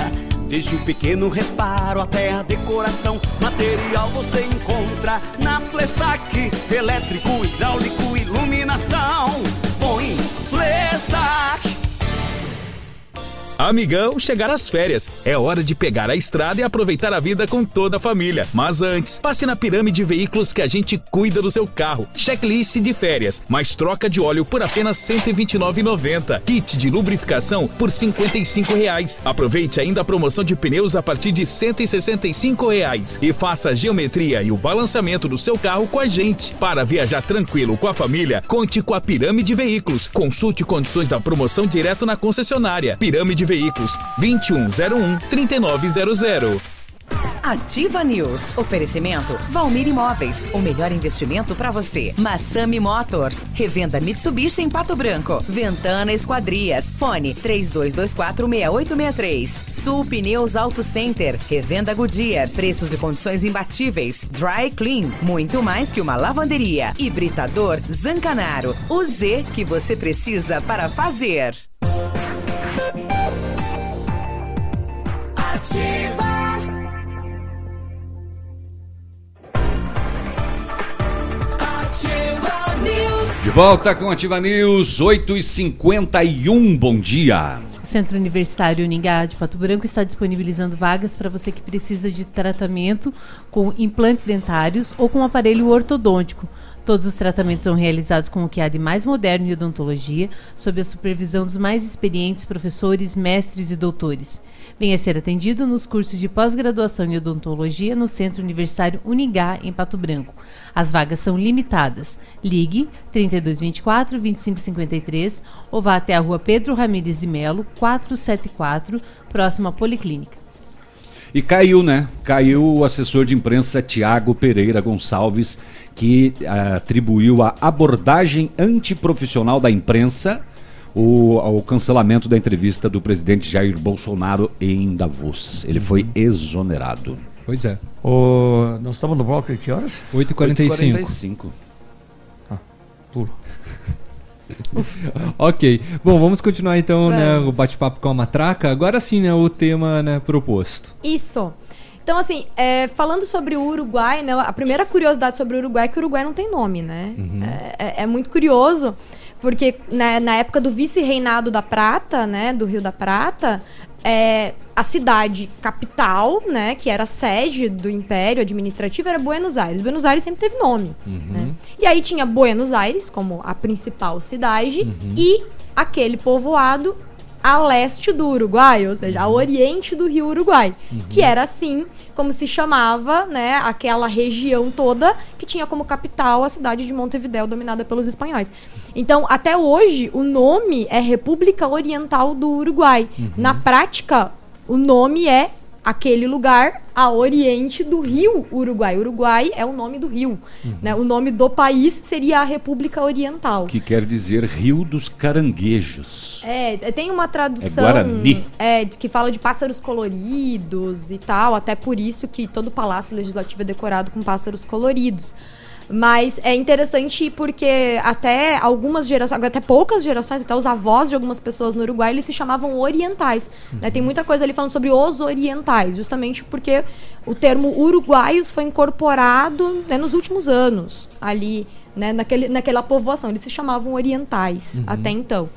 Desde o pequeno reparo até a decoração, material você encontra na Flessac. Elétrico, hidráulico, iluminação. Põe Flessac. Amigão, chegar às férias. É hora de pegar a estrada e aproveitar a vida com toda a família. Mas antes, passe na Pirâmide Veículos que a gente cuida do seu carro. Checklist de férias, mais troca de óleo por apenas R$ 129,90. Kit de lubrificação por 55 reais. Aproveite ainda a promoção de pneus a partir de 165 reais. E faça a geometria e o balançamento do seu carro com a gente. Para viajar tranquilo com a família, conte com a Pirâmide Veículos. Consulte condições da promoção direto na concessionária. Pirâmide Veículos 2101 3900. Ativa News. Oferecimento Valmir Imóveis. O melhor investimento para você. Massami Motors. Revenda Mitsubishi em Pato Branco. Ventana Esquadrias. Fone 32246863. Sul Pneus Auto Center. Revenda Goodyear. Preços e condições imbatíveis. Dry Clean. Muito mais que uma lavanderia. Hibridador Zancanaro. O Z que você precisa para fazer. Ativa. Ativa News. De volta com Ativa News, 8h51. Bom dia. O Centro Universitário Uningá de Pato Branco está disponibilizando vagas para você que precisa de tratamento com implantes dentários ou com aparelho ortodôntico. Todos os tratamentos são realizados com o que há de mais moderno em odontologia, sob a supervisão dos mais experientes professores, mestres e doutores. Venha ser atendido nos cursos de pós-graduação em odontologia no Centro Universitário Uningá, em Pato Branco. As vagas são limitadas. Ligue 3224 2553 ou vá até a rua Pedro Ramires de Melo, 474, próxima à Policlínica. E caiu, né? Caiu o assessor de imprensa Tiago Pereira Gonçalves, que ah, atribuiu a abordagem antiprofissional da imprensa o, ao cancelamento da entrevista do presidente Jair Bolsonaro em Davos. Ele foi exonerado. Pois é. O... Nós estamos no bloco que horas? 8h45. 8h45. Pulo. ok. Bom, vamos continuar então né, o bate-papo com a matraca. Agora sim, né, o tema né, proposto. Isso. Então, assim, é, falando sobre o Uruguai, né? A primeira curiosidade sobre o Uruguai é que o Uruguai não tem nome, né? É, é- é muito curioso, porque né, na época do vice-reinado da Prata, né? Do Rio da Prata, é, a cidade capital, né? Que era a sede do Império Administrativo, era Buenos Aires. Buenos Aires sempre teve nome. né? E aí tinha Buenos Aires como a principal cidade e aquele povoado a leste do Uruguai, ou seja, a oriente do rio Uruguai, que era assim como se chamava, né, aquela região toda que tinha como capital a cidade de Montevideo dominada pelos espanhóis. Então, até hoje, o nome é República Oriental do Uruguai. Na prática, o nome é aquele lugar a oriente do rio Uruguai. Uruguai é o nome do rio. Né? O nome do país seria a República Oriental. Que quer dizer Rio dos Caranguejos. É, tem uma tradução É Guarani. é, de- que fala de pássaros coloridos e tal, até por isso que todo palácio legislativo é decorado com pássaros coloridos. Mas é interessante porque até algumas gerações, até poucas gerações, até os avós de algumas pessoas no Uruguai, eles se chamavam orientais. né? Tem muita coisa ali falando sobre os orientais, justamente porque o termo uruguaios foi incorporado né, nos últimos anos ali, né, naquele, naquela povoação. Eles se chamavam orientais Uhum. até então.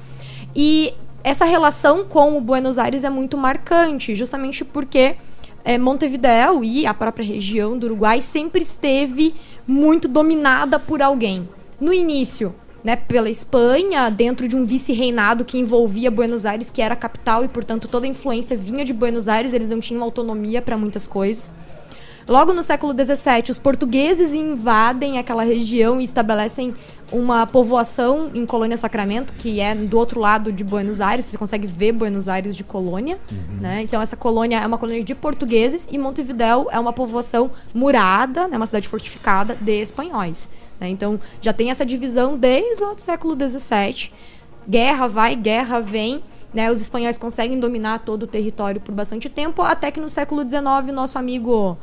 E essa relação com o Buenos Aires é muito marcante, justamente porque é, Montevideo e a própria região do Uruguai sempre esteve muito dominada por alguém. No início, né, pela Espanha, dentro de um vice-reinado que envolvia Buenos Aires, que era a capital, e portanto toda a influência vinha de Buenos Aires, eles não tinham autonomia para muitas coisas. Logo no século XVII, os portugueses invadem aquela região e estabelecem uma povoação em Colônia Sacramento, que é do outro lado de Buenos Aires. Você consegue ver Buenos Aires de colônia. Né? Então, essa colônia é uma colônia de portugueses e Montevidéu é uma povoação murada, né? uma cidade fortificada de espanhóis. né? Então, já tem essa divisão desde lá do século XVII. Guerra vai, guerra vem. Né, os espanhóis conseguem dominar todo o território por bastante tempo, até que no século XIX, nosso amigo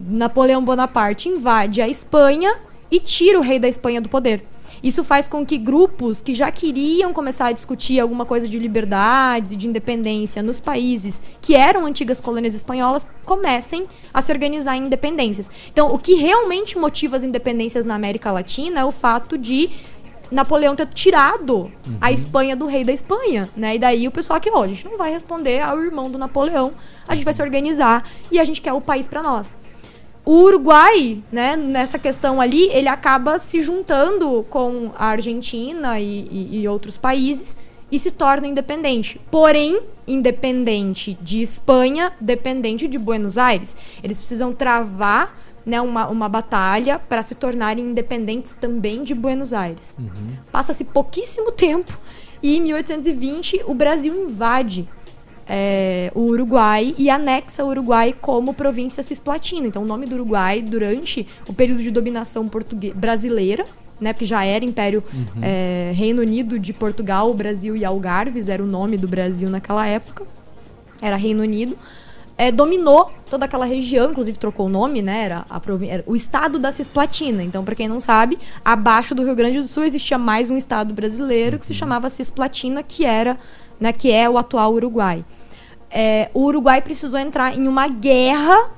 Napoleão Bonaparte invade a Espanha e tira o rei da Espanha do poder. Isso faz com que grupos que já queriam começar a discutir alguma coisa de liberdades e de independência nos países que eram antigas colônias espanholas comecem a se organizar em independências. Então, o que realmente motiva as independências na América Latina é o fato de Napoleão ter tirado a Espanha do rei da Espanha, né? E daí o pessoal que, ó, a gente não vai responder ao irmão do Napoleão, a gente vai se organizar e a gente quer o país para nós. O Uruguai, né, nessa questão ali, ele acaba se juntando com a Argentina e, e- e outros países e se torna independente. Porém, independente de Espanha, dependente de Buenos Aires. Eles precisam travar né, uma, uma batalha para se tornarem independentes também de Buenos Aires. Passa-se pouquíssimo tempo e em 1820 o Brasil invade é, o Uruguai e anexa o Uruguai como província cisplatina. Então, o nome do Uruguai, durante o período de dominação brasileira, né, porque já era Império Uhum. é, Reino Unido de Portugal, Brasil e Algarves, era o nome do Brasil naquela época, era Reino Unido. é, dominou toda aquela região, inclusive trocou o nome, né? Era, a era o estado da Cisplatina. Então, para quem não sabe, abaixo do Rio Grande do Sul existia mais um estado brasileiro que se chamava Cisplatina, que era, né, que é o atual Uruguai. É, o Uruguai precisou entrar em uma guerra,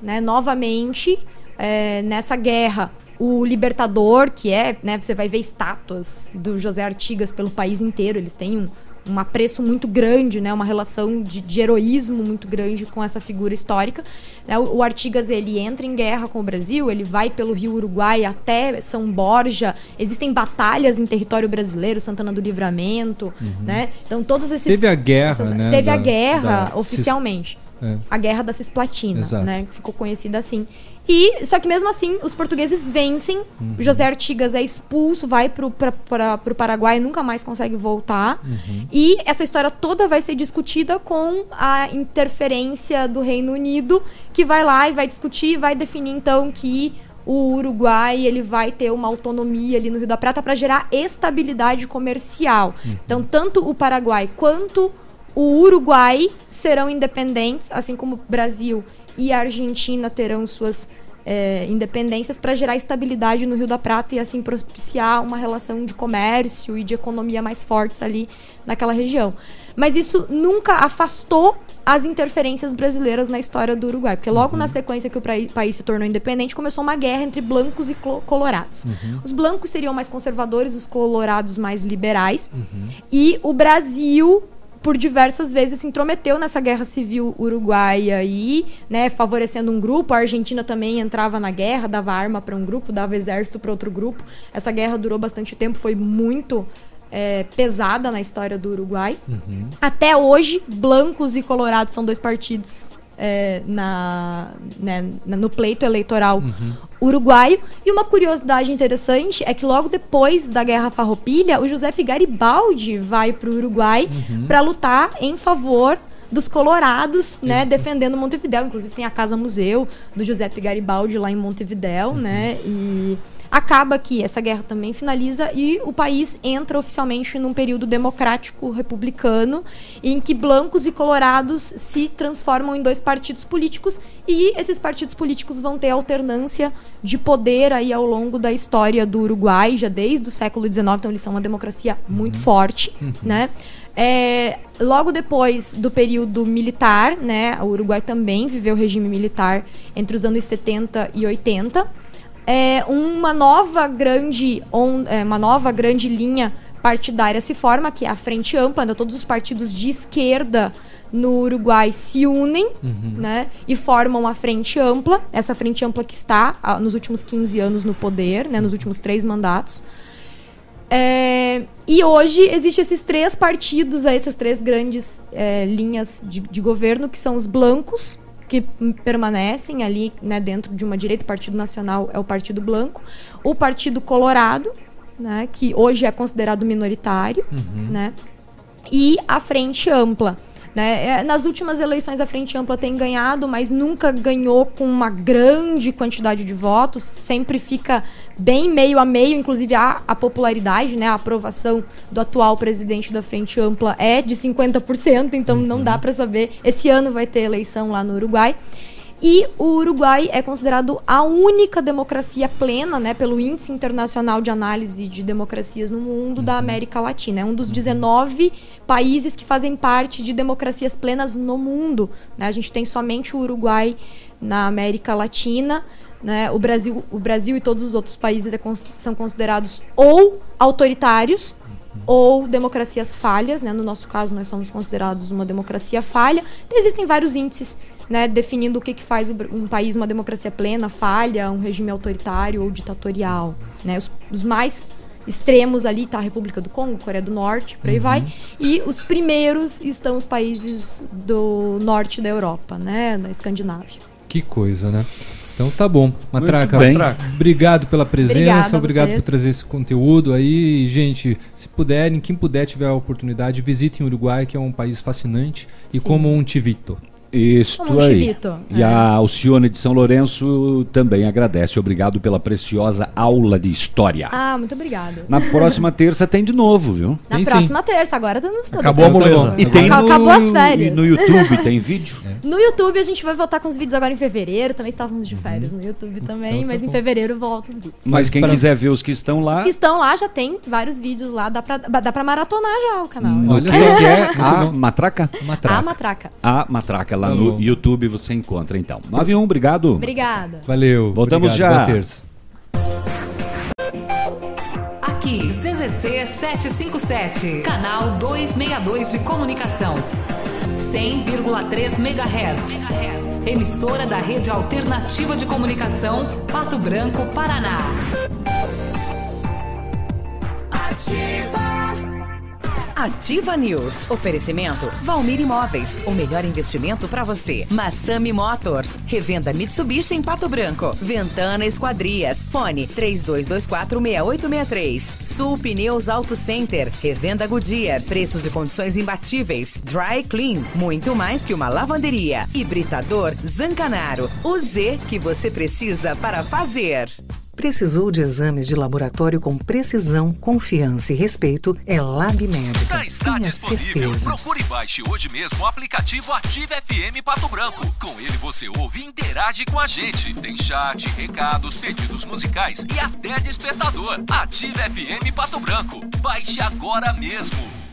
né, novamente. É, nessa guerra, o Libertador, que é, né, você vai ver estátuas do José Artigas pelo país inteiro, eles têm um, um apreço muito grande, né, uma relação de, de heroísmo muito grande com essa figura histórica. Né, o, o Artigas ele entra em guerra com o Brasil, ele vai pelo Rio Uruguai até São Borja. Existem batalhas em território brasileiro, Santana do Livramento, né? Então todos esses Teve a guerra, essas- né, Teve a da- guerra da oficialmente. É. A guerra da Cisplatina, Exato. né? Que ficou conhecida assim. E, só que mesmo assim, os portugueses vencem. Uhum. José Artigas é expulso, vai pro, pra, pra, pro Paraguai e nunca mais consegue voltar. Uhum. E essa história toda vai ser discutida com a interferência do Reino Unido, que vai lá e vai discutir, vai definir então que o Uruguai ele vai ter uma autonomia ali no Rio da Prata para gerar estabilidade comercial. Então, tanto o Paraguai quanto o Uruguai serão independentes, assim como o Brasil e a Argentina terão suas é, independências para gerar estabilidade no Rio da Prata e assim propiciar uma relação de comércio e de economia mais fortes ali naquela região. Mas isso nunca afastou as interferências brasileiras na história do Uruguai, porque logo na sequência que o país se tornou independente, começou uma guerra entre blancos e colorados. Os blancos seriam mais conservadores, os colorados mais liberais. E o Brasil, por diversas vezes, se intrometeu nessa guerra civil uruguaia aí, né, favorecendo um grupo. A Argentina também entrava na guerra, dava arma para um grupo, dava exército para outro grupo. Essa guerra durou bastante tempo, foi muito é, pesada na história do Uruguai. Até hoje, blancos e colorados são dois partidos é, na, né, no pleito eleitoral uruguaio. E uma curiosidade interessante é que logo depois da Guerra Farroupilha, o Giuseppe Garibaldi vai para o Uruguai Uhum. para lutar em favor dos colorados, né, defendendo Montevidéu. Inclusive tem a Casa Museu do Giuseppe Garibaldi lá em Montevidéu, né? E acaba que essa guerra também finaliza e o país entra oficialmente num período democrático republicano em que blancos e colorados se transformam em dois partidos políticos e esses partidos políticos vão ter alternância de poder aí ao longo da história do Uruguai já desde o século XIX então eles são uma democracia muito forte né? É, logo depois do período militar, né, o Uruguai também viveu o regime militar entre os anos 70 e 80. É, uma nova grande on, é, uma nova grande linha partidária se forma, que é a Frente Ampla, né, todos os partidos de esquerda no Uruguai se unem né, e formam a Frente Ampla, essa Frente Ampla que está ah, nos últimos 15 anos no poder, né, nos últimos três mandatos. É, e hoje existem esses três partidos, essas três grandes é, linhas de, de governo, que são os blancos, que permanecem ali né, dentro de uma direita. O Partido Nacional é o Partido Blanco. O Partido Colorado, né, que hoje é considerado minoritário. Né, e a Frente Ampla. Né? É, Nas últimas eleições, a Frente Ampla tem ganhado, mas nunca ganhou com uma grande quantidade de votos. Sempre fica bem meio a meio, inclusive a, a popularidade, né? a aprovação do atual presidente da Frente Ampla é de 50%, então não dá para saber. Esse ano vai ter eleição lá no Uruguai. E o Uruguai é considerado a única democracia plena, né, pelo Índice Internacional de Análise de Democracias no Mundo da América Latina. É um dos 19 países que fazem parte de democracias plenas no mundo. né? A gente tem somente o Uruguai na América Latina. Né? O, Brasil, o Brasil e todos os outros países é são considerados ou autoritários ou democracias falhas, né? No nosso caso, nós somos considerados uma democracia falha. Então, existem vários índices, né, definindo o que, que faz um país uma democracia plena, falha, um regime autoritário ou ditatorial, né? Os, os mais extremos ali tá a República do Congo, Coreia do Norte, por aí vai. E os primeiros estão os países do norte da Europa, né, da Escandinávia. Que coisa, né? Então tá bom. Matraca, bem. Matraca, obrigado pela presença, obrigado por trazer esse conteúdo aí. E, gente, se puderem, quem puder tiver a oportunidade, visitem o Uruguai, que é um país fascinante. E como um tivito. Isto Como um aí. chivito, E a Alcione de São Lourenço também agradece. Obrigado pela preciosa aula de história. Ah, muito obrigada. Na próxima terça tem de novo, viu? Na próxima terça, agora estamos todos. Acabou a moleza. E tem no, Acabou as férias. e no YouTube, tem vídeo? No YouTube a gente vai voltar com os vídeos agora em fevereiro. Também estávamos de férias no YouTube também, mas em fevereiro volta os vídeos. Mas quem quiser ver os que estão lá, Os que estão lá já tem vários vídeos lá, dá pra, dá pra maratonar já o canal. no que, que é a matraca? A matraca. A matraca lá Tá no. YouTube você encontra então. 91, obrigado. Obrigada. Valeu. Voltamos obrigado, já. Boa terça. Aqui, CZC 757, canal 262 de comunicação. 100,3 MHz. Emissora da Rede Alternativa de Comunicação, Pato Branco, Paraná. Ativa News. Oferecimento Valmir Imóveis. O melhor investimento para você. Massami Motors. Revenda Mitsubishi em Pato Branco. Ventana Esquadrias. Fone 32246863. Sul Pneus Auto Center. Revenda Goodyear. Preços e condições imbatíveis. Dry Clean. Muito mais que uma lavanderia. Hibridador Zancanaro. O Z que você precisa para fazer. Precisou de exames de laboratório com precisão, confiança e respeito? É Lab Médica. Já está Tenha disponível. certeza. Procure e baixe hoje mesmo o aplicativo Ative FM Pato Branco. Com ele você ouve e interage com a gente. Tem chat, recados, pedidos musicais e até despertador. Ative FM Pato Branco. Baixe agora mesmo.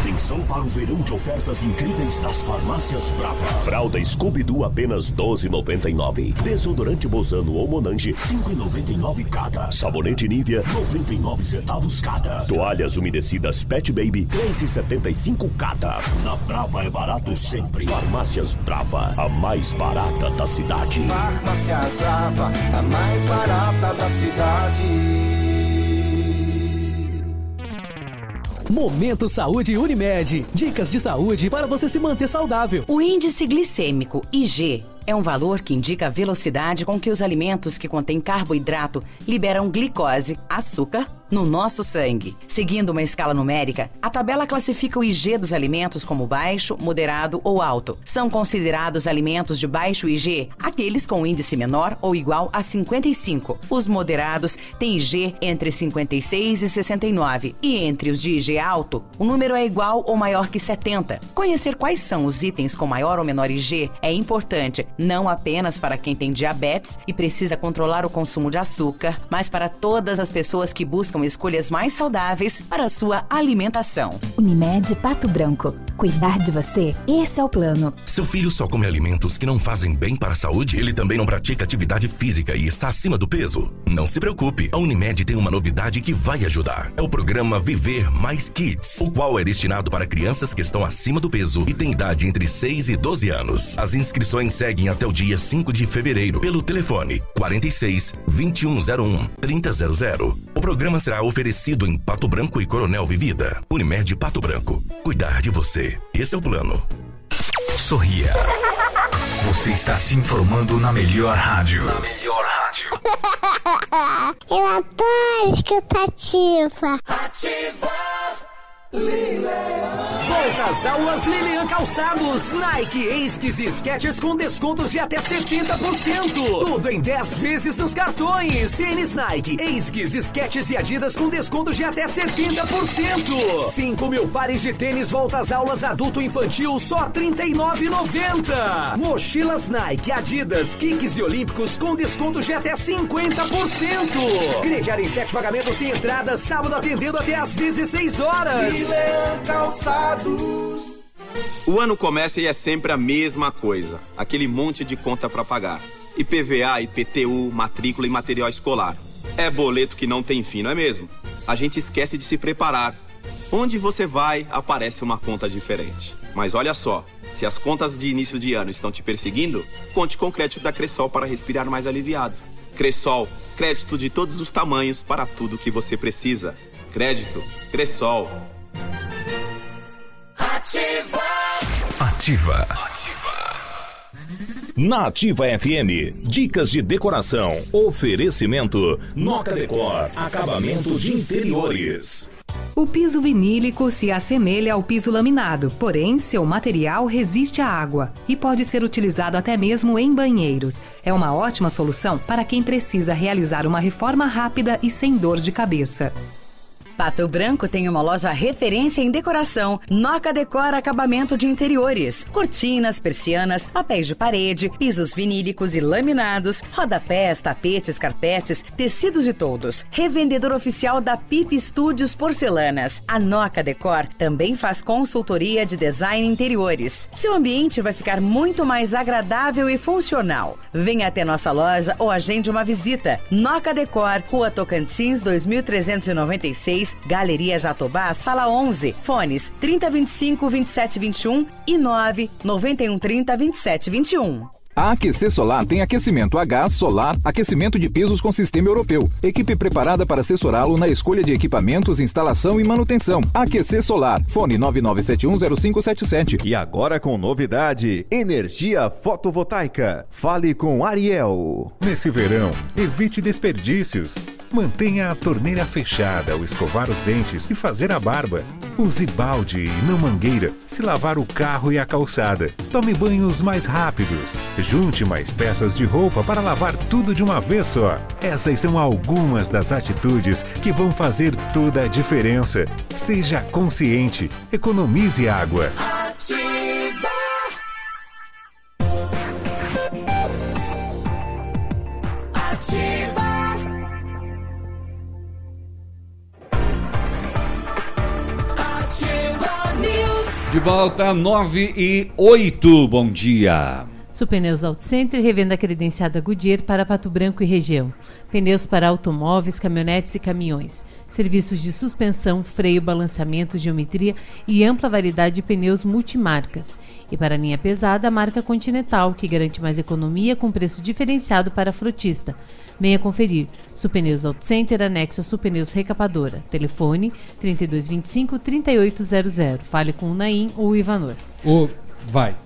Atenção para o verão de ofertas incríveis das farmácias Brava. Fralda Scooby-Doo apenas 12,99. Desodorante Bozano ou Monange 5,99 cada. Sabonete Nivea 99 centavos cada. Toalhas umedecidas Pet Baby 3,75 cada. Na Brava é barato sempre. Farmácias Brava, a mais barata da cidade. Farmácias Brava, a mais barata da cidade. Momento Saúde Unimed. Dicas de saúde para você se manter saudável. O índice glicêmico, IG, é um valor que indica a velocidade com que os alimentos que contêm carboidrato liberam glicose, açúcar, no nosso sangue. Seguindo uma escala numérica, a tabela classifica o IG dos alimentos como baixo, moderado ou alto. São considerados alimentos de baixo IG aqueles com índice menor ou igual a 55. Os moderados têm IG entre 56 e 69. E entre os de IG alto, o número é igual ou maior que 70. Conhecer quais são os itens com maior ou menor IG é importante, não apenas para quem tem diabetes e precisa controlar o consumo de açúcar, mas para todas as pessoas que buscam escolhas mais saudáveis para a sua alimentação. Unimed Pato Branco. Cuidar de você, esse é o plano. Seu filho só come alimentos que não fazem bem para a saúde? Ele também não pratica atividade física e está acima do peso? Não se preocupe, a Unimed tem uma novidade que vai ajudar. É o programa Viver Mais Kids, o qual é destinado para crianças que estão acima do peso e têm idade entre 6 e 12 anos. As inscrições seguem até o dia 5 de fevereiro pelo telefone 46 2101 3000. O programa será oferecido em Pato Branco e Coronel Vivida. Unimed Pato Branco. Cuidar de você. Esse é o plano. Sorria. Você está se informando na melhor rádio. Na melhor rádio. Eu adoro escutar ativa. Ativa. Volta às aulas Lilian Calçados. Nike, Esquis e Skechers com descontos de até 70%. Tudo em 10 vezes nos cartões. Tênis Nike, Esquis, Skechers e Adidas com descontos de até 70%. 5 mil pares de tênis volta às aulas adulto infantil só R$ 39,90. Mochilas Nike, Adidas, Kicks e Olímpicos com descontos de até 50%. Crediário em 7 pagamentos sem entrada, sábado atendendo até às 16 horas. Calçados. O ano começa e é sempre a mesma coisa. Aquele monte de conta para pagar. IPVA, IPTU, matrícula e material escolar. É boleto que não tem fim, não é mesmo? A gente esquece de se preparar. Onde você vai, aparece uma conta diferente. Mas olha só, se as contas de início de ano estão te perseguindo, conte com o crédito da Cressol para respirar mais aliviado. Cressol, crédito de todos os tamanhos para tudo que você precisa. Crédito, Cressol. Ativa. Ativa. Na Ativa FM, dicas de decoração. Oferecimento Noca Decor, acabamento de interiores. O piso vinílico se assemelha ao piso laminado, porém seu material resiste à água e pode ser utilizado até mesmo em banheiros. É uma ótima solução para quem precisa realizar uma reforma rápida e sem dor de cabeça. Pato Branco tem uma loja referência em decoração. Noca Decora Acabamento de Interiores. Cortinas, persianas, papéis de parede, pisos vinílicos e laminados, rodapés, tapetes, carpetes, tecidos e toldos. Revendedor oficial da Pip Studios Porcelanas. A Noca Decor também faz consultoria de design interiores. Seu ambiente vai ficar muito mais agradável e funcional. Venha até nossa loja ou agende uma visita. Noca Decor, Rua Tocantins, 2396, Galeria Jatobá, Sala 11. Fones 3025 2721 e 991 30 2721. A Aquecer Solar tem aquecimento a gás, solar, aquecimento de pisos com sistema europeu. Equipe preparada para assessorá-lo na escolha de equipamentos, instalação e manutenção. Aquecer Solar. Fone 99710577. E agora com novidade: energia fotovoltaica. Fale com Ariel. Nesse verão, evite desperdícios. Mantenha a torneira fechada ao escovar os dentes e fazer a barba. Use balde e não mangueira se lavar o carro e a calçada. Tome banhos mais rápidos. Junte mais peças de roupa para lavar tudo de uma vez só. Essas são algumas das atitudes que vão fazer toda a diferença. Seja consciente. Economize água. Ativa. Ativa. Ativa News. De volta, 9 e 8. Bom dia. Supneus Auto Center, revenda credenciada Goodyear para Pato Branco e região. Pneus para automóveis, caminhonetes e caminhões. Serviços de suspensão, freio, balanceamento, geometria e ampla variedade de pneus multimarcas. E para linha pesada, a marca Continental, que garante mais economia com preço diferenciado para frotista. Venha conferir. Supneus Auto Center, anexo a Supneus Recapadora. Telefone 3225-3800. Fale com o Naim ou o Ivanor. O vai.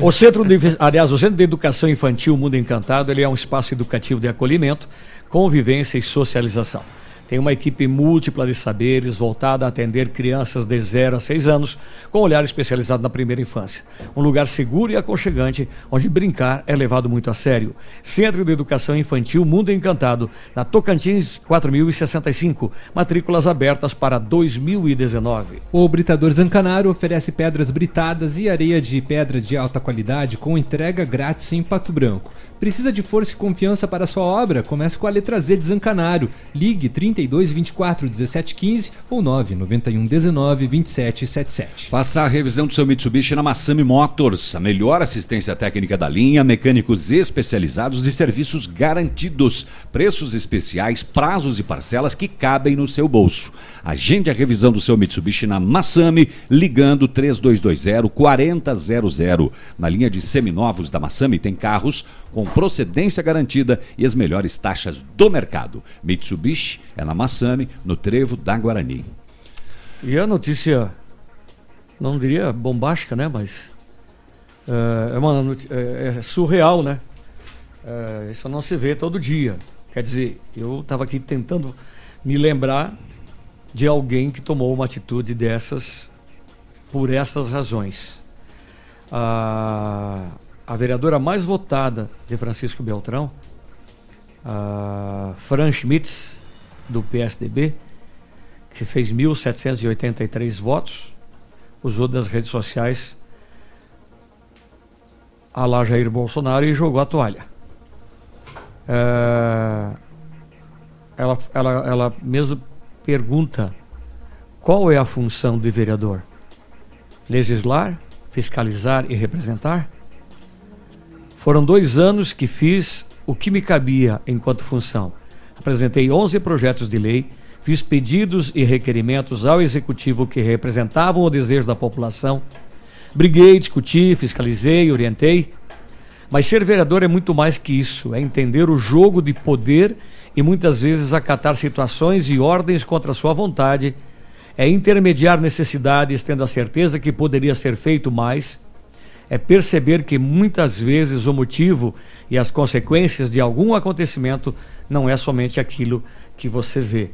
O centro de, aliás, o Centro de Educação Infantil Mundo Encantado, ele é um espaço educativo de acolhimento, convivência e socialização. Tem uma equipe múltipla de saberes voltada a atender crianças de 0 a 6 anos, com olhar especializado na primeira infância. Um lugar seguro e aconchegante, onde brincar é levado muito a sério. Centro de Educação Infantil Mundo Encantado, na Tocantins 4065. Matrículas abertas para 2019. O Britador Zancanaro oferece pedras britadas e areia de pedra de alta qualidade com entrega grátis em Pato Branco. Precisa de força e confiança para sua obra? Comece com a letra Z de Zancanaro. Ligue 32 24 17 15 ou 9 91 19 27 77. Faça a revisão do seu Mitsubishi na Massami Motors. A melhor assistência técnica da linha, mecânicos especializados e serviços garantidos. Preços especiais, prazos e parcelas que cabem no seu bolso. Agende a revisão do seu Mitsubishi na Massami, ligando 3220 4000. Na linha de seminovos da Massami tem carros com procedência garantida e as melhores taxas do mercado. Mitsubishi é na Massami, no Trevo da Guarani. E a notícia, não diria bombástica, né? Mas é, é uma noti- é, surreal, né? É, isso não se vê todo dia. Quer dizer, eu estava aqui tentando me lembrar de alguém que tomou uma atitude dessas por essas razões. A, a vereadora mais votada de Francisco Beltrão, a Fran Schmitz, do PSDB, que fez 1.783 votos, usou das redes sociais a lá Jair Bolsonaro e jogou a toalha. É, ela, ela, ela mesmo pergunta qual é a função de vereador? Legislar, fiscalizar e representar? Foram dois anos que fiz o que me cabia enquanto função. Apresentei 11 projetos de lei, fiz pedidos e requerimentos ao executivo que representavam o desejo da população. Briguei, discuti, fiscalizei, orientei. Mas ser vereador é muito mais que isso, é entender o jogo de poder e muitas vezes acatar situações e ordens contra a sua vontade, é intermediar necessidades tendo a certeza que poderia ser feito mais, é perceber que muitas vezes o motivo e as consequências de algum acontecimento não é somente aquilo que você vê.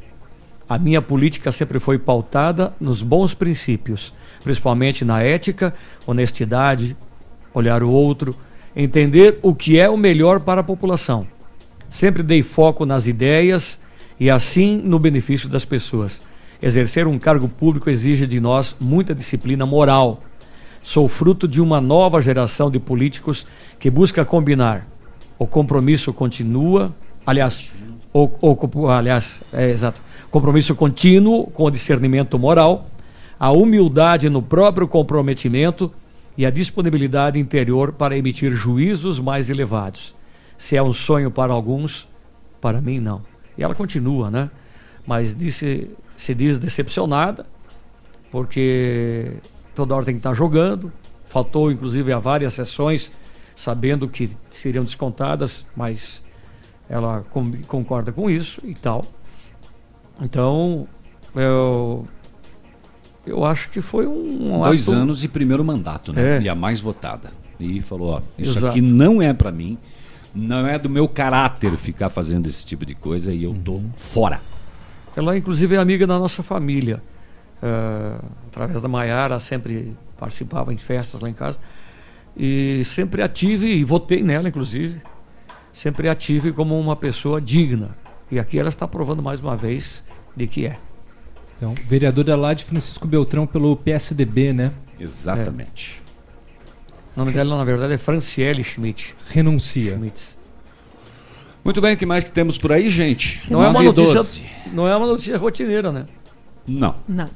A minha política sempre foi pautada nos bons princípios, principalmente na ética, honestidade, olhar o outro, entender o que é o melhor para a população. Sempre dei foco nas ideias e assim no benefício das pessoas. Exercer um cargo público exige de nós muita disciplina moral. Sou fruto de uma nova geração de políticos que busca combinar o compromisso continua, aliás, o, o- aliás, é exato, compromisso contínuo com o discernimento moral, a humildade no próprio comprometimento e a disponibilidade interior para emitir juízos mais elevados. Se é um sonho para alguns, para mim não. E ela continua, né? Mas disse, se diz decepcionada, porque toda hora tem que estar jogando. Faltou, inclusive, a várias sessões, sabendo que seriam descontadas, mas ela concorda com isso e tal. Então, eu, eu acho que foi um Dois ato- anos e primeiro mandato, né? É. E a mais votada. E falou, ó, isso Exato. aqui não é pra mim, não é do meu caráter ficar fazendo esse tipo de coisa e eu tô Uhum. fora. Ela, inclusive, é amiga da nossa família. Eh, através da Maiara, sempre participava em festas lá em casa. E sempre ative, e votei nela, inclusive. Sempre ative como uma pessoa digna. E aqui ela está provando mais uma vez de que é. Então, vereadora lá de Francisco Beltrão pelo PSDB, né? Exatamente. O nome dela, na verdade, é Franciele Schmidt. Renuncia. Schmitz. Muito bem, o que mais que temos por aí, gente? Não é, uma 9 12. notícia, não é uma notícia rotineira, né? Não. Não.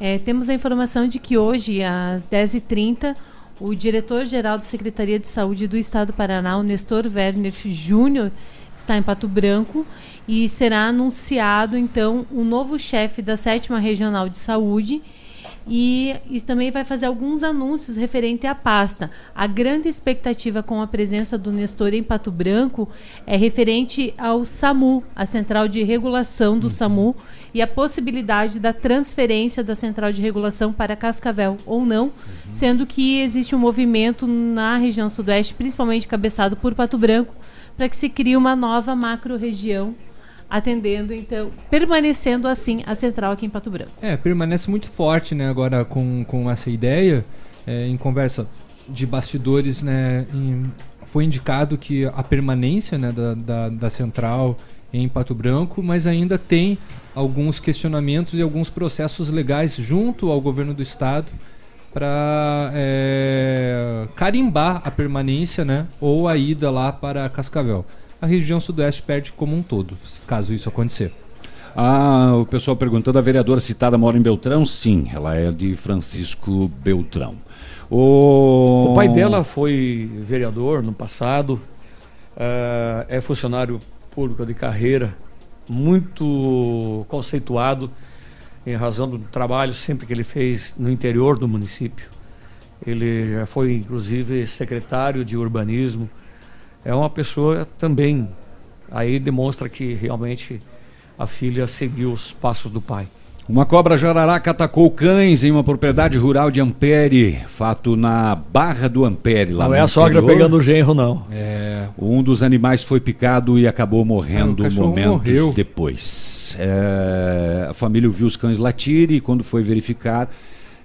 É, temos a informação de que hoje, às 10h30, o diretor-geral da Secretaria de Saúde do Estado do Paraná, o Nestor Werner Júnior, está em Pato Branco e será anunciado, então, o novo chefe da sétima Regional de Saúde e, e também vai fazer alguns anúncios referente à pasta. A grande expectativa com a presença do Nestor em Pato Branco é referente ao SAMU, a Central de Regulação do SAMU, e a possibilidade da transferência da Central de Regulação para Cascavel ou não, sendo que existe um movimento na região sudoeste, principalmente cabeçado por Pato Branco, para que se crie uma nova macro-região atendendo, então, permanecendo assim a central aqui em Pato Branco. É, permanece muito forte, né, agora com, com essa ideia. É, em conversa de bastidores, né, em- foi indicado que a permanência né, da, da, da central em Pato Branco, mas ainda tem alguns questionamentos e alguns processos legais junto ao governo do estado para carimbar a permanência né, ou a ida lá para Cascavel. A região sudoeste perde como um todo, caso isso acontecer. Ah, o pessoal perguntando, a vereadora citada mora em Beltrão? Sim, ela é de Francisco Beltrão. O, O pai dela foi vereador no passado, eh, é funcionário público de carreira, muito conceituado em razão do trabalho sempre que ele fez no interior do município. Ele já foi, inclusive, secretário de urbanismo. É uma pessoa também. Aí demonstra que realmente a filha seguiu os passos do pai. Uma cobra jararaca atacou cães em uma propriedade rural de Ampere. Fato na Barra do Ampere, lá Não no é a sogra interior. pegando o genro, não. É, um dos animais foi picado e acabou morrendo Ah, cachorro momentos morreu. depois. É, a família viu os cães latir e quando foi verificar,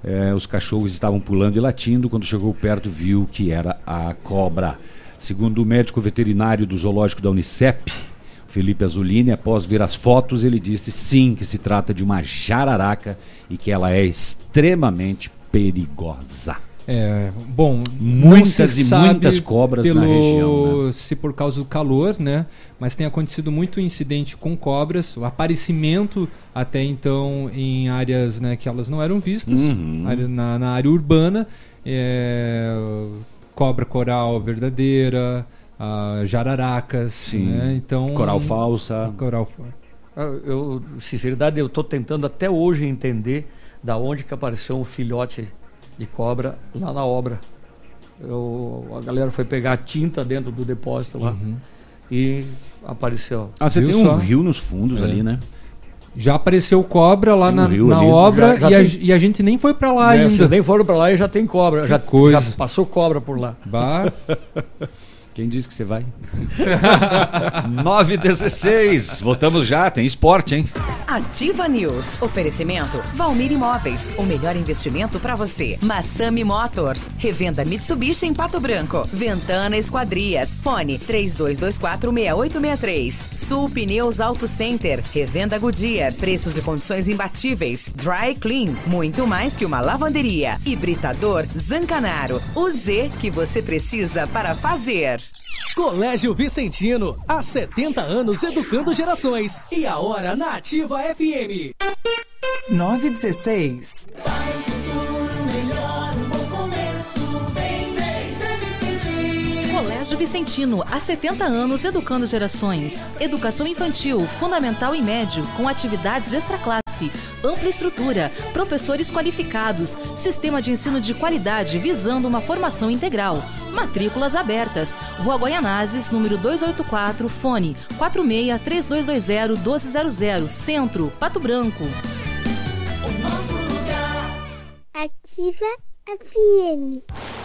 é, os cachorros estavam pulando e latindo. Quando chegou perto, viu que era a cobra. Segundo o médico veterinário do zoológico da Unicep, Felipe Azulini, após ver as fotos, ele disse sim que se trata de uma jararaca e que ela é extremamente perigosa. É, bom, Muitas e muitas cobras pelo, na região, né? Se por causa do calor, né? Mas tem acontecido muito incidente com cobras, o aparecimento até então em áreas né, que elas não eram vistas, Uhum. na, na área urbana, é, cobra coral verdadeira, ah, jararacas, Sim. né? Então Coral falsa. Coral Ah, Eu, sinceridade, eu estou tentando até hoje entender da onde que apareceu um filhote de cobra lá na obra. Eu- a galera foi pegar tinta dentro do depósito lá Uhum. e apareceu. Ah, você Viu tem um só? rio nos fundos É. ali, né? Já apareceu cobra lá na, rio na ali. obra Já- já e, a, tem- ge- e a gente nem foi pra lá Né, ainda. Vocês nem foram para lá e já tem cobra. Já, coisa. já passou cobra por lá. Bah. Quem disse que você vai? 9 e 16 Voltamos já, tem esporte, hein? Ativa News. Oferecimento Valmir Imóveis. O melhor investimento para você. Massami Motors. Revenda Mitsubishi em Pato Branco. Ventana Esquadrias. Fone 32246863. Sul Pneus Auto Center. Revenda Goodyear. Preços e condições imbatíveis. Dry Clean. Muito mais que uma lavanderia. Hibridador Zancanaro. O Z que você precisa para fazer. Colégio Vicentino, há 70 anos educando gerações. E a hora na Ativa FM. 916. Colégio Vicentino, há 70 anos educando gerações. Educação infantil, fundamental e médio, com atividades extraclasse, ampla estrutura, professores qualificados, sistema de ensino de qualidade visando uma formação integral. Matrículas abertas. Rua Guaianazes, número 284, fone 46 3220 1200, Centro, Pato Branco. Ativa FM.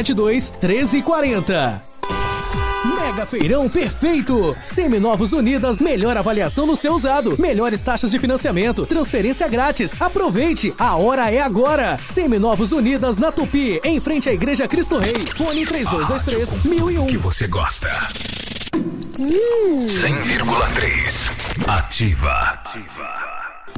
99972 1340. Mega Feirão Perfeito! Seminovos Unidas, melhor avaliação no seu usado, melhores taxas de financiamento, transferência grátis. Aproveite, a hora é agora! Seminovos Unidas na Tupi, em frente à Igreja Cristo Rei. Fone 3223 1001. que você gosta. 100,3 Ativa.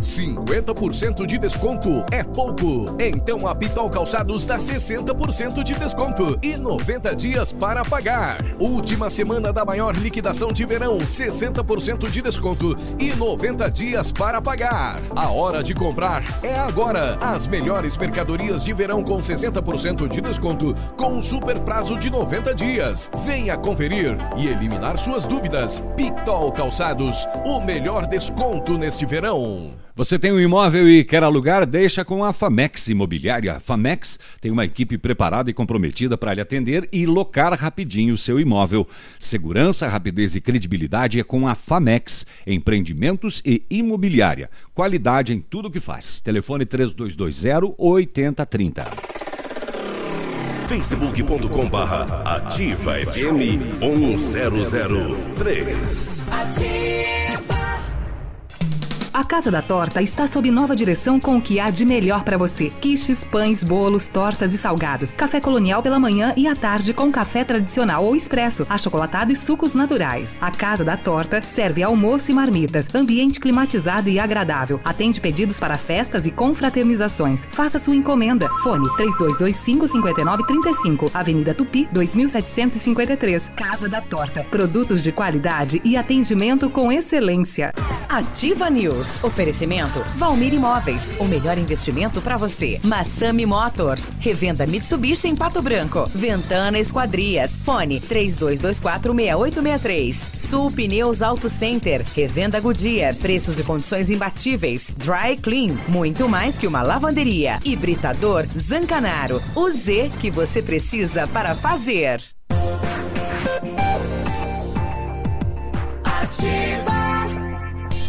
50% de desconto é pouco. Então a Pitol Calçados dá 60% de desconto e 90 dias para pagar. Última semana da maior liquidação de verão, 60% de desconto e 90 dias para pagar. A hora de comprar é agora. As melhores mercadorias de verão com 60% de desconto com um super prazo de 90 dias. Venha conferir e eliminar suas dúvidas. Pitol Calçados, o melhor desconto neste verão. Você tem um imóvel e quer alugar? Deixa com a Famex Imobiliária. A Famex tem uma equipe preparada e comprometida para lhe atender e locar rapidinho o seu imóvel. Segurança, rapidez e credibilidade é com a Famex Empreendimentos e Imobiliária. Qualidade em tudo que faz. Telefone 3220 8030. facebook.com barra ativa FM 1003. A Casa da Torta está sob nova direção com o que há de melhor para você. Quiches, pães, bolos, tortas e salgados. Café colonial pela manhã e à tarde com café tradicional ou expresso, achocolatado e sucos naturais. A Casa da Torta serve almoço e marmitas, ambiente climatizado e agradável. Atende pedidos para festas e confraternizações. Faça sua encomenda. Fone 3225-5935, Avenida Tupi, 2753. Casa da Torta. Produtos de qualidade e atendimento com excelência. Ativa News. Oferecimento Valmir Imóveis. O melhor investimento para você. Massami Motors. Revenda Mitsubishi em Pato Branco. Ventana Esquadrias. Fone 32246863. Sul Pneus Auto Center. Revenda Goodyear. Preços e condições imbatíveis. Dry Clean. Muito mais que uma lavanderia. Hibridador Zancanaro. O Z que você precisa para fazer. Ativa.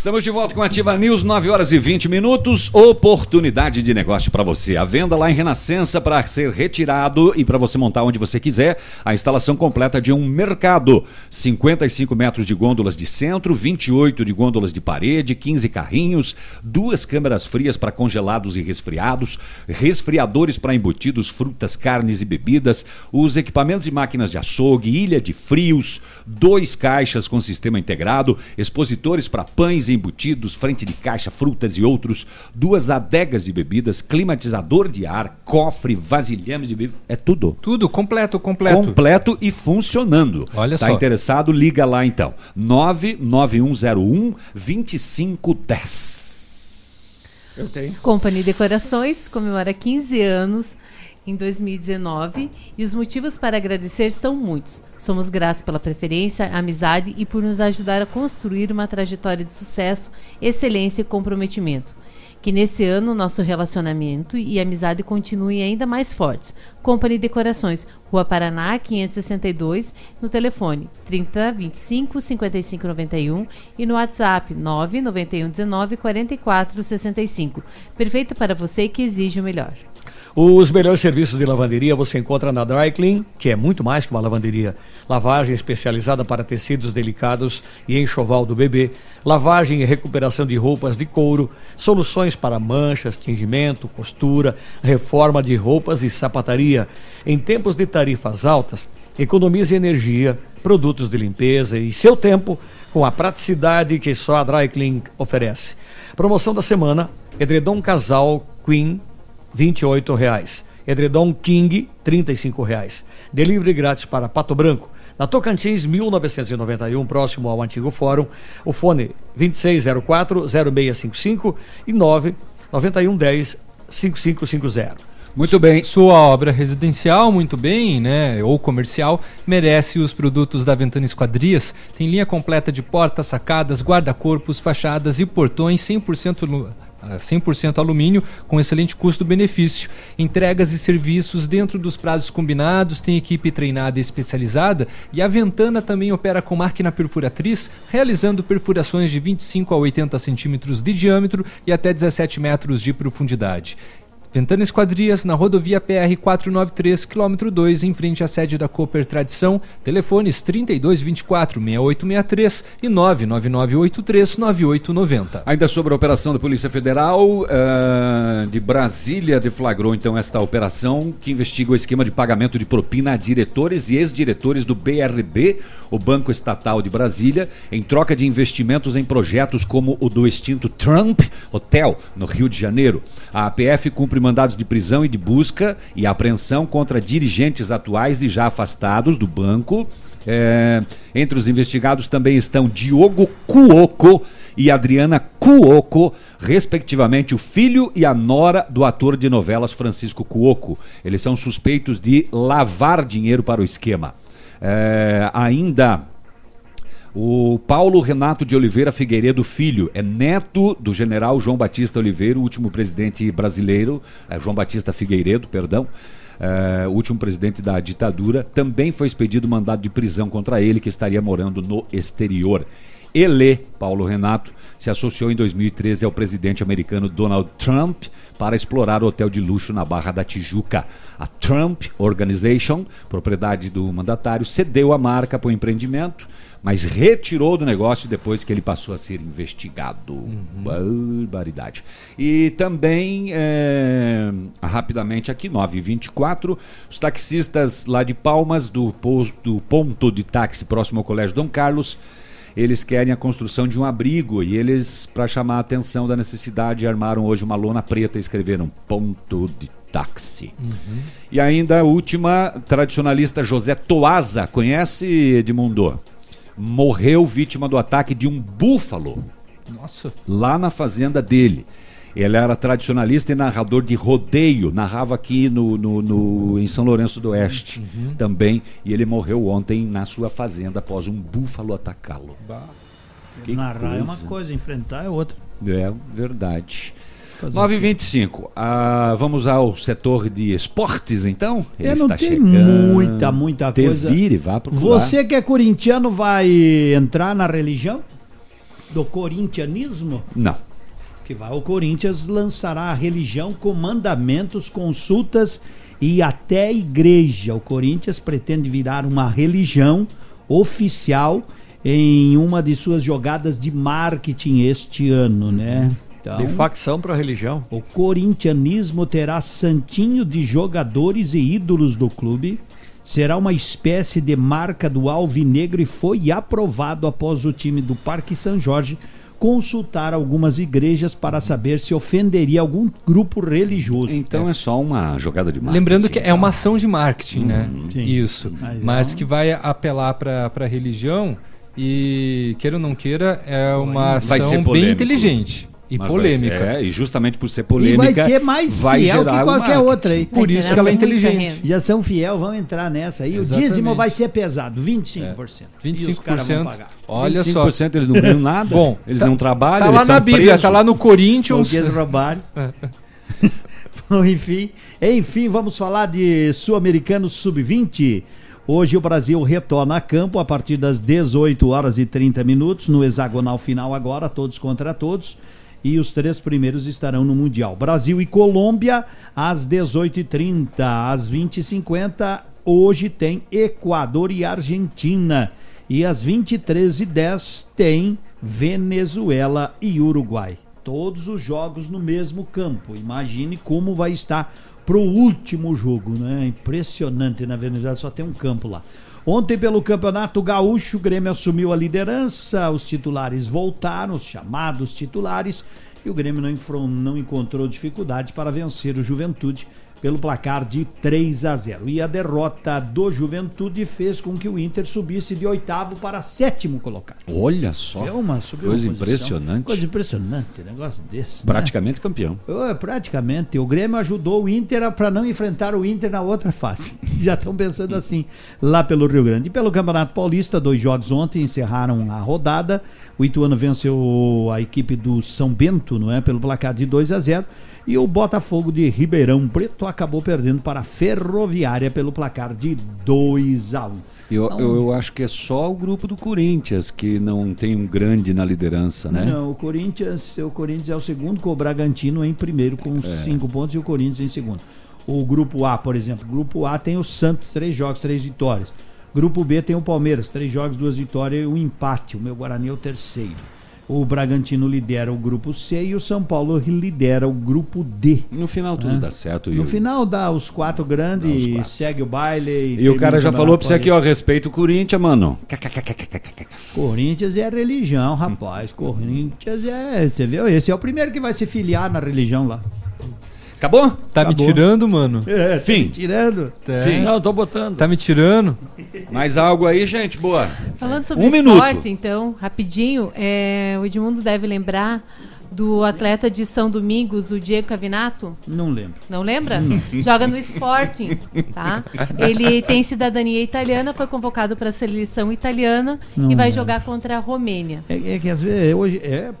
Estamos de volta com a Ativa News, 9 horas e 20 minutos. Oportunidade de negócio para você. A venda lá em Renascença para ser retirado e para você montar onde você quiser. A instalação completa de um mercado. 55 metros de gôndolas de centro, 28 de gôndolas de parede, 15 carrinhos, duas câmeras frias para congelados e resfriados, resfriadores para embutidos, frutas, carnes e bebidas, os equipamentos e máquinas de açougue, ilha de frios, dois caixas com sistema integrado, expositores para pães embutidos, frente de caixa, frutas e outros, duas adegas de bebidas, climatizador de ar, cofre, vasilhames de bebida, é tudo. Tudo completo, completo. Completo e funcionando. Olha tá só. interessado? Liga lá então. 99101 2510. Eu tenho. Company Decorações comemora 15 anos em 2019 e os motivos para agradecer são muitos. Somos gratos pela preferência, amizade e por nos ajudar a construir uma trajetória de sucesso, excelência e comprometimento. Que nesse ano nosso relacionamento e amizade continuem ainda mais fortes. Company Decorações, Rua Paraná, 562, no telefone 30 25 55 91 e no WhatsApp 9 91 19 44 65. Perfeito para você que exige o melhor. Os melhores serviços de lavanderia você encontra na Dry Clean, que é muito mais que uma lavanderia. Lavagem especializada para tecidos delicados e enxoval do bebê, lavagem e recuperação de roupas de couro, soluções para manchas, tingimento, costura, reforma de roupas e sapataria. Em tempos de tarifas altas, economize energia, produtos de limpeza e seu tempo com a praticidade que só a Dry Clean oferece. Promoção da semana: edredom casal Queen 28 reais. Edredom King, 35 reais. Delivery grátis para Pato Branco. Na Tocantins, 1991, próximo ao antigo fórum. O fone 2604-0655 e 99110 5550. Muito bem. Sua obra residencial, muito bem, né? Ou comercial, merece os produtos da Ventana Esquadrias. Tem linha completa de portas, sacadas, guarda-corpos, fachadas e portões 100% lu- ah, 100% alumínio com excelente custo-benefício. Entregas e serviços dentro dos prazos combinados, tem equipe treinada e especializada e a Ventana também opera com máquina perfuratriz, realizando perfurações de 25 a 80 centímetros de diâmetro e até 17 metros de profundidade. Ventana Esquadrias, na rodovia PR 493, quilômetro 2, em frente à sede da Cooper Tradição. Telefones 3224 6863 e 99983 9890. Ainda sobre a operação da Polícia Federal eh, de Brasília, deflagrou então esta operação que investiga o esquema de pagamento de propina a diretores e ex-diretores do BRB, o Banco Estatal de Brasília, em troca de investimentos em projetos como o do extinto Trump Hotel, no Rio de Janeiro. A APF cumpre mandados de prisão e de busca e apreensão contra dirigentes atuais e já afastados do banco. É, entre os investigados também estão Diogo Cuoco e Adriana Cuoco, respectivamente o filho e a nora do ator de novelas Francisco Cuoco. Eles são suspeitos de lavar dinheiro para o esquema. É, ainda o Paulo Renato de Oliveira Figueiredo Filho é neto do general João Batista Oliveira, o último presidente brasileiro, é, João Batista Figueiredo, perdão, é, último presidente da ditadura. Também foi expedido mandado de prisão contra ele, que estaria morando no exterior. Ele, Paulo Renato, se associou em 2013 ao presidente americano Donald Trump para explorar o hotel de luxo na Barra da Tijuca. A Trump Organization, propriedade do mandatário, cedeu a marca para o empreendimento, mas retirou do negócio depois que ele passou a ser investigado. Barbaridade. E também, é, rapidamente aqui, 9h24, os taxistas lá de Palmas, do, posto, do ponto de táxi próximo ao Colégio Dom Carlos, eles querem a construção de um abrigo e eles, para chamar a atenção da necessidade, armaram hoje uma lona preta e escreveram ponto de táxi. E ainda a última, tradicionalista José Toaza, conhece Edmundo? Morreu vítima do ataque de um búfalo Nossa. lá na fazenda dele. Ele era tradicionalista e narrador de rodeio, narrava aqui no, no- no- em São Lourenço do Oeste também. E ele morreu ontem na sua fazenda após um búfalo atacá-lo. Que Narrar é uma coisa. coisa, enfrentar é outra. É verdade. Fazer 9h25. Ah, vamos ao setor de esportes, então? É, não tem muita, muita Te coisa. vire, vá procurar. Você que é corintiano vai entrar na religião do corintianismo? Não. Que vai, o Corinthians lançará a religião com mandamentos, consultas e até igreja. O Corinthians pretende virar uma religião oficial em uma de suas jogadas de marketing este ano, né? Então, De facção para religião. o corintianismo terá santinho de jogadores e ídolos do clube. Será uma espécie de marca do Alvinegro e foi aprovado após o time do Parque São Jorge consultar algumas igrejas para saber se ofenderia algum grupo religioso. Então é só uma jogada de marketing. Lembrando que é uma ação de marketing, né? Uhum. Sim. Isso. Mas Mas é um- que vai apelar para a religião e, queira ou não queira, é uma ação Vai ser bem polêmico. inteligente e Mas polêmica. ser- é, e justamente por ser E polêmica. vai ter mais vai fiel gerar que qualquer marketing. outra aí. Por isso que ela é inteligente. Já são fiel, vão entrar nessa aí. O Exatamente. dízimo vai ser pesado, 25%. E os caras vão 25%. pagar. Olha só. 25% eles não ganham nada. Bom, eles tá- não trabalham. Tá eles lá são na Bíblia, presos. tá lá no Corinthians. Porque eles roubaram. Bom, enfim, enfim, vamos falar de Sul-Americano Sub-20. Hoje o Brasil retorna a campo a partir das 18 horas e 30 minutos, no hexagonal final agora, todos contra todos. E os três primeiros estarão no Mundial. Brasil e Colômbia, às 18h30. Às 20h50, hoje tem Equador e Argentina. E às 23h10 tem Venezuela e Uruguai. Todos os jogos no mesmo campo. Imagine como vai estar pro último jogo, né? Impressionante, na Venezuela só tem um campo lá. Ontem, pelo Campeonato Gaúcho, o Grêmio assumiu a liderança, os titulares voltaram, os chamados titulares, e o Grêmio não, não encontrou dificuldade para vencer o Juventude pelo placar de 3 a 0. E a derrota do Juventude fez com que o Inter subisse de oitavo para sétimo colocado. Olha só. É uma, Coisa posição. impressionante. Coisa impressionante, negócio desse. né? Praticamente campeão. É, praticamente. O Grêmio ajudou o Inter para não enfrentar o Inter na outra fase. Já estão pensando assim, lá pelo Rio Grande. E pelo Campeonato Paulista, dois jogos ontem encerraram a rodada. O Ituano venceu a equipe do São Bento, não é? Pelo placar de 2 a 0. E o Botafogo de Ribeirão Preto acabou perdendo para a Ferroviária pelo placar de 2 a 1. Eu, Então- eu, eu acho que é só o grupo do Corinthians que não tem um grande na liderança, né? Não, o Corinthians, o Corinthians é o segundo, com o Bragantino em primeiro com É. cinco pontos e o Corinthians em segundo. O grupo A, por exemplo, o grupo A tem o Santos, três jogos, três vitórias. Grupo B tem o Palmeiras, três jogos, duas vitórias e um empate. O meu Guarani é o terceiro. O Bragantino lidera o grupo C e o São Paulo lidera o grupo D. No final tudo dá certo. No final dá os quatro grandes, segue o baile. E o cara já falou pra você aqui, ó, respeito respeita o Corinthians, mano. Corinthians é religião, rapaz. Corinthians é. Você viu? Esse é o primeiro que vai se filiar na religião lá. Acabou? Tá me tirando, mano? É, tá Fim. me tirando. É. Fim. Não, tô botando. Tá me tirando? Mais algo aí, gente? Boa. Falando sobre Um esporte, minuto. então, rapidinho, é, o Edmundo deve lembrar do atleta de São Domingos, o Diego Cavinato. Não lembro. Não lembra? Joga no Sporting, tá? Ele tem cidadania italiana, foi convocado para a seleção italiana Não e vai lembro. jogar contra a Romênia. É, é que às vezes hoje é,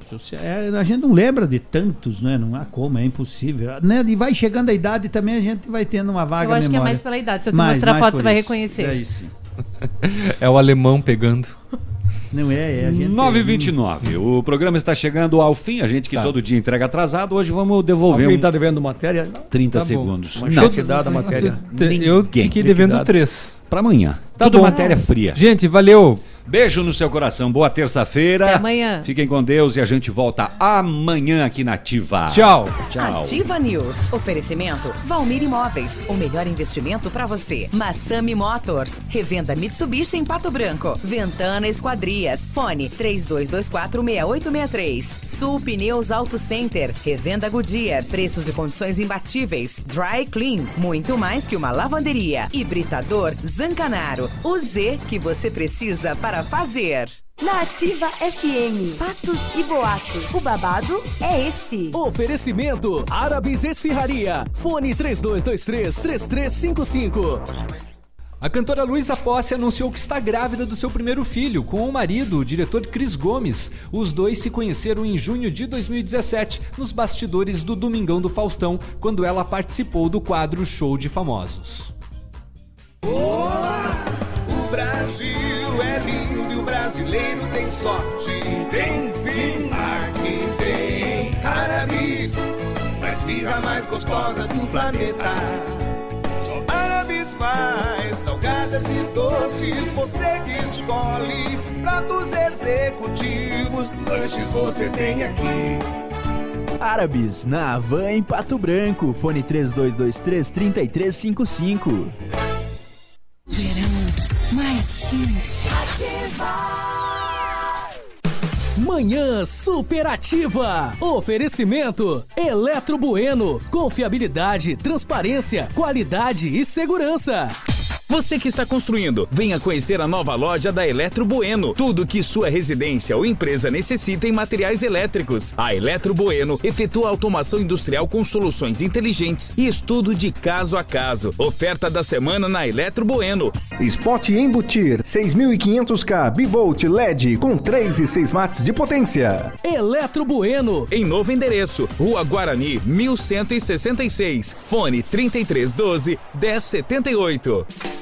é, a gente não lembra de tantos, né? Não há como, é impossível. Né? E vai chegando a idade também a gente vai tendo uma vaga Eu acho que é memória. mais pela idade. Se eu te Mais- mostrar a foto, você vai isso. reconhecer. É isso. É o alemão pegando. Não é, é a gente. 9h29. O programa está chegando ao fim. A gente que todo dia entrega atrasado, hoje vamos devolver Alguém um tá devendo matéria? 30 Tá bom. segundos. Não. dada a matéria. Eu fiquei devendo três. Pra amanhã. Tá Tudo bom. matéria fria. Gente, valeu. Beijo no seu coração. Boa terça-feira. Até amanhã. Fiquem com Deus e a gente volta amanhã aqui na Ativa. Tchau. Tchau. Ativa News. Oferecimento Valmir Imóveis. O melhor investimento para você. Massami Motors. Revenda Mitsubishi em Pato Branco. Ventana Esquadrias. Fone 32246863. Sul Pneus Auto Center. Revenda Goodyear. Preços e condições imbatíveis. Dry Clean. Muito mais que uma lavanderia. Hibridador Zancanaro. O Z que você precisa para fazer. Na Ativa FM, fatos e boatos. O babado é esse. Oferecimento Árabes Esfirraria. Fone 3223-3355. A cantora Luísa Posse anunciou que está grávida do seu primeiro filho com o marido, o diretor Cris Gomes. Os dois se conheceram em junho de 2017, nos bastidores do Domingão do Faustão, quando ela participou do quadro Show de Famosos. O Brasil é lindo e o brasileiro tem sorte. Tem sim, aqui tem Arabis, a esfirra mais gostosa do planeta. Só Arabis faz salgadas e doces, você que escolhe. Pratos executivos, lanches você tem aqui. Árabes, na Havan em Pato Branco. Fone 3223-3355. Verão mais quente. Manhã superativa. Oferecimento Eletro Bueno. Confiabilidade, transparência, qualidade e segurança. Você que está construindo, venha conhecer a nova loja da Eletro Bueno. Tudo que sua residência ou empresa necessita em materiais elétricos. A Eletro Bueno efetua automação industrial com soluções inteligentes e estudo de caso a caso. Oferta da semana na Eletro Bueno. Spot Embutir 6500K Bivolt LED com 3 e 6 watts de potência. Eletro Bueno. Em novo endereço, Rua Guarani, 1166. Fone 3312 1078.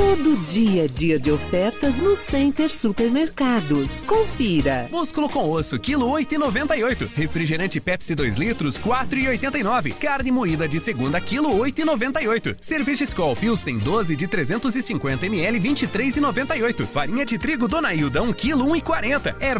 Todo dia é dia de ofertas no Center Supermercados. Confira. Músculo com osso, quilo 8,98. Refrigerante Pepsi 2 litros, 4,89. Carne moída de segunda, quilo 8,98. Cerveja Skol Pilsen 12 de 350 ml, 23,98. Farinha de trigo Dona Hilda, 1 quilo, 1,40. Erva